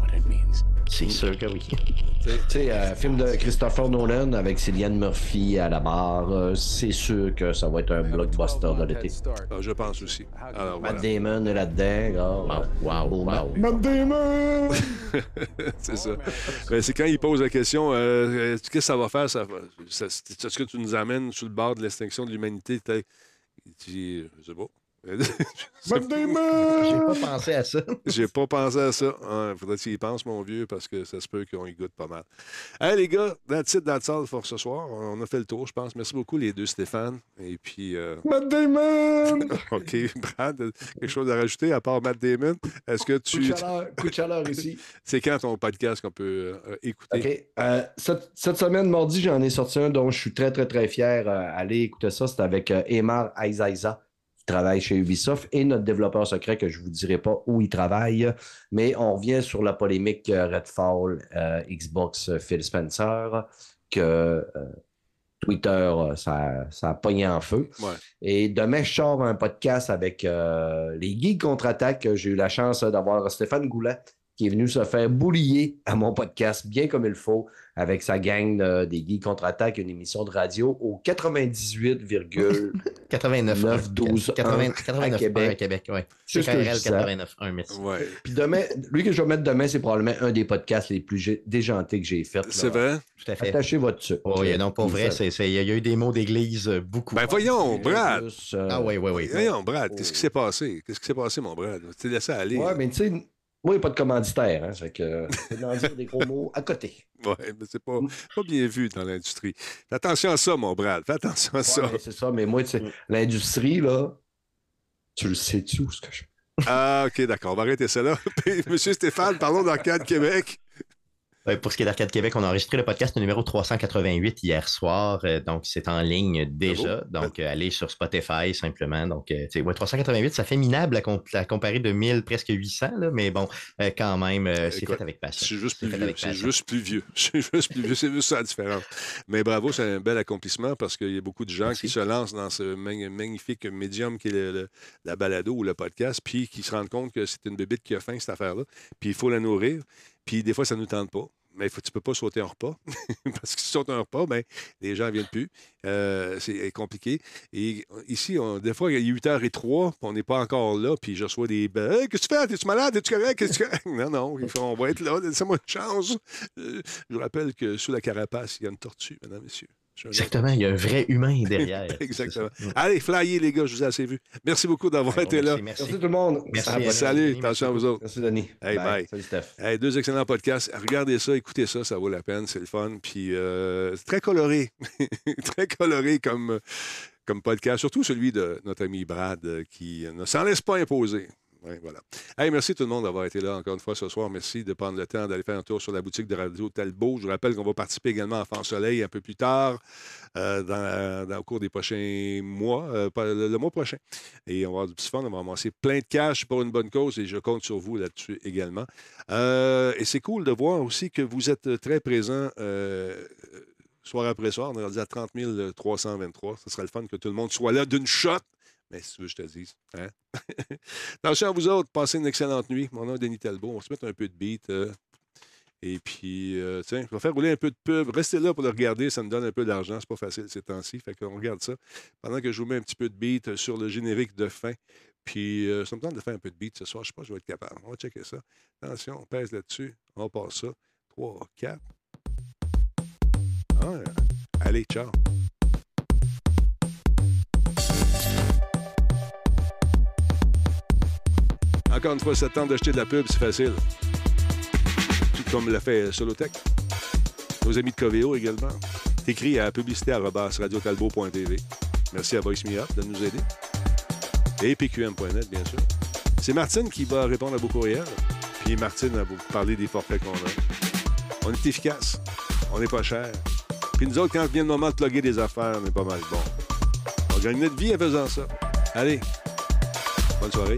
C'est sûr que oui. Tu sais, euh, film de Christopher Nolan avec Cillian Murphy à la barre, euh, c'est sûr que ça va être un blockbuster de l'été. Ah, je pense aussi. Alors, Matt voilà. Damon est là-dedans. gars. Wow, wow, wow. Matt Damon! c'est ça. Ben, c'est quand il pose la question euh, qu'est-ce que ça va faire? Ça, ça- c'est- Est-ce que tu nous amènes sur le bord de l'extinction de l'humanité? Dit Je sais pas. Matt Damon! J'ai pas pensé à ça. J'ai pas pensé à ça. Il faudrait qu'il y pense, mon vieux, parce que ça se peut qu'on y goûte pas mal. Hey, les gars, that's it, that's all for ce soir. On a fait le tour, je pense. Merci beaucoup, les deux Stéphane. Et puis. euh, Matt Damon! OK, Brad, quelque chose à rajouter à part Matt Damon? Est-ce que Coup de tu. chaleur, coup de chaleur ici. C'est quand ton podcast qu'on peut euh, écouter? OK. Euh, cette, cette semaine, mardi, j'en ai sorti un dont je suis très, très, très fier. Euh, allez écouter ça. C'est avec euh, Emar Aizaïza, travaille chez Ubisoft, et notre développeur secret, que je ne vous dirai pas où il travaille. Mais on revient sur la polémique Redfall, euh, Xbox, euh, Phil Spencer, que euh, Twitter, euh, ça, ça a pogné en feu. Ouais. Et demain, je sors un podcast avec euh, les Geeks contre-attaque. J'ai eu la chance d'avoir Stéphane Goulet qui est venu se faire boulier à mon podcast bien comme il faut avec sa gang euh, des Geeks contre-attaque, une émission de radio au 98,9 12 80, à 89 Québec. à Québec, ouais. C'est ce que je CKRL disais. 89 1, merci. Ouais. Puis demain, lui que je vais mettre demain, c'est probablement un des podcasts les plus déjantés que j'ai fait. C'est vrai? Tout à fait. Attachez votre sucre. Oh, il y a- non, Puis vrai. ça- c'est- c'est- Il y a eu des mots d'église euh, beaucoup. Ben voyons, Brad! Plus, euh, Ah oui, oui, oui. Voyons, Brad, qu'est-ce qui s'est passé? Qu'est-ce qui s'est passé, mon Brad? Tu t'es laissé aller. Ouais, mais tu sais, moi, il n'y a pas de commanditaire. Hein, fait que, euh, dire des gros mots à côté. Ouais, mais c'est pas, pas bien vu dans l'industrie. Fais attention à ça, mon Brad. Fais attention à ça. Ouais, c'est ça, mais moi, tu sais, l'industrie, là, tu le sais-tu où ce que je Ah, OK, d'accord. On va arrêter ça là. Monsieur Stéphane, parlons d'Arcade Québec. Euh, Pour ce qui est d'Arcade Québec, on a enregistré le podcast numéro 388 hier soir. euh, donc, c'est en ligne déjà. Donc, euh, allez sur Spotify simplement. Donc, ouais, 388, ça fait minable à, com- à comparer de 1000, presque 800. Là, mais bon, quand même, c'est fait avec passion. Je suis juste plus C'est vieux. C'est juste plus vieux. Juste. C'est juste ça la différence. Mais bravo, c'est un bel accomplissement parce qu'il y a beaucoup de gens qui se lancent dans ce mag- magnifique médium qui est le- le- la balado ou le podcast, puis qui se rendent compte que c'est une bébite qui a faim, cette affaire-là. Puis il faut la nourrir. Puis des fois, ça ne nous tente pas. Mais tu ne peux pas sauter un repas. Parce que si tu sautes un repas, ben, les gens ne viennent plus. Euh, c'est compliqué. Et ici, des fois, il est 8h03, puis on n'est pas encore là, puis je reçois des. Hey, Qu'est-ce que tu fais? Es-tu malade? Es-tu correct? Qu'est-ce que? Non, non, on va être là. Laissez-moi une chance. Euh, je vous rappelle que sous la carapace, il y a une tortue, mesdames, messieurs. Exactement, il y a un vrai humain derrière. Exactement. Ça. Allez, flyez, les gars, je vous ai assez vu. Merci beaucoup d'avoir Ouais, été bon, là. merci, Merci tout le monde. Merci. À la Salut, attention à vous autres. Merci, Denis. Hey, bye. Salut, Steph. Hey, deux excellents podcasts. Regardez ça, écoutez ça, ça vaut la peine, c'est le fun. Puis euh, c'est très coloré, très coloré comme, comme podcast, surtout celui de notre ami Brad euh, qui ne s'en laisse pas imposer. Voilà. Hey, merci tout le monde d'avoir été là encore une fois ce soir. Merci de prendre le temps d'aller faire un tour sur la boutique de Radio Talbot. Je vous rappelle qu'on va participer également à Fan Soleil un peu plus tard, euh, dans, dans- au cours des prochains mois, euh, le, mois prochain. Et on va avoir du petit fun, on va ramasser plein de cash pour une bonne cause et je compte sur vous là-dessus également. Euh, et c'est cool de voir aussi que vous êtes très présents. euh, soir après soir, on est rendu à 30 323. Ce serait le fun que tout le monde soit là d'une shot. Mais si tu veux, je te dise. Hein? Attention à vous autres, passez une excellente nuit. Mon nom est Denis Talbot. On va se mettre un peu de beat. euh, et puis, euh, tiens, je vais faire rouler un peu de pub. Restez là pour le regarder, ça me donne un peu d'argent. C'est pas facile ces temps-ci. Fait qu'on regarde ça. Pendant que je vous mets un petit peu de beat euh, sur le générique de fin. Puis, euh, ça me tente de faire un peu de beat ce soir. Je sais pas si je vais être capable. On va checker ça. Attention, on pèse là-dessus. On passe ça. 3, 4. Ah, allez, ciao. Encore une fois, ça te tente d'acheter de la pub, c'est facile. Tout comme l'a fait Solotech. Nos amis de Coveo également. T'écris à publicité.radiotalbo.tv. Merci à Voice Me Up de nous aider. Et pqm.net, bien sûr. C'est Martine qui va répondre à vos courriels. Puis Martine va vous parler des forfaits qu'on a. On est efficace. On n'est pas cher. Puis nous autres, quand vient le moment de plugger des affaires, on est pas mal bon. On gagne notre vie en faisant ça. Allez, bonne soirée.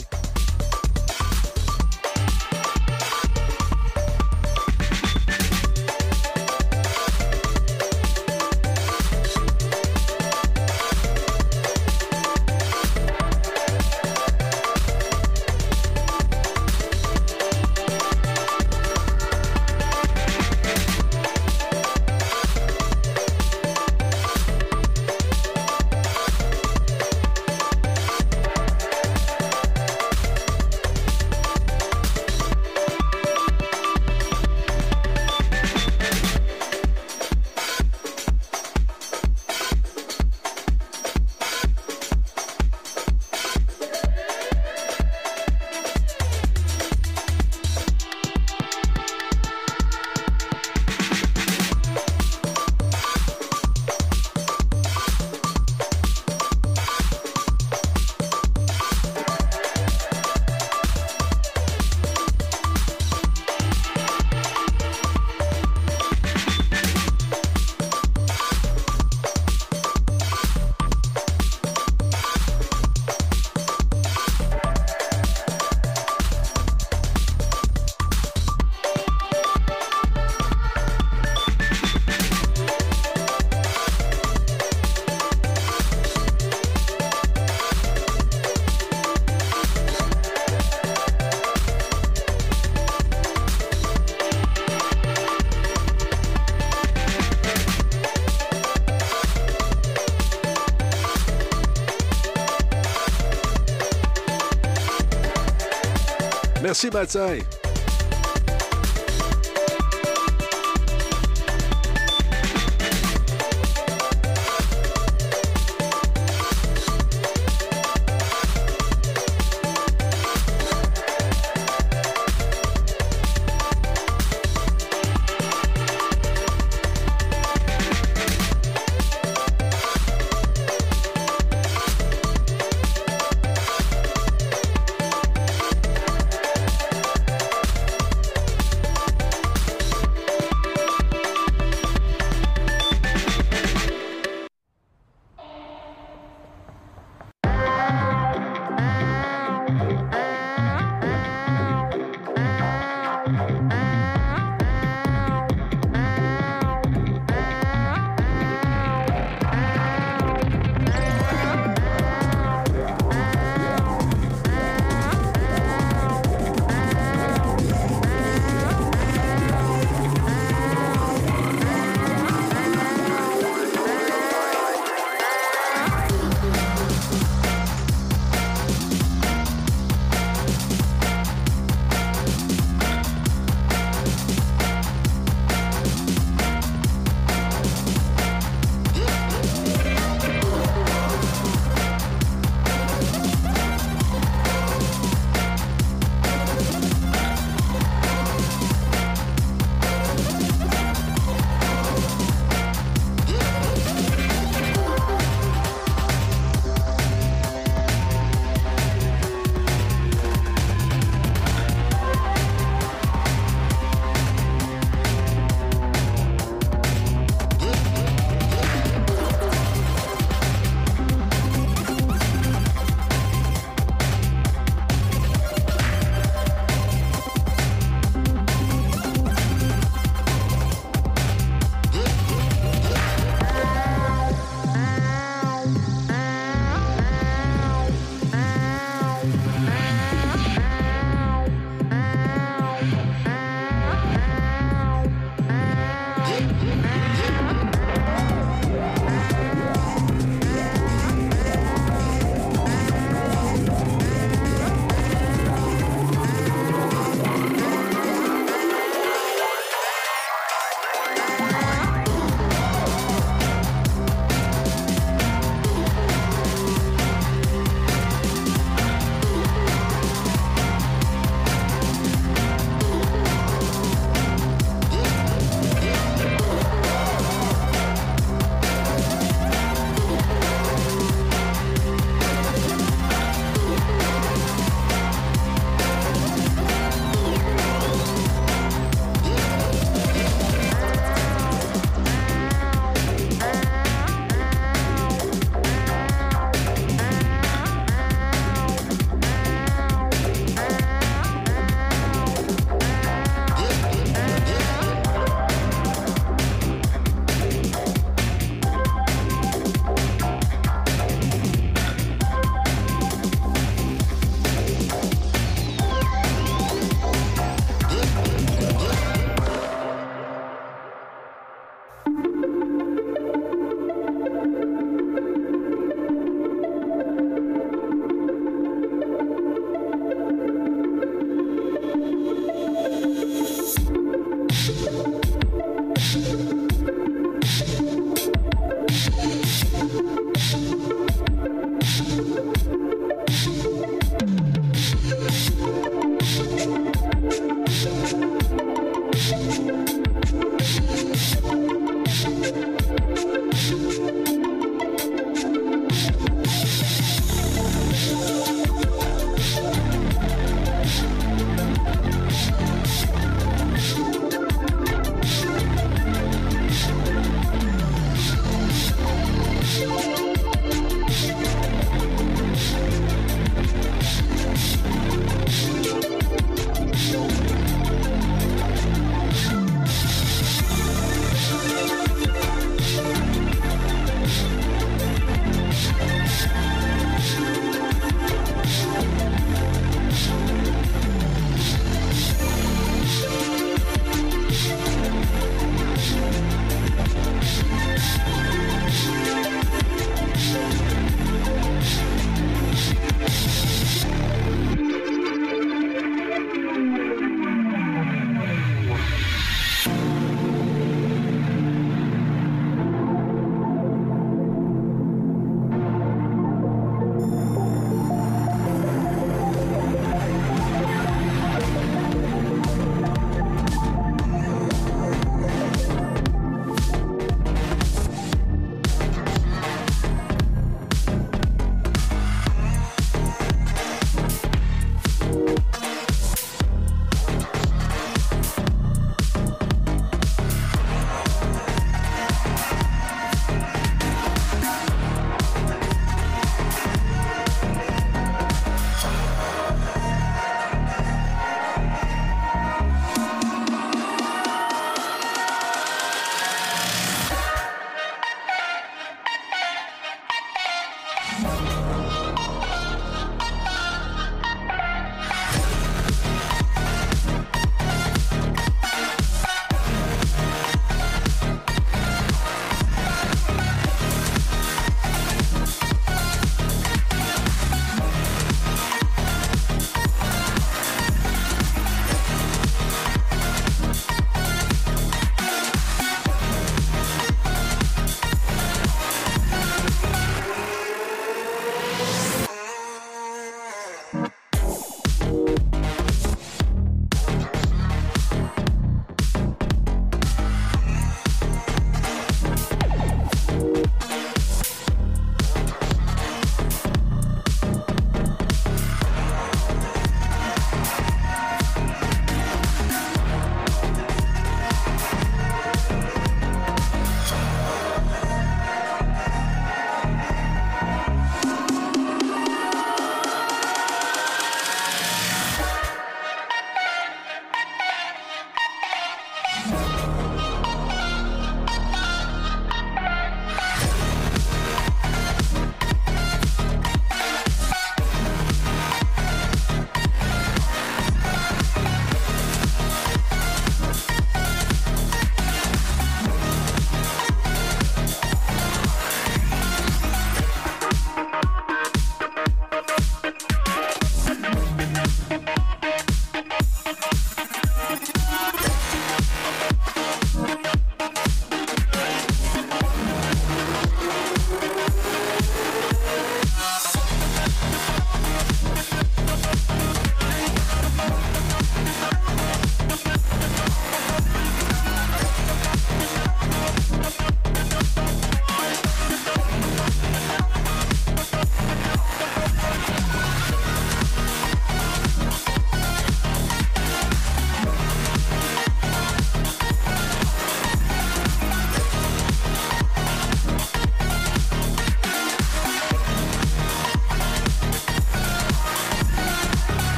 Merci, Mathieu. Yeah,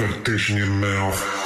that in your mouth.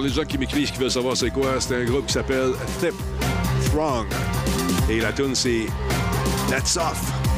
Pour les gens qui m'écrivent, qui veulent savoir c'est quoi, c'est un groupe qui s'appelle Thip Throng. Et la tune c'est That's Off.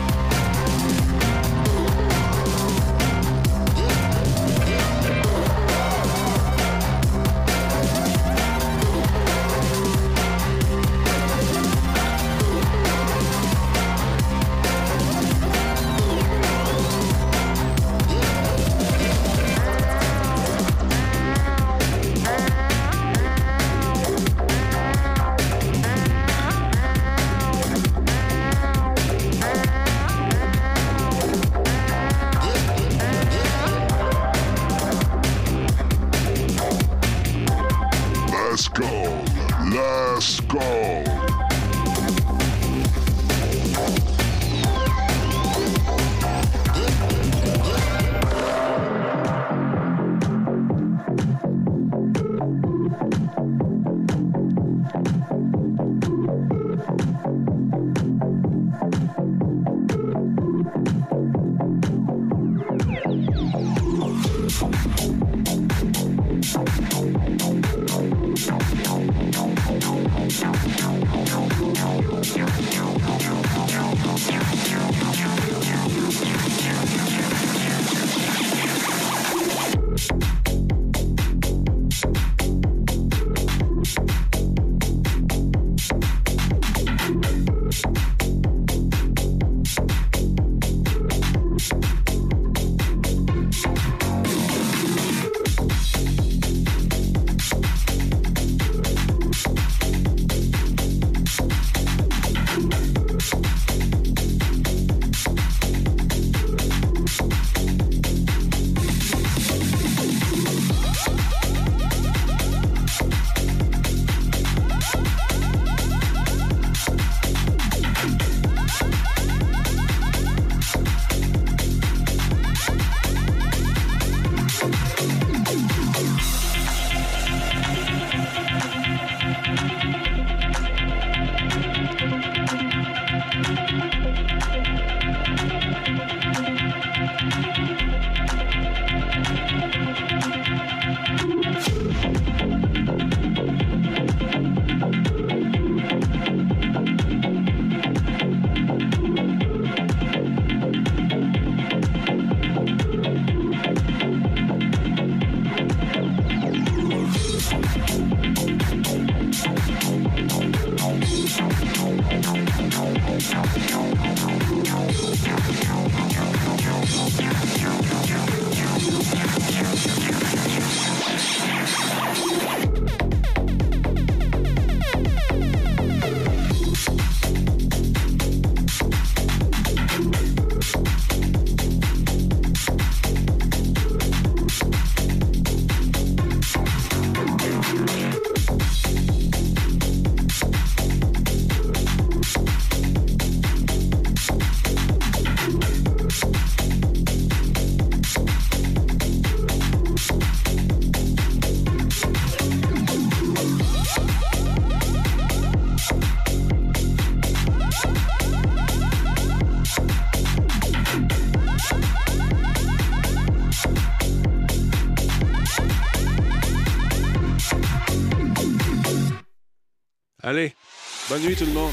Nuit tout le monde.